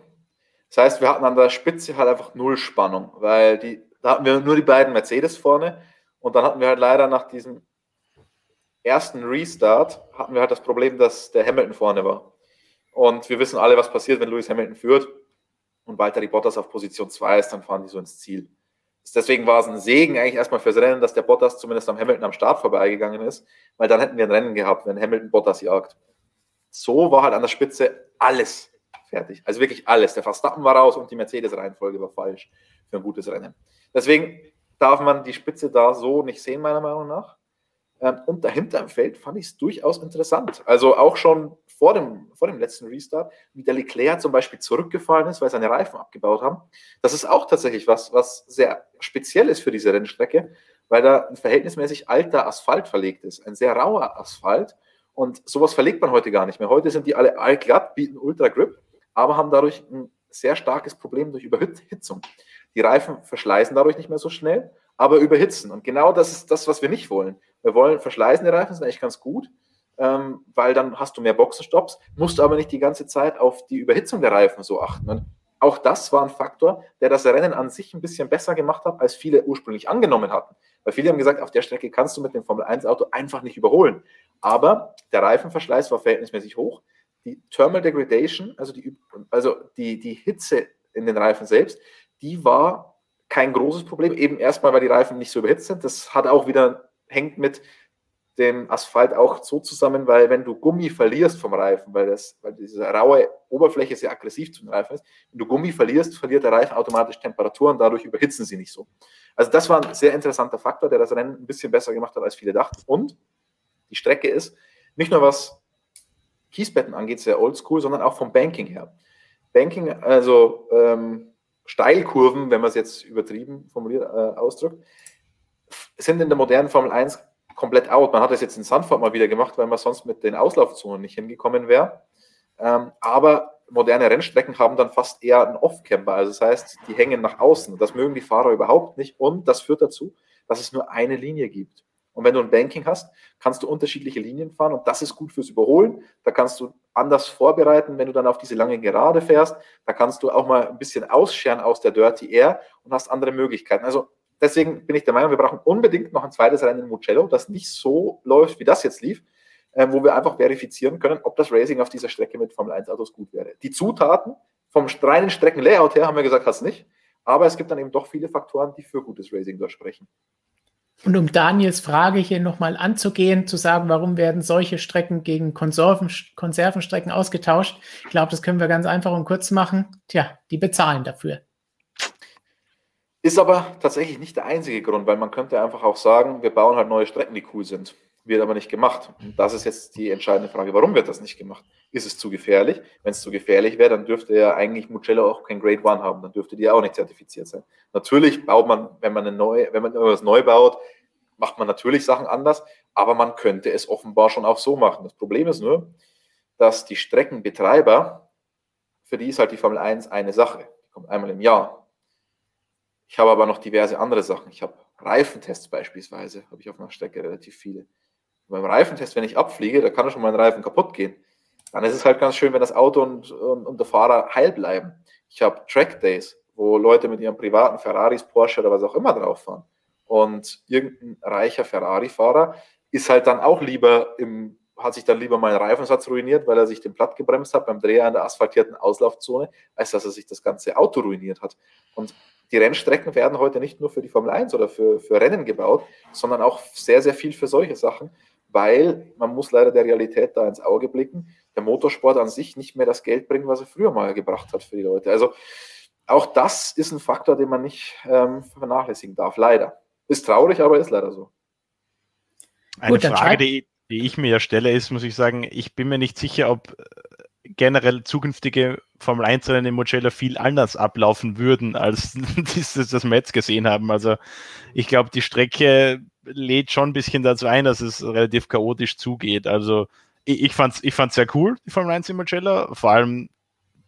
S4: Das heißt, wir hatten an der Spitze halt einfach null Spannung, weil die, da hatten wir nur die beiden Mercedes vorne und dann hatten wir halt leider nach diesem ersten Restart hatten wir halt das Problem, dass der Hamilton vorne war. Und wir wissen alle, was passiert, wenn Lewis Hamilton führt und Valtteri Bottas auf Position 2 ist, dann fahren die so ins Ziel. Deswegen war es ein Segen eigentlich erstmal fürs Rennen, dass der Bottas zumindest am Hamilton am Start vorbeigegangen ist, weil dann hätten wir ein Rennen gehabt, wenn Hamilton Bottas jagt. So war halt an der Spitze alles fertig. Also wirklich alles. Der Verstappen war raus und die Mercedes-Reihenfolge war falsch für ein gutes Rennen. Deswegen darf man die Spitze da so nicht sehen, meiner Meinung nach. Ähm, und dahinter im Feld fand ich es durchaus interessant. Also auch schon vor dem, vor dem letzten Restart, wie der Leclerc zum Beispiel zurückgefallen ist, weil seine Reifen abgebaut haben. Das ist auch tatsächlich was, was sehr speziell ist für diese Rennstrecke, weil da ein verhältnismäßig alter Asphalt verlegt ist, ein sehr rauer Asphalt. Und sowas verlegt man heute gar nicht mehr. Heute sind die alle allglatt, bieten Ultra Grip, aber haben dadurch ein sehr starkes Problem durch Überhitzung. Die Reifen verschleißen dadurch nicht mehr so schnell, aber überhitzen. Und genau das ist das, was wir nicht wollen. Wir wollen verschleißende Reifen, sind eigentlich ganz gut, ähm, weil dann hast du mehr Boxenstopps, musst aber nicht die ganze Zeit auf die Überhitzung der Reifen so achten. Und auch das war ein Faktor, der das Rennen an sich ein bisschen besser gemacht hat, als viele ursprünglich angenommen hatten. Weil viele haben gesagt, auf der Strecke kannst du mit dem Formel-1-Auto einfach nicht überholen. Aber der Reifenverschleiß war verhältnismäßig hoch. Die Thermal Degradation, also die, also die, die Hitze in den Reifen selbst, die war kein großes Problem. Eben erstmal, weil die Reifen nicht so überhitzt sind. Das hat auch wieder hängt mit dem Asphalt auch so zusammen, weil wenn du Gummi verlierst vom Reifen, weil, das, weil diese raue Oberfläche sehr aggressiv zum Reifen ist, wenn du Gummi verlierst, verliert der Reifen automatisch Temperatur und dadurch überhitzen sie nicht so. Also das war ein sehr interessanter Faktor, der das Rennen ein bisschen besser gemacht hat, als viele dachten. Und die Strecke ist nicht nur was Kiesbetten angeht, sehr oldschool, sondern auch vom Banking her. Banking, also ähm, Steilkurven, wenn man es jetzt übertrieben formuliert äh, ausdrückt, sind in der modernen Formel 1 komplett out. Man hat das jetzt in Sandford mal wieder gemacht, weil man sonst mit den Auslaufzonen nicht hingekommen wäre. Ähm, aber moderne Rennstrecken haben dann fast eher einen Off-Camper. Also das heißt, die hängen nach außen. Das mögen die Fahrer überhaupt nicht. Und das führt dazu, dass es nur eine Linie gibt. Und wenn du ein Banking hast, kannst du unterschiedliche Linien fahren und das ist gut fürs Überholen. Da kannst du anders vorbereiten, wenn du dann auf diese lange Gerade fährst. Da kannst du auch mal ein bisschen ausscheren aus der Dirty Air und hast andere Möglichkeiten. Also deswegen bin ich der Meinung, wir brauchen unbedingt noch ein zweites Rennen in Mugello, das nicht so läuft, wie das jetzt lief, äh, wo wir einfach verifizieren können, ob das Racing auf dieser Strecke mit Formel 1 Autos gut wäre. Die Zutaten vom reinen Streckenlayout her haben wir gesagt, hast nicht. Aber es gibt dann eben doch viele Faktoren, die für gutes Racing dort sprechen.
S1: Und um Daniels Frage hier nochmal anzugehen, zu sagen, warum werden solche Strecken gegen Konserven, Konservenstrecken ausgetauscht, ich glaube, das können wir ganz einfach und kurz machen. Tja, die bezahlen dafür.
S4: Ist aber tatsächlich nicht der einzige Grund, weil man könnte einfach auch sagen, wir bauen halt neue Strecken, die cool sind. Wird aber nicht gemacht. Und das ist jetzt die entscheidende Frage, warum wird das nicht gemacht? Ist es zu gefährlich? Wenn es zu gefährlich wäre, dann dürfte ja eigentlich Mugello auch kein Grade One haben, dann dürfte die auch nicht zertifiziert sein. Natürlich baut man, wenn man, eine neue, wenn man irgendwas neu baut, macht man natürlich Sachen anders, aber man könnte es offenbar schon auch so machen. Das Problem ist nur, dass die Streckenbetreiber, für die ist halt die Formel 1 eine Sache. Die kommt einmal im Jahr. Ich habe aber noch diverse andere Sachen. Ich habe Reifentests beispielsweise, habe ich auf einer Strecke relativ viele. Beim Reifentest, wenn ich abfliege, da kann schon mein Reifen kaputt gehen. Dann ist es halt ganz schön, wenn das Auto und, und, und der Fahrer heil bleiben. Ich habe Track Days, wo Leute mit ihren privaten Ferraris, Porsche oder was auch immer drauf fahren. Und irgendein reicher Ferrari-Fahrer ist halt dann auch lieber im, hat sich dann lieber mal einen Reifensatz ruiniert, weil er sich den Platt gebremst hat beim Dreher in der asphaltierten Auslaufzone, als dass er sich das ganze Auto ruiniert hat. Und die Rennstrecken werden heute nicht nur für die Formel 1 oder für, für Rennen gebaut, sondern auch sehr, sehr viel für solche Sachen, weil man muss leider der Realität da ins Auge blicken, der Motorsport an sich nicht mehr das Geld bringt, was er früher mal gebracht hat für die Leute. Also auch das ist ein Faktor, den man nicht ähm, vernachlässigen darf, leider. Ist traurig, aber ist leider so.
S3: Eine Gut, Frage, die, die ich mir ja stelle, ist, muss ich sagen, ich bin mir nicht sicher, ob generell zukünftige Formel 1 Rennen in Mugello viel anders ablaufen würden, als das, das wir jetzt gesehen haben. Also ich glaube, die Strecke lädt schon ein bisschen dazu ein, dass es relativ chaotisch zugeht. Also ich, ich fand es ich fand's sehr cool, die Formel 1 in Mugello. Vor allem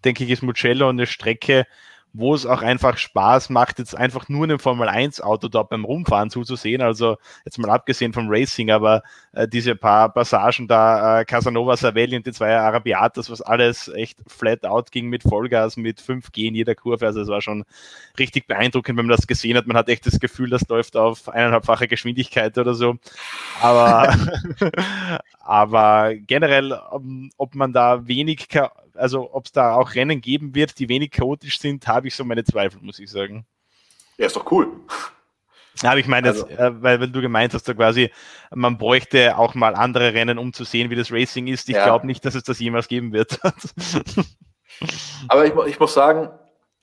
S3: denke ich, ist Mugello eine Strecke, wo es auch einfach Spaß macht, jetzt einfach nur einem Formel 1 Auto dort beim Rumfahren zuzusehen. Also jetzt mal abgesehen vom Racing, aber äh, diese paar Passagen da, äh, Casanova Savelli und die zwei Arabiatas, was alles echt flat out ging mit Vollgas, mit 5G in jeder Kurve. Also es war schon richtig beeindruckend, wenn man das gesehen hat. Man hat echt das Gefühl, das läuft auf eineinhalbfache Geschwindigkeit oder so. Aber, aber generell, ob man da wenig also ob es da auch Rennen geben wird, die wenig chaotisch sind, habe ich so meine Zweifel, muss ich sagen.
S4: Ja, ist doch cool.
S3: Aber ich meine, also. äh, weil, weil du gemeint hast, da quasi, man bräuchte auch mal andere Rennen, um zu sehen, wie das Racing ist. Ich ja. glaube nicht, dass es das jemals geben wird.
S4: aber ich, ich, muss sagen,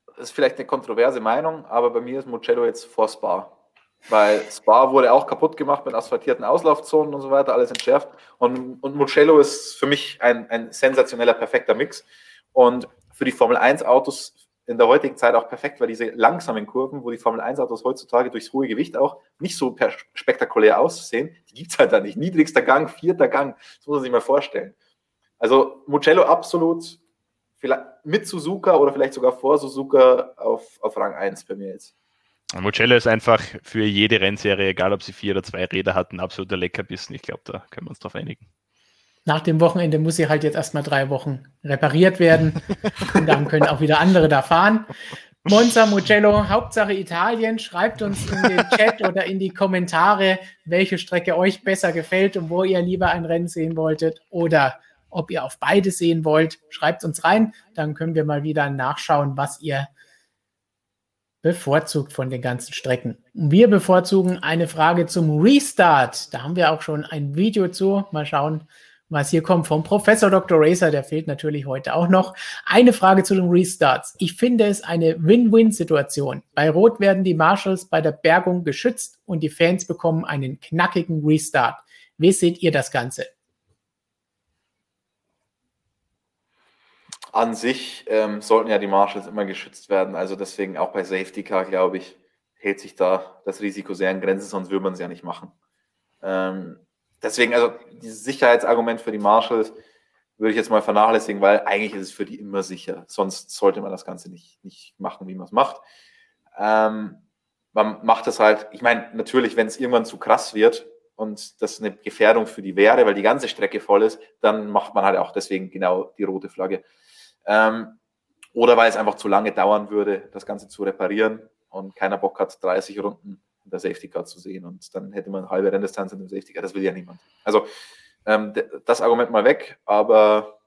S4: das ist vielleicht eine kontroverse Meinung, aber bei mir ist Mugello jetzt vor Spa. Weil Spa wurde auch kaputt gemacht mit asphaltierten Auslaufzonen und so weiter, alles entschärft. Und, und Mugello ist für mich ein, ein sensationeller, perfekter Mix. Und für die Formel 1 Autos in der heutigen Zeit auch perfekt, weil diese langsamen Kurven, wo die Formel 1 Autos heutzutage durchs hohe Gewicht auch nicht so spektakulär aussehen, die gibt es halt da nicht. Niedrigster Gang, vierter Gang, das muss man sich mal vorstellen. Also Mugello absolut vielleicht mit Suzuka oder vielleicht sogar vor Suzuka auf, auf Rang 1 bei mir jetzt.
S3: Mugello ist einfach für jede Rennserie, egal ob sie vier oder zwei Räder hat, ein absoluter Leckerbissen. Ich glaube, da können wir uns drauf einigen.
S1: Nach dem Wochenende muss sie halt jetzt erstmal drei Wochen repariert werden. und dann können auch wieder andere da fahren. Monza, Mugello, Hauptsache Italien. Schreibt uns in den Chat oder in die Kommentare, welche Strecke euch besser gefällt und wo ihr lieber ein Rennen sehen wolltet oder ob ihr auf beide sehen wollt. Schreibt uns rein, dann können wir mal wieder nachschauen, was ihr bevorzugt von den ganzen Strecken. Wir bevorzugen eine Frage zum Restart. Da haben wir auch schon ein Video zu. Mal schauen, was hier kommt vom Professor Dr. Racer. Der fehlt natürlich heute auch noch. Eine Frage zu den Restarts. Ich finde es eine Win-Win-Situation. Bei Rot werden die Marshals bei der Bergung geschützt und die Fans bekommen einen knackigen Restart. Wie seht ihr das Ganze?
S4: An sich ähm, sollten ja die Marshals immer geschützt werden. Also deswegen auch bei Safety Car, glaube ich, hält sich da das Risiko sehr in Grenzen, sonst würde man es ja nicht machen. Ähm, deswegen, also dieses Sicherheitsargument für die Marshals würde ich jetzt mal vernachlässigen, weil eigentlich ist es für die immer sicher. Sonst sollte man das Ganze nicht, nicht machen, wie man es macht. Ähm, man macht es halt, ich meine, natürlich, wenn es irgendwann zu krass wird, und das eine Gefährdung für die wäre, weil die ganze Strecke voll ist, dann macht man halt auch deswegen genau die rote Flagge. Ähm, oder weil es einfach zu lange dauern würde, das Ganze zu reparieren und keiner Bock hat, 30 Runden in der Safety Car zu sehen und dann hätte man eine halbe Renndistanz in dem Safety Car. Das will ja niemand. Also ähm, das Argument mal weg, aber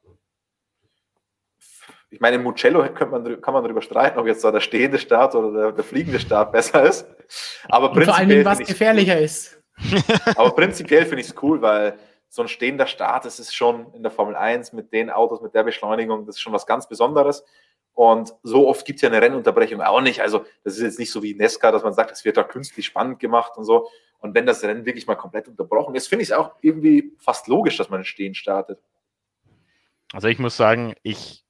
S4: ich meine, in Mugello man, kann man darüber streiten, ob jetzt da der stehende Start oder der, der fliegende Start besser ist. Aber
S1: und vor allem, was gefährlicher ist.
S4: Aber prinzipiell finde ich es cool, weil so ein stehender Start, das ist schon in der Formel 1 mit den Autos, mit der Beschleunigung, das ist schon was ganz Besonderes. Und so oft gibt es ja eine Rennunterbrechung auch nicht. Also, das ist jetzt nicht so wie Nesca, dass man sagt, es wird da künstlich spannend gemacht und so. Und wenn das Rennen wirklich mal komplett unterbrochen ist, finde ich es auch irgendwie fast logisch, dass man stehen startet.
S3: Also, ich muss sagen, ich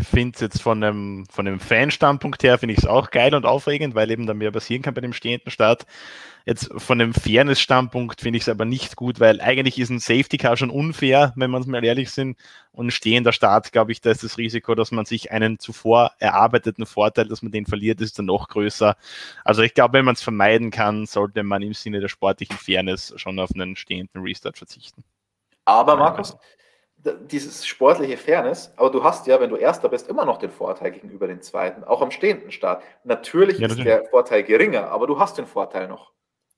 S3: finde es jetzt von einem, von einem Fan-Standpunkt her, finde ich es auch geil und aufregend, weil eben da mehr passieren kann bei dem stehenden Start. Jetzt von einem Fairness-Standpunkt finde ich es aber nicht gut, weil eigentlich ist ein Safety-Car schon unfair, wenn man es mal ehrlich sind. Und ein stehender Start, glaube ich, da ist das Risiko, dass man sich einen zuvor erarbeiteten Vorteil, dass man den verliert, ist dann noch größer. Also ich glaube, wenn man es vermeiden kann, sollte man im Sinne der sportlichen Fairness schon auf einen stehenden Restart verzichten.
S4: Aber Markus, dieses sportliche Fairness, aber du hast ja, wenn du Erster bist, immer noch den Vorteil gegenüber den Zweiten, auch am stehenden Start. Natürlich ja, ist der Vorteil geringer, aber du hast den Vorteil noch.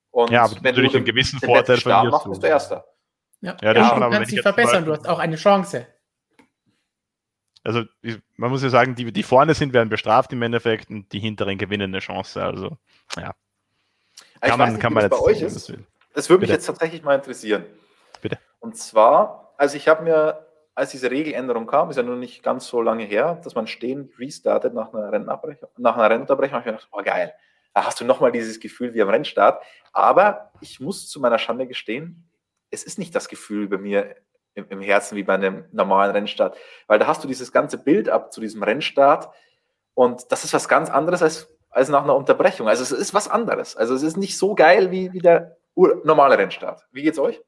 S3: Und ja, aber wenn natürlich du einen gewissen Vorteil
S4: Start machst, bist du Erster.
S1: Ja, ja, ja schon, du kannst dich verbessern, du hast auch eine Chance.
S3: Also man muss ja sagen, die, die vorne sind, werden bestraft im Endeffekt und die hinteren gewinnen eine Chance. Also ja.
S4: Kann man, nicht, kann man jetzt, bei euch ist. Das würde mich Bitte. jetzt tatsächlich mal interessieren.
S3: Bitte.
S4: Und zwar also ich habe mir, als diese Regeländerung kam, ist ja nur nicht ganz so lange her, dass man stehen restartet nach einer Rennabbrechung, nach einer Rennunterbrechung, habe ich mir gedacht, oh geil, da hast du nochmal dieses Gefühl wie am Rennstart. Aber ich muss zu meiner Schande gestehen, es ist nicht das Gefühl bei mir im, im Herzen wie bei einem normalen Rennstart, weil da hast du dieses ganze Bild ab zu diesem Rennstart und das ist was ganz anderes als, als nach einer Unterbrechung. Also es ist was anderes. Also es ist nicht so geil wie, wie der normale Rennstart. Wie geht's euch?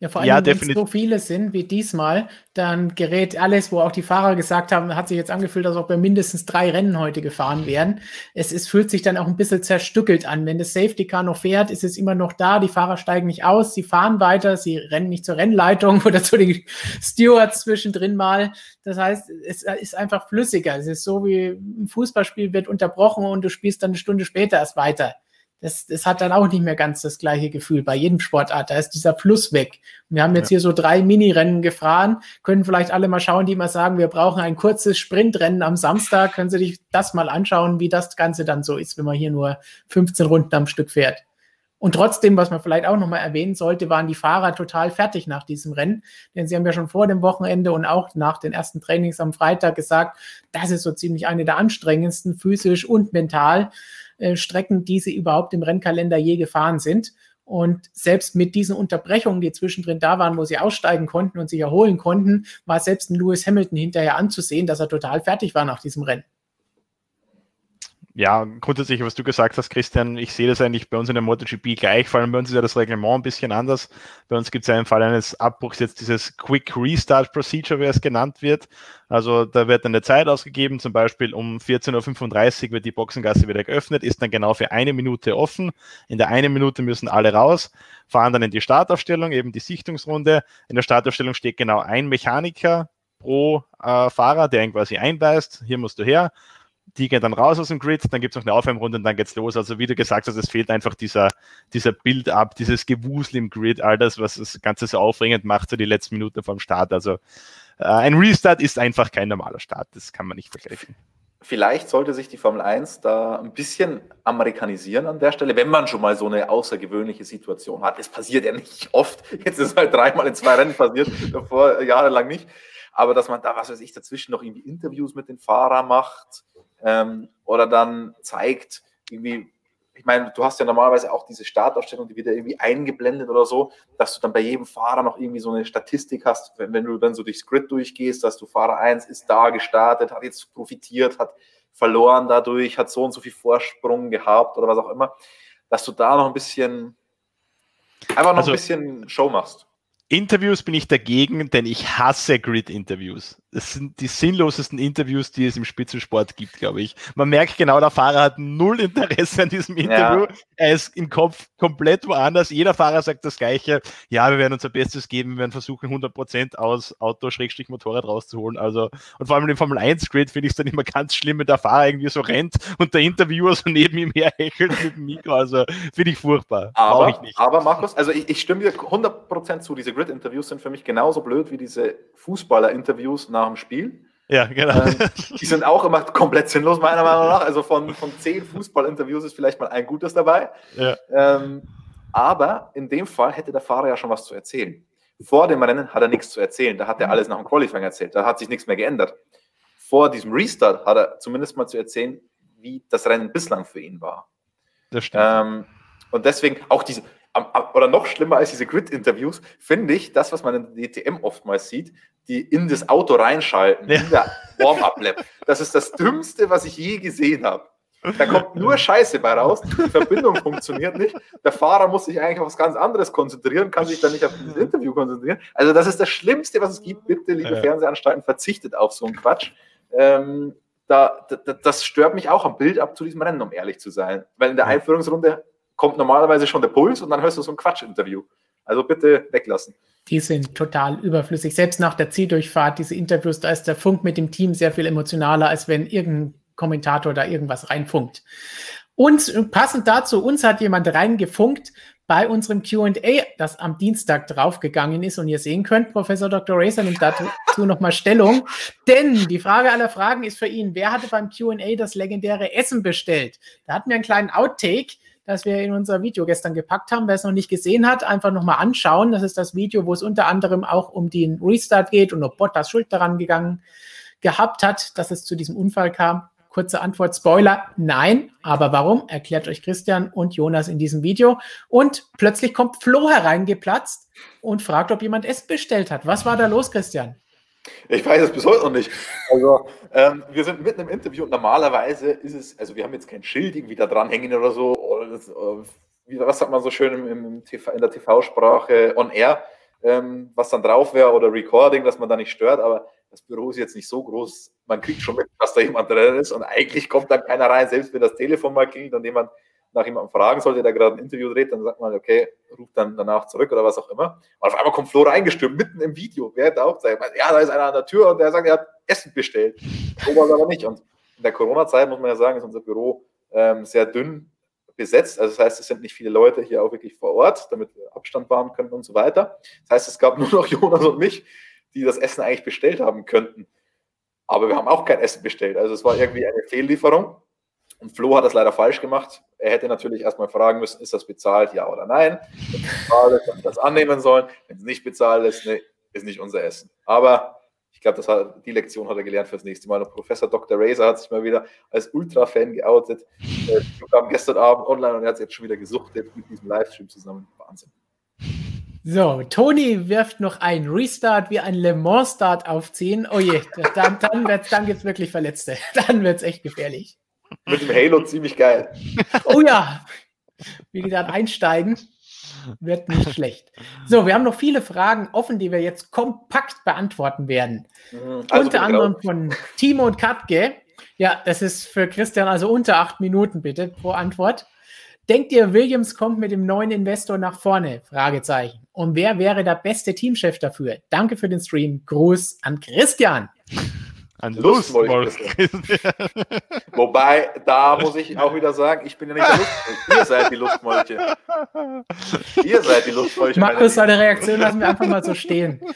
S1: Ja, vor allem, ja, wenn es so viele sind wie diesmal, dann gerät alles, wo auch die Fahrer gesagt haben, hat sich jetzt angefühlt, als ob wir mindestens drei Rennen heute gefahren wären. Es, es fühlt sich dann auch ein bisschen zerstückelt an. Wenn das Safety Car noch fährt, ist es immer noch da, die Fahrer steigen nicht aus, sie fahren weiter, sie rennen nicht zur Rennleitung oder zu den Stewards zwischendrin mal. Das heißt, es ist einfach flüssiger. Es ist so wie ein Fußballspiel wird unterbrochen und du spielst dann eine Stunde später erst weiter das, das hat dann auch nicht mehr ganz das gleiche Gefühl bei jedem Sportart. Da ist dieser Fluss weg. wir haben jetzt ja. hier so drei Mini-Rennen gefahren, können vielleicht alle mal schauen, die mal sagen, wir brauchen ein kurzes Sprintrennen am Samstag. Können Sie sich das mal anschauen, wie das Ganze dann so ist, wenn man hier nur 15 Runden am Stück fährt. Und trotzdem, was man vielleicht auch nochmal erwähnen sollte, waren die Fahrer total fertig nach diesem Rennen. Denn sie haben ja schon vor dem Wochenende und auch nach den ersten Trainings am Freitag gesagt, das ist so ziemlich eine der anstrengendsten, physisch und mental. Äh, Strecken, die sie überhaupt im Rennkalender je gefahren sind. Und selbst mit diesen Unterbrechungen, die zwischendrin da waren, wo sie aussteigen konnten und sich erholen konnten, war selbst ein Lewis Hamilton hinterher anzusehen, dass er total fertig war nach diesem Rennen
S3: ja, grundsätzlich, was du gesagt hast, Christian, ich sehe das eigentlich bei uns in der MotoGP gleich, vor allem bei uns ist ja das Reglement ein bisschen anders. Bei uns gibt es ja im Fall eines Abbruchs jetzt dieses Quick Restart Procedure, wie es genannt wird. Also da wird eine Zeit ausgegeben, zum Beispiel um 14.35 Uhr wird die Boxengasse wieder geöffnet, ist dann genau für eine Minute offen. In der einen Minute müssen alle raus, fahren dann in die Startaufstellung, eben die Sichtungsrunde. In der Startaufstellung steht genau ein Mechaniker pro äh, Fahrer, der ihn quasi einweist, hier musst du her die gehen dann raus aus dem Grid, dann gibt es noch eine Aufwärmrunde und dann geht's los. Also wie du gesagt hast, es fehlt einfach dieser, dieser Build-up, dieses Gewusel im Grid, all das, was das Ganze so aufregend macht, so die letzten Minuten vom Start. Also äh, ein Restart ist einfach kein normaler Start, das kann man nicht vergleichen.
S4: vielleicht sollte sich die Formel 1 da ein bisschen amerikanisieren an der Stelle, wenn man schon mal so eine außergewöhnliche Situation hat. Es passiert ja nicht oft. Jetzt ist halt dreimal in zwei Rennen passiert, davor jahrelang nicht. Aber dass man da, was weiß ich, dazwischen noch irgendwie Interviews mit den Fahrern macht ähm, oder dann zeigt, irgendwie, ich meine, du hast ja normalerweise auch diese Startaufstellung, die wird ja irgendwie eingeblendet oder so, dass du dann bei jedem Fahrer noch irgendwie so eine Statistik hast, wenn, wenn du dann so durchs Grid durchgehst, dass du Fahrer 1 ist da gestartet, hat jetzt profitiert, hat verloren dadurch, hat so und so viel Vorsprung gehabt oder was auch immer, dass du da noch ein bisschen, einfach noch also, ein bisschen Show machst.
S3: Interviews bin ich dagegen, denn ich hasse Grid-Interviews. Das sind die sinnlosesten Interviews, die es im Spitzensport gibt, glaube ich. Man merkt genau, der Fahrer hat null Interesse an diesem Interview. Ja. Er ist im Kopf komplett woanders. Jeder Fahrer sagt das Gleiche. Ja, wir werden unser Bestes geben. Wir werden versuchen, 100 Prozent aus Auto-Motorrad rauszuholen. Also, und vor allem im Formel 1 Grid finde ich es dann immer ganz schlimm, wenn der Fahrer irgendwie so rennt und der Interviewer so neben ihm herhechelt mit dem Mikro. Also, finde ich furchtbar.
S4: Aber, ich nicht. aber Markus, also ich, ich stimme dir 100 Prozent zu. Diese Grid-Interviews sind für mich genauso blöd wie diese Fußballer-Interviews nach dem Spiel.
S3: Ja, genau. Ähm,
S4: die sind auch immer komplett sinnlos, meiner Meinung nach. Also von, von zehn Fußball-Interviews ist vielleicht mal ein gutes dabei. Ja. Ähm, aber in dem Fall hätte der Fahrer ja schon was zu erzählen. Vor dem Rennen hat er nichts zu erzählen. Da hat er alles nach dem Qualifying erzählt. Da hat sich nichts mehr geändert. Vor diesem Restart hat er zumindest mal zu erzählen, wie das Rennen bislang für ihn war. Das stimmt. Ähm, und deswegen auch diese, oder noch schlimmer als diese Grid-Interviews, finde ich, das, was man in der DTM oftmals sieht, die in das Auto reinschalten, ja. in der Warm-Up-Lab. Das ist das Dümmste, was ich je gesehen habe. Da kommt nur Scheiße bei raus, die Verbindung funktioniert nicht. Der Fahrer muss sich eigentlich auf was ganz anderes konzentrieren, kann sich dann nicht auf dieses Interview konzentrieren. Also, das ist das Schlimmste, was es gibt. Bitte, liebe ja. Fernsehanstalten, verzichtet auf so einen Quatsch. Ähm, da, da, das stört mich auch am Bild ab zu diesem Rennen, um ehrlich zu sein. Weil in der Einführungsrunde kommt normalerweise schon der Puls und dann hörst du so ein Quatsch-Interview. Also bitte weglassen.
S1: Die sind total überflüssig. Selbst nach der Zieldurchfahrt, diese Interviews, da ist der Funk mit dem Team sehr viel emotionaler, als wenn irgendein Kommentator da irgendwas reinfunkt. Und passend dazu, uns hat jemand reingefunkt bei unserem QA, das am Dienstag draufgegangen ist. Und ihr sehen könnt, Professor Dr. Racer nimmt dazu nochmal Stellung. Denn die Frage aller Fragen ist für ihn, wer hatte beim QA das legendäre Essen bestellt? Da hatten wir einen kleinen Outtake das wir in unser Video gestern gepackt haben. Wer es noch nicht gesehen hat, einfach nochmal anschauen. Das ist das Video, wo es unter anderem auch um den Restart geht und ob Bottas Schuld daran gegangen gehabt hat, dass es zu diesem Unfall kam. Kurze Antwort, Spoiler, nein. Aber warum? Erklärt euch Christian und Jonas in diesem Video. Und plötzlich kommt Flo hereingeplatzt und fragt, ob jemand Essen bestellt hat. Was war da los, Christian?
S4: Ich weiß es bis heute noch nicht. Also, ähm, wir sind mitten im Interview und normalerweise ist es, also wir haben jetzt kein Schild irgendwie da dranhängen oder so. Oder das, äh, wie, was sagt man so schön im, im TV, in der TV-Sprache on air, ähm, was dann drauf wäre oder Recording, dass man da nicht stört. Aber das Büro ist jetzt nicht so groß. Man kriegt schon mit, dass da jemand drin ist und eigentlich kommt dann keiner rein, selbst wenn das Telefon mal klingelt und jemand nach jemandem fragen sollte, der gerade ein Interview dreht, dann sagt man, okay, ruft dann danach zurück oder was auch immer. Und auf einmal kommt Flo reingestürmt, mitten im Video, während er auch sagt, ja, da ist einer an der Tür und der sagt, er hat Essen bestellt. Es aber nicht. Und in der Corona-Zeit, muss man ja sagen, ist unser Büro ähm, sehr dünn besetzt. Also das heißt, es sind nicht viele Leute hier auch wirklich vor Ort, damit wir Abstand wahren können und so weiter. Das heißt, es gab nur noch Jonas und mich, die das Essen eigentlich bestellt haben könnten. Aber wir haben auch kein Essen bestellt. Also es war irgendwie eine Fehllieferung. Und Flo hat das leider falsch gemacht. Er hätte natürlich erstmal fragen müssen, ist das bezahlt, ja oder nein. Wenn es bezahlt ist, dann das annehmen sollen. Wenn es nicht bezahlt ist, nee, ist nicht unser Essen. Aber ich glaube, die Lektion hat er gelernt fürs nächste Mal. Und Professor Dr. Razor hat sich mal wieder als Ultra-Fan geoutet. Äh, kam gestern Abend online und er hat es jetzt schon wieder gesuchtet mit diesem Livestream zusammen. Wahnsinn.
S1: So, Toni wirft noch ein Restart wie ein Le Mans Start aufziehen. Oh je, dann, dann, dann gibt es wirklich Verletzte. Dann wird es echt gefährlich.
S4: Mit dem Halo ziemlich geil.
S1: Oh ja, wie dann einsteigen, wird nicht schlecht. So, wir haben noch viele Fragen offen, die wir jetzt kompakt beantworten werden. Mhm. Also unter anderem von Timo und Katke. Ja, das ist für Christian also unter acht Minuten bitte pro Antwort. Denkt ihr, Williams kommt mit dem neuen Investor nach vorne? Fragezeichen. Und wer wäre der beste Teamchef dafür? Danke für den Stream. Gruß an Christian.
S3: Ein Lustmolch.
S4: Wobei, da muss ich auch wieder sagen, ich bin ja nicht der Lustmolch. Ihr seid die Lustmolche. Ihr seid die Lustmolche.
S1: Markus, seine Reaktion lassen wir einfach mal so stehen.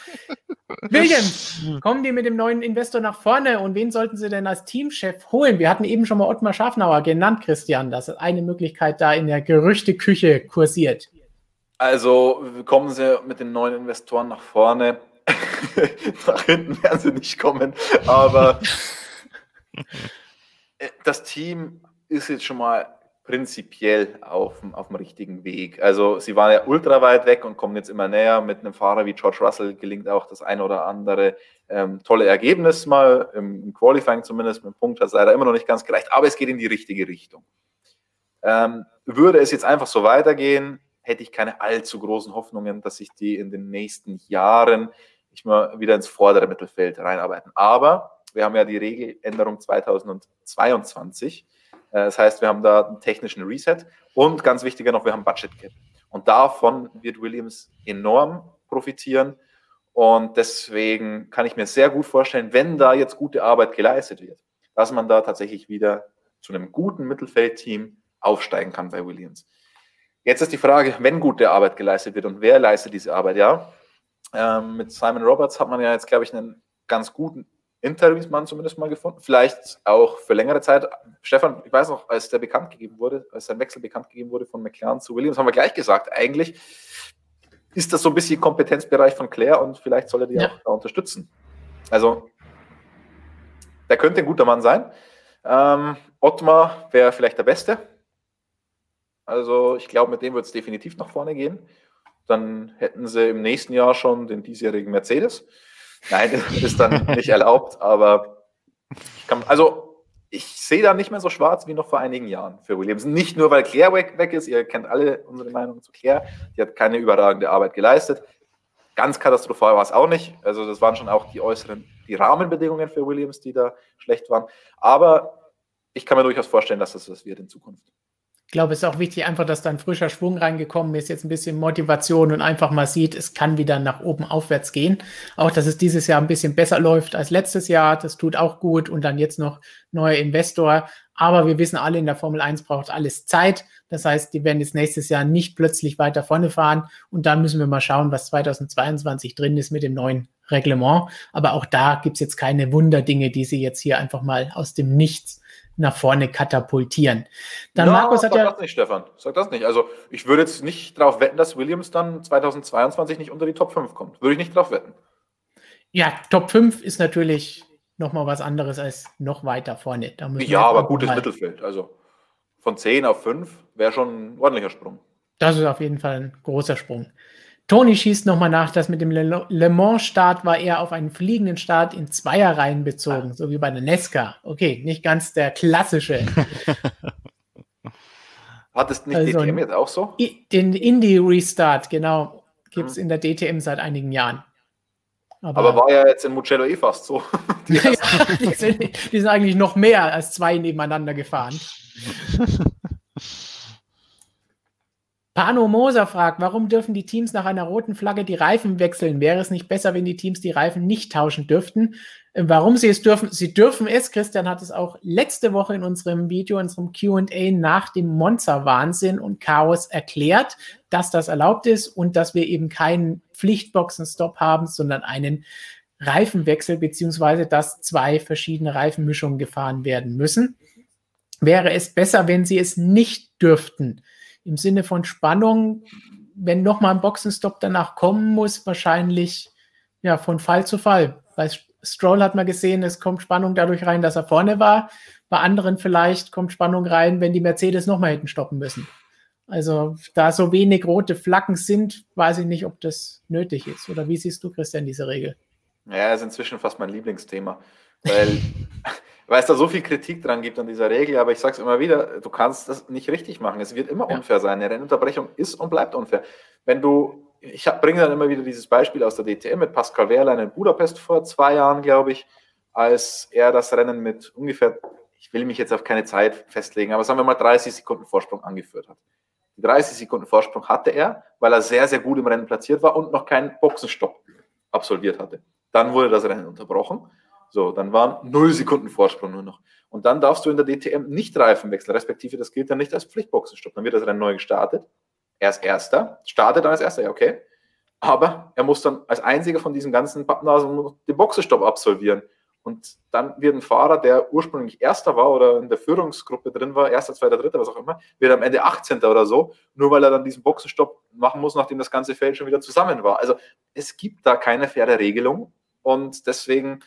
S1: Williams, kommen die mit dem neuen Investor nach vorne und wen sollten sie denn als Teamchef holen? Wir hatten eben schon mal Ottmar Schafnauer genannt, Christian, dass eine Möglichkeit da in der Gerüchteküche kursiert.
S4: Also kommen sie mit den neuen Investoren nach vorne. nach hinten werden sie nicht kommen, aber das Team ist jetzt schon mal prinzipiell auf, auf dem richtigen Weg. Also sie waren ja ultra weit weg und kommen jetzt immer näher. Mit einem Fahrer wie George Russell gelingt auch das ein oder andere ähm, tolle Ergebnis mal, im, im, Qualifying zumindest. Mit dem Punkt hat es leider immer noch nicht ganz gereicht, aber es geht in die richtige Richtung. Ähm, würde es jetzt einfach so weitergehen, hätte ich keine allzu großen Hoffnungen, dass sich die in den nächsten Jahren nicht mal wieder ins vordere Mittelfeld reinarbeiten. Aber wir haben ja die Regeländerung 2022 äh, das heißt, wir haben da einen technischen Reset und ganz wichtiger noch, wir haben Budget Cap. Und davon wird Williams enorm profitieren. Und deswegen kann ich mir sehr gut vorstellen, wenn da jetzt gute Arbeit geleistet wird, dass man da tatsächlich wieder zu einem guten Mittelfeldteam aufsteigen kann bei Williams. Jetzt ist die Frage, wenn gute Arbeit geleistet wird und wer leistet diese Arbeit, ja. Ähm, mit Simon Roberts hat man ja jetzt, glaube ich, einen ganz guten Interimsmann zumindest mal gefunden. Vielleicht auch für längere Zeit. Stefan, ich weiß noch, als der bekannt gegeben wurde, als sein Wechsel bekannt gegeben wurde von McLaren zu Williams, haben wir gleich gesagt, eigentlich ist das so ein bisschen Kompetenzbereich von Claire und vielleicht soll er die ja. auch da unterstützen. Also, der könnte ein guter Mann sein. Ähm, Ottmar wäre vielleicht der Beste. Also, ich glaube, mit dem wird es definitiv nach vorne gehen. Dann hätten sie im nächsten Jahr schon den diesjährigen Mercedes. Nein, das ist dann nicht erlaubt, aber ich kann, also ich sehe da nicht mehr so schwarz wie noch vor einigen Jahren für Williams. Nicht nur, weil Claire weg, weg ist, ihr kennt alle unsere Meinung zu Claire, die hat keine überragende Arbeit geleistet. Ganz katastrophal war es auch nicht. Also das waren schon auch die äußeren, die Rahmenbedingungen für Williams, die da schlecht waren. Aber ich kann mir durchaus vorstellen, dass das was wird in Zukunft.
S1: Ich glaube, es ist auch wichtig, einfach, dass da ein frischer Schwung reingekommen ist, jetzt ein bisschen Motivation und einfach mal sieht, es kann wieder nach oben aufwärts gehen. Auch, dass es dieses Jahr ein bisschen besser läuft als letztes Jahr, das tut auch gut und dann jetzt noch neuer Investor. Aber wir wissen alle, in der Formel 1 braucht alles Zeit. Das heißt, die werden jetzt nächstes Jahr nicht plötzlich weiter vorne fahren und dann müssen wir mal schauen, was 2022 drin ist mit dem neuen Reglement. Aber auch da gibt es jetzt keine Wunderdinge, die sie jetzt hier einfach mal aus dem Nichts nach vorne katapultieren. Dann
S4: ja,
S1: Markus hat
S4: sag
S1: ja.
S4: das nicht, Stefan. Sag das nicht. Also, ich würde jetzt nicht darauf wetten, dass Williams dann 2022 nicht unter die Top 5 kommt. Würde ich nicht darauf wetten.
S1: Ja, Top 5 ist natürlich nochmal was anderes als noch weiter vorne.
S4: ja, aber gutes mal. Mittelfeld. Also von 10 auf 5 wäre schon ein ordentlicher Sprung.
S1: Das ist auf jeden Fall ein großer Sprung. Toni schießt nochmal nach, dass mit dem Le Mans-Start war er auf einen fliegenden Start in Zweierreihen bezogen, ah. so wie bei der Nesca. Okay, nicht ganz der klassische.
S4: Hat es nicht also DTM jetzt auch so?
S1: Den Indie-Restart, genau, gibt es hm. in der DTM seit einigen Jahren.
S4: Aber, Aber, war ja jetzt in Mugello eh fast so.
S1: Die, ja, die, sind, die sind eigentlich noch mehr als zwei nebeneinander gefahren. Pano Moser fragt, warum dürfen die Teams nach einer roten Flagge die Reifen wechseln? Wäre es nicht besser, wenn die Teams die Reifen nicht tauschen dürften? Äh, warum sie es dürfen? Sie dürfen es. Christian hat es auch letzte Woche in unserem Video, in unserem QA nach dem Monza-Wahnsinn und Chaos erklärt, dass das erlaubt ist und dass wir eben keinen Pflichtboxenstopp haben, sondern einen Reifenwechsel, beziehungsweise dass zwei verschiedene Reifenmischungen gefahren werden müssen. Wäre es besser, wenn sie es nicht dürften? Im Sinne von Spannung, wenn nochmal ein Boxenstopp danach kommen muss, wahrscheinlich ja von Fall zu Fall. Bei Stroll hat man gesehen, es kommt Spannung dadurch rein, dass er vorne war. Bei anderen vielleicht kommt Spannung rein, wenn die Mercedes nochmal hätten stoppen müssen. Also da so wenig rote Flaggen sind, weiß ich nicht, ob das nötig ist. Oder wie siehst du, Christian, diese Regel?
S4: Ja, ist inzwischen fast mein Lieblingsthema. Weil weil es da so viel Kritik dran gibt an dieser Regel, aber ich sage es immer wieder, du kannst das nicht richtig machen. Es wird immer unfair sein. Eine Rennunterbrechung ist und bleibt unfair. Wenn du, ich bringe dann immer wieder dieses Beispiel aus der DTM mit Pascal Wehrlein in Budapest vor zwei Jahren, glaube ich, als er das Rennen mit ungefähr, ich will mich jetzt auf keine Zeit festlegen, aber sagen wir mal 30 Sekunden Vorsprung angeführt hat. Die 30 Sekunden Vorsprung hatte er, weil er sehr, sehr gut im Rennen platziert war und noch keinen Boxenstopp absolviert hatte. Dann wurde das Rennen unterbrochen So, dann waren null Sekunden Vorsprung nur noch. Und dann darfst du in der DTM nicht Reifen wechseln, respektive das gilt dann nicht als Pflichtboxenstopp. Dann wird das Rennen neu gestartet. Er ist Erster, startet dann als Erster, ja, okay. Aber er muss dann als einziger von diesen ganzen Pappnasen den Boxenstopp absolvieren. Und dann wird ein Fahrer, der ursprünglich Erster war oder in der Führungsgruppe drin war, Erster, Zweiter, Dritter, was auch immer, wird am Ende 18. oder so, nur weil er dann diesen Boxenstopp machen muss, nachdem das ganze Feld schon wieder zusammen war. Also es gibt da keine faire Regelung und deswegen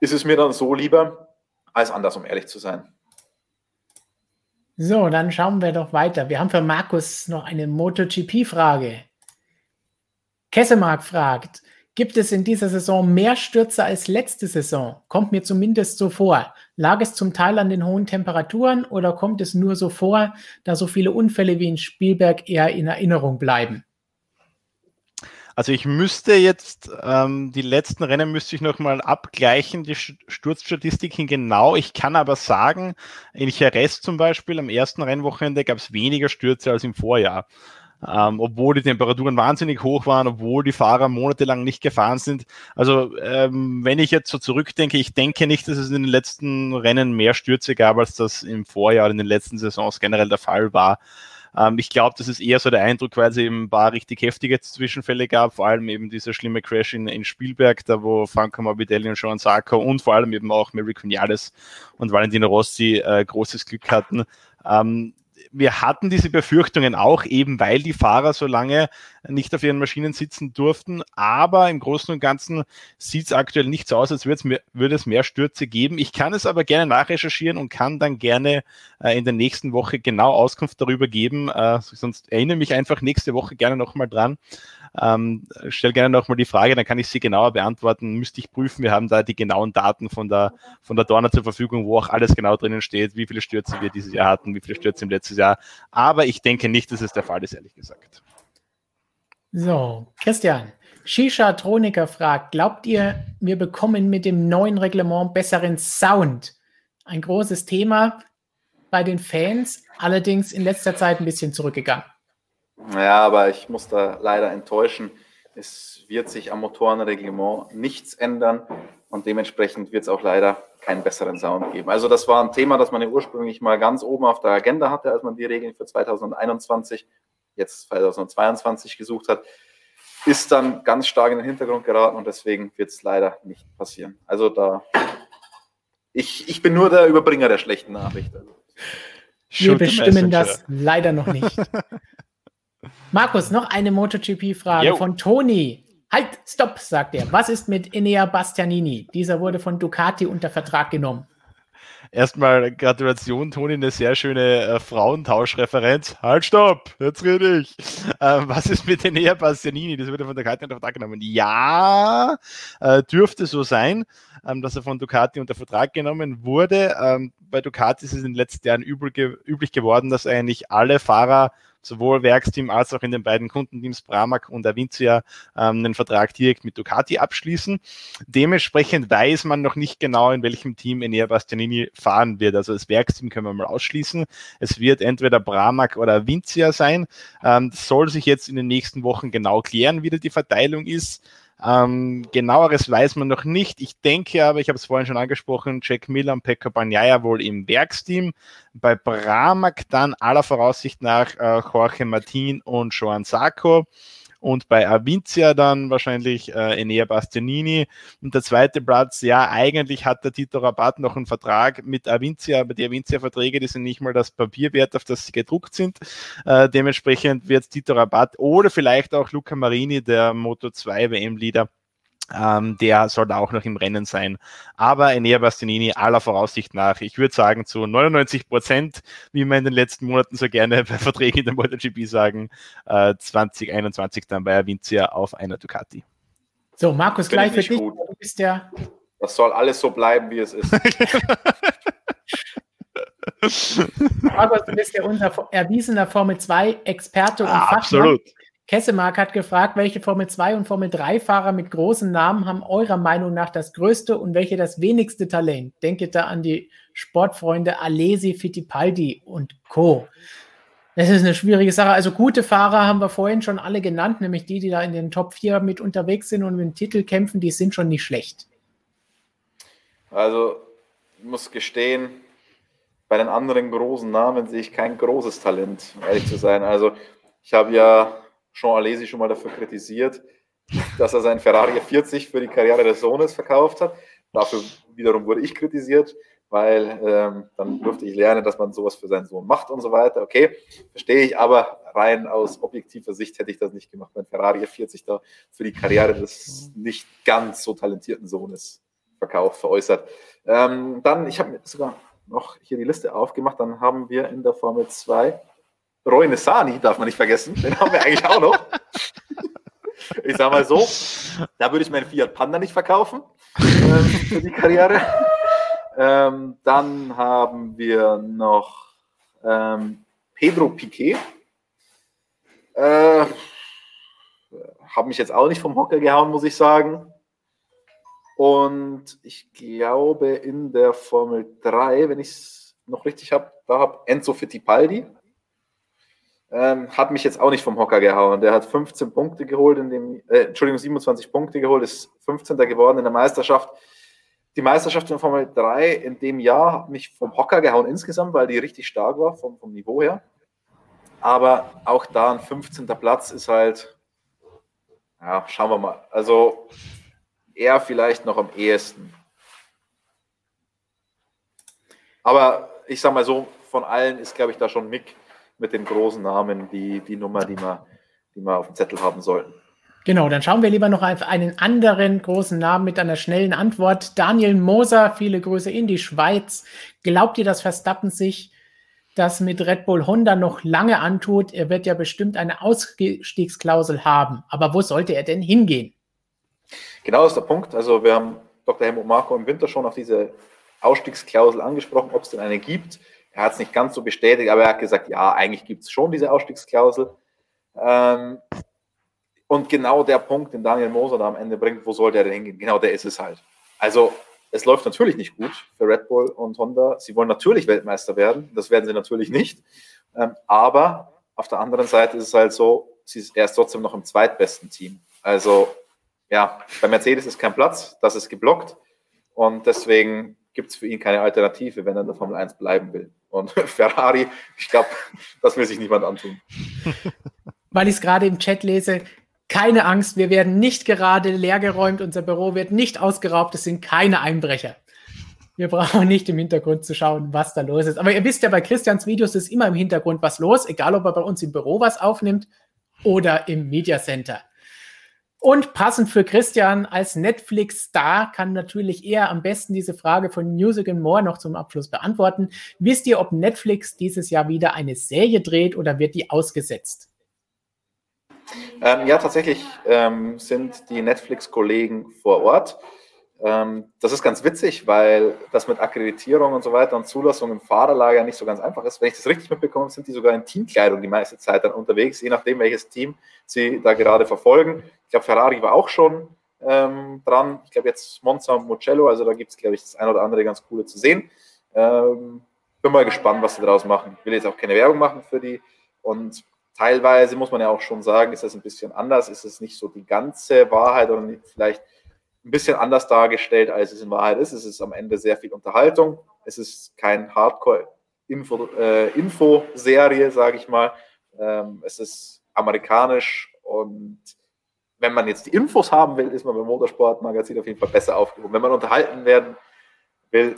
S4: ist es mir dann so lieber als anders, um ehrlich zu sein.
S1: So, dann schauen wir doch weiter. Wir haben für Markus noch eine MotoGP-Frage. Kessemark fragt, Gibt es in dieser Saison mehr Stürze als letzte Saison? Kommt mir zumindest so vor. Lag es zum Teil an den hohen Temperaturen oder kommt es nur so vor, da so viele Unfälle wie in Spielberg eher in Erinnerung bleiben?
S3: Also ich müsste jetzt, ähm, die letzten Rennen müsste ich nochmal abgleichen, die Sturzstatistiken genau. Ich kann aber sagen, in Jerez zum Beispiel, am ersten Rennwochenende gab es weniger Stürze als im Vorjahr ähm, obwohl die Temperaturen wahnsinnig hoch waren, obwohl die Fahrer monatelang nicht gefahren sind. Also ähm, wenn ich jetzt so zurückdenke, ich denke nicht, dass es in den letzten Rennen mehr Stürze gab, als das im Vorjahr, in den letzten Saisons generell der Fall war. Ähm, ich glaube, das ist eher so der Eindruck, weil es eben ein paar richtig heftige Zwischenfälle gab, vor allem eben dieser schlimme Crash in, in Spielberg, da wo Franco Morbidelli und Sean Sarko und vor allem eben auch Mary Cunales und Valentino Rossi äh, großes Glück hatten. Ähm, wir hatten diese Befürchtungen auch, eben weil die Fahrer so lange nicht auf ihren Maschinen sitzen durften. Aber im Großen und Ganzen sieht es aktuell nicht so aus, als würde es, mehr, Stürze geben. Ich kann es aber gerne nachrecherchieren und kann dann gerne äh, in der nächsten Woche genau Auskunft darüber geben. Äh, sonst erinnere mich einfach nächste Woche gerne nochmal dran. Ähm, stell gerne nochmal die Frage, dann kann ich sie genauer beantworten. Müsste ich prüfen. Wir haben da die genauen Daten von der, von der Dorner zur Verfügung, wo auch alles genau drinnen steht, wie viele Stürze wir dieses Jahr hatten, wie viele Stürze im letzten Jahr. Aber ich denke nicht, dass es der Fall ist, ehrlich gesagt.
S1: So, Christian. Shisha Troniker fragt, glaubt ihr, wir bekommen mit dem neuen Reglement besseren Sound? Ein großes Thema bei den Fans, allerdings in letzter Zeit ein bisschen zurückgegangen.
S4: Ja, aber ich muss da leider enttäuschen. Es wird sich am Motorenreglement nichts ändern und dementsprechend wird es auch leider keinen besseren Sound geben. Also das war ein Thema, das man ja ursprünglich mal ganz oben auf der Agenda hatte, als man die Regeln für 2021 jetzt 2022 gesucht hat, ist dann ganz stark in den Hintergrund geraten und deswegen wird es leider nicht passieren. Also da, ich, ich bin nur der Überbringer der schlechten Nachricht.
S1: Wir bestimmen das leider noch nicht. Markus, noch eine MotoGP-Frage von Toni. Halt, stopp, sagt er. Was ist mit Enea Bastianini? Dieser wurde von Ducati unter Vertrag genommen.
S3: Erstmal Gratulation, Toni, eine sehr schöne äh, Frauentauschreferenz. Halt, stopp, jetzt rede ich. Ähm, was ist mit Enea Bastianini? Das wurde von Ducati unter Vertrag genommen. Ja, äh, dürfte so sein, ähm, dass er von Ducati unter Vertrag genommen wurde. Ähm, bei Ducati ist es in den letzten Jahren üblich geworden, dass eigentlich alle Fahrer sowohl Werksteam als auch in den beiden Kundenteams Pramac und Avincia ähm, einen Vertrag direkt mit Ducati abschließen. Dementsprechend weiß man noch nicht genau, in welchem Team Enea Bastianini fahren wird. Also das Werksteam können wir mal ausschließen. Es wird entweder Pramac oder Avincia sein. Ähm, soll sich jetzt in den nächsten Wochen genau klären, wie da die Verteilung ist. Ähm, genaueres weiß man noch nicht. Ich denke aber, ich habe es vorhin schon angesprochen, Jack und Pekka Banyaya wohl im Werksteam. Bei Bramack dann aller Voraussicht nach äh, Jorge Martin und Joan Sarko und bei Avincia dann wahrscheinlich äh, Enea Bastianini. Und der zweite Platz, ja, eigentlich hat der Tito Rabat noch einen Vertrag mit Avincia, aber die Avincia-Verträge, die sind nicht mal das Papier wert, auf das sie gedruckt sind. Äh, dementsprechend wird Tito Rabat oder vielleicht auch Luca Marini, der Moto 2 WM-Leader, ähm, der soll auch noch im Rennen sein. Aber Enea Bastianini aller Voraussicht nach, ich würde sagen zu 99 Prozent, wie man in den letzten Monaten so gerne bei Verträgen in der MotoGP sagen, äh, 2021 dann bei Avincia auf einer Ducati.
S1: So, Markus, gleich für dich. Gut. Du bist ja.
S4: Das soll alles so bleiben, wie es ist.
S1: Markus, du bist ja unser erwiesener Formel 2 Experte und ah, Fachmann. Absolut. Kessemark hat gefragt, welche Formel 2 und Formel 3 Fahrer mit großen Namen haben eurer Meinung nach das größte und welche das wenigste Talent? Denke da an die Sportfreunde Alesi, Fittipaldi und Co. Das ist eine schwierige Sache. Also gute Fahrer haben wir vorhin schon alle genannt, nämlich die, die da in den Top 4 mit unterwegs sind und mit dem Titel kämpfen, die sind schon nicht schlecht.
S4: Also, ich muss gestehen, bei den anderen großen Namen sehe ich kein großes Talent, ehrlich zu sein. Also, ich habe ja Jean Alesi schon mal dafür kritisiert, dass er seinen Ferrari 40 für die Karriere des Sohnes verkauft hat. Dafür wiederum wurde ich kritisiert, weil ähm, dann durfte ich lernen, dass man sowas für seinen Sohn macht und so weiter. Okay, verstehe ich, aber rein aus objektiver Sicht hätte ich das nicht gemacht, wenn Ferrari 40 da für die Karriere des nicht ganz so talentierten Sohnes verkauft, veräußert. Ähm, dann, ich habe mir sogar noch hier die Liste aufgemacht, dann haben wir in der Formel 2 Roy Nessani, darf man nicht vergessen, den haben wir eigentlich auch noch. Ich sage mal so, da würde ich meinen Fiat Panda nicht verkaufen ähm, für die Karriere. Ähm, dann haben wir noch ähm, Pedro Piquet. Äh, habe mich jetzt auch nicht vom Hocker gehauen, muss ich sagen. Und ich glaube, in der Formel 3, wenn ich es noch richtig habe, da habe Enzo Fittipaldi. Ähm, hat mich jetzt auch nicht vom Hocker gehauen. Der hat 15 Punkte geholt, in dem, äh, Entschuldigung, 27 Punkte geholt, ist 15. geworden in der Meisterschaft die Meisterschaft in Formel 3 in dem Jahr hat mich vom Hocker gehauen insgesamt, weil die richtig stark war vom, vom Niveau her. Aber auch da ein 15. Platz ist halt, ja, schauen wir mal. Also er vielleicht noch am ehesten. Aber ich sag mal so, von allen ist, glaube ich, da schon Mick mit den großen Namen die, die Nummer, die wir, die wir auf dem Zettel haben sollten.
S1: Genau, dann schauen wir lieber noch auf einen anderen großen Namen mit einer schnellen Antwort. Daniel Moser, viele Grüße in die Schweiz. Glaubt ihr, dass Verstappen sich das mit Red Bull Honda noch lange antut? Er wird ja bestimmt eine Ausstiegsklausel haben. Aber wo sollte er denn hingehen?
S4: Genau, das ist der Punkt. Also wir haben Dr. Helmut Marko im Winter schon auf diese Ausstiegsklausel angesprochen, ob es denn eine gibt. Er hat es nicht ganz so bestätigt, aber er hat gesagt, ja, eigentlich gibt es schon diese Ausstiegsklausel. Ähm, und genau der Punkt, den Daniel Moser da am Ende bringt, wo sollte er denn hingehen? Genau der ist es halt. Also es läuft natürlich nicht gut für Red Bull und Honda. Sie wollen natürlich Weltmeister werden. Das werden sie natürlich nicht. Ähm, aber auf der anderen Seite ist es halt so, er ist trotzdem noch im zweitbesten Team. Also ja, bei Mercedes ist kein Platz, das ist geblockt. Und deswegen gibt es für ihn keine Alternative, wenn er in der Formel 1 bleiben will. Und Ferrari, ich glaube, das will sich niemand antun.
S1: Weil ich es gerade im Chat lese, keine Angst, wir werden nicht gerade leergeräumt, unser Büro wird nicht ausgeraubt, es sind keine Einbrecher. Wir brauchen nicht im Hintergrund zu schauen, was da los ist. Aber ihr wisst ja, bei Christians Videos ist immer im Hintergrund was los, egal ob er bei uns im Büro was aufnimmt oder im Media Center. Und passend für Christian als Netflix-Star kann natürlich er am besten diese Frage von Music and More noch zum Abschluss beantworten. Wisst ihr, ob Netflix dieses Jahr wieder eine Serie dreht oder wird die ausgesetzt?
S4: Ähm, ja, tatsächlich ähm, sind die Netflix-Kollegen vor Ort. Ähm, das ist ganz witzig, weil das mit Akkreditierung und so weiter und Zulassung im Fahrerlager nicht so ganz einfach ist. Wenn ich das richtig mitbekomme, sind die sogar in Teamkleidung die meiste Zeit dann unterwegs, je nachdem, welches Team sie da gerade verfolgen. Ich glaube, Ferrari war auch schon ähm, dran. Ich glaube, jetzt Monza und Mugello, also da gibt es, glaube ich, das ein oder andere ganz coole zu sehen. Ähm, bin mal gespannt, was sie daraus machen. Ich will jetzt auch keine Werbung machen für die und teilweise muss man ja auch schon sagen, ist das ein bisschen anders, ist es nicht so die ganze Wahrheit oder vielleicht ein bisschen anders dargestellt, als es in Wahrheit ist. Es ist am Ende sehr viel Unterhaltung. Es ist kein Hardcore-Info-Serie, äh, sage ich mal. Ähm, es ist amerikanisch und wenn man jetzt die Infos haben will, ist man beim Motorsportmagazin auf jeden Fall besser aufgehoben. Wenn man unterhalten werden will,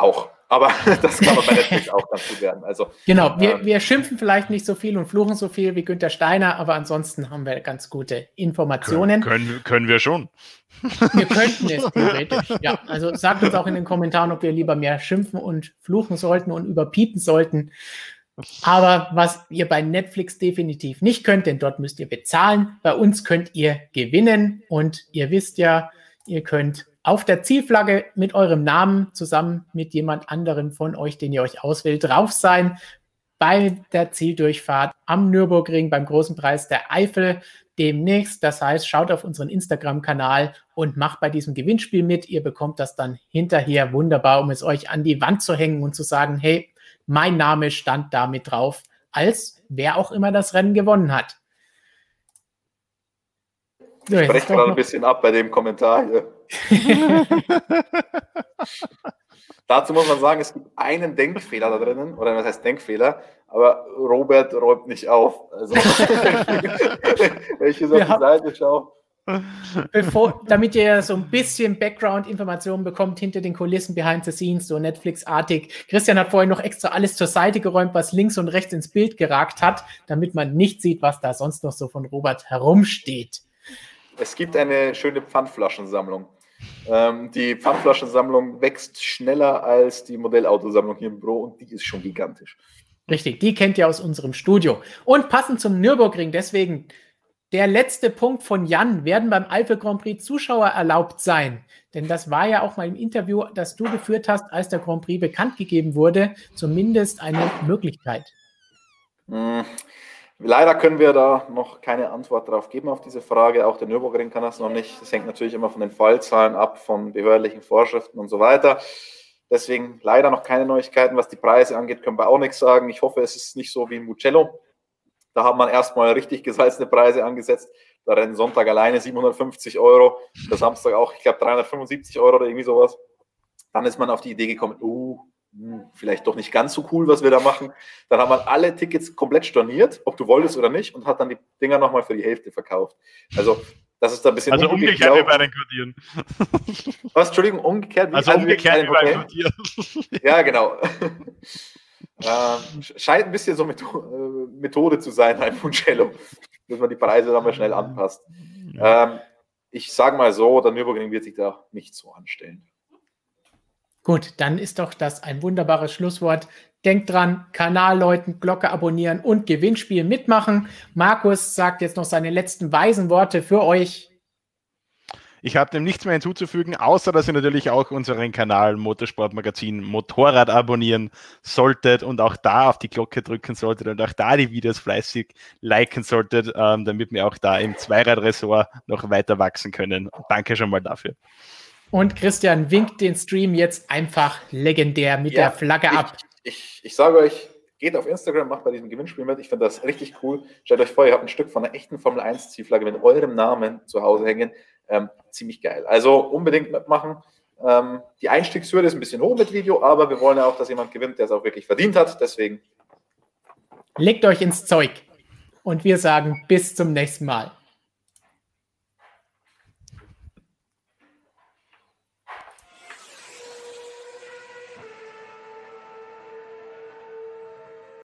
S4: auch. Aber das kann man bei Netflix auch ganz gut werden. Also,
S1: genau, wir, ähm, wir schimpfen vielleicht nicht so viel und fluchen so viel wie Günter Steiner, aber ansonsten haben wir ganz gute Informationen.
S3: Können, können, können wir schon.
S1: Wir könnten es theoretisch. ja, also sagt uns auch in den Kommentaren, ob wir lieber mehr schimpfen und fluchen sollten und überpiepen sollten. Aber was ihr bei Netflix definitiv nicht könnt, denn dort müsst ihr bezahlen. Bei uns könnt ihr gewinnen und ihr wisst ja, ihr könnt auf der Zielflagge mit eurem Namen zusammen mit jemand anderem von euch, den ihr euch auswählt, drauf sein bei der Zieldurchfahrt am Nürburgring beim großen Preis der Eifel demnächst. Das heißt, schaut auf unseren Instagram-Kanal und macht bei diesem Gewinnspiel mit. Ihr bekommt das dann hinterher wunderbar, um es euch an die Wand zu hängen und zu sagen, hey, mein Name stand da mit drauf, als wer auch immer das Rennen gewonnen hat.
S4: So, ich spreche gerade ein bisschen ab bei dem Kommentar hier. Dazu muss man sagen, es gibt einen Denkfehler da drinnen, oder was heißt Denkfehler, aber Robert räumt nicht auf. Also, wenn ich hier so auf die Seite schaue.
S1: Bevor, damit ihr so ein bisschen Background-Informationen bekommt hinter den Kulissen, behind the scenes, so Netflix-artig. Christian hat vorhin noch extra alles zur Seite geräumt, was links und rechts ins Bild geragt hat, damit man nicht sieht, was da sonst noch so von Robert herumsteht.
S4: Es gibt eine schöne Pfandflaschensammlung. Ähm, die Pfandflaschensammlung wächst schneller als die Modellautosammlung hier im Büro und die ist schon gigantisch.
S1: Richtig, die kennt ihr aus unserem Studio. Und passend zum Nürburgring, deswegen der letzte Punkt von Jan, werden beim Alpha Grand Prix Zuschauer erlaubt sein? Denn das war ja auch mal im Interview, das du geführt hast, als der Grand Prix bekannt gegeben wurde, zumindest eine Möglichkeit.
S4: Hm. Leider können wir da noch keine Antwort darauf geben auf diese Frage. Auch der Nürburgring kann das noch nicht. Das hängt natürlich immer von den Fallzahlen ab, von behördlichen Vorschriften und so weiter. Deswegen leider noch keine Neuigkeiten. Was die Preise angeht, können wir auch nichts sagen. Ich hoffe, es ist nicht so wie in Mugello. Da hat man erstmal richtig gesalzene Preise angesetzt. Da rennen Sonntag alleine 750 Euro, der Samstag auch, ich glaube, 375 Euro oder irgendwie sowas. Dann ist man auf die Idee gekommen, uh, vielleicht doch nicht ganz so cool, was wir da machen. Dann hat man alle Tickets komplett storniert, ob du wolltest oder nicht, und hat dann die Dinger nochmal für die Hälfte verkauft. Also, das ist da ein bisschen.
S3: Also umgekehrt wie bei den Quartieren.
S4: Was, Entschuldigung, umgekehrt
S3: wie, also umgekehrt wie bei den Quartieren.
S4: Ja, genau. ähm, scheint ein bisschen so äh, Methode zu sein, ein Mugello, dass man die Preise dann mal schnell anpasst. Ähm, ich sage mal so, der Nürburgring wird sich da nicht so anstellen.
S1: Gut, dann ist doch das ein wunderbares Schlusswort. Denkt dran, Kanal läuten, Glocke abonnieren und Gewinnspiel mitmachen. Markus sagt jetzt noch seine letzten weisen Worte für euch.
S3: Ich habe dem nichts mehr hinzuzufügen, außer dass ihr natürlich auch unseren Kanal Motorsportmagazin Motorrad abonnieren solltet und auch da auf die Glocke drücken solltet und auch da die Videos fleißig liken solltet, ähm, damit wir auch da im Zweiradressort noch weiter wachsen können. Danke schon mal dafür.
S1: Und Christian winkt den Stream jetzt einfach legendär mit ja, der Flagge
S4: ich,
S1: ab.
S4: Ich, ich sage euch, geht auf Instagram, macht bei diesem Gewinnspiel mit. Ich finde das richtig cool. Stellt euch vor, ihr habt ein Stück von einer echten Formel 1 Zielflagge mit eurem Namen zu Hause hängen. Ähm, ziemlich geil. Also unbedingt mitmachen. Ähm, die Einstiegshürde ist ein bisschen hoch mit Video, aber wir wollen ja auch, dass jemand gewinnt, der es auch wirklich verdient hat. Deswegen.
S1: Legt euch ins Zeug. Und wir sagen bis zum nächsten Mal.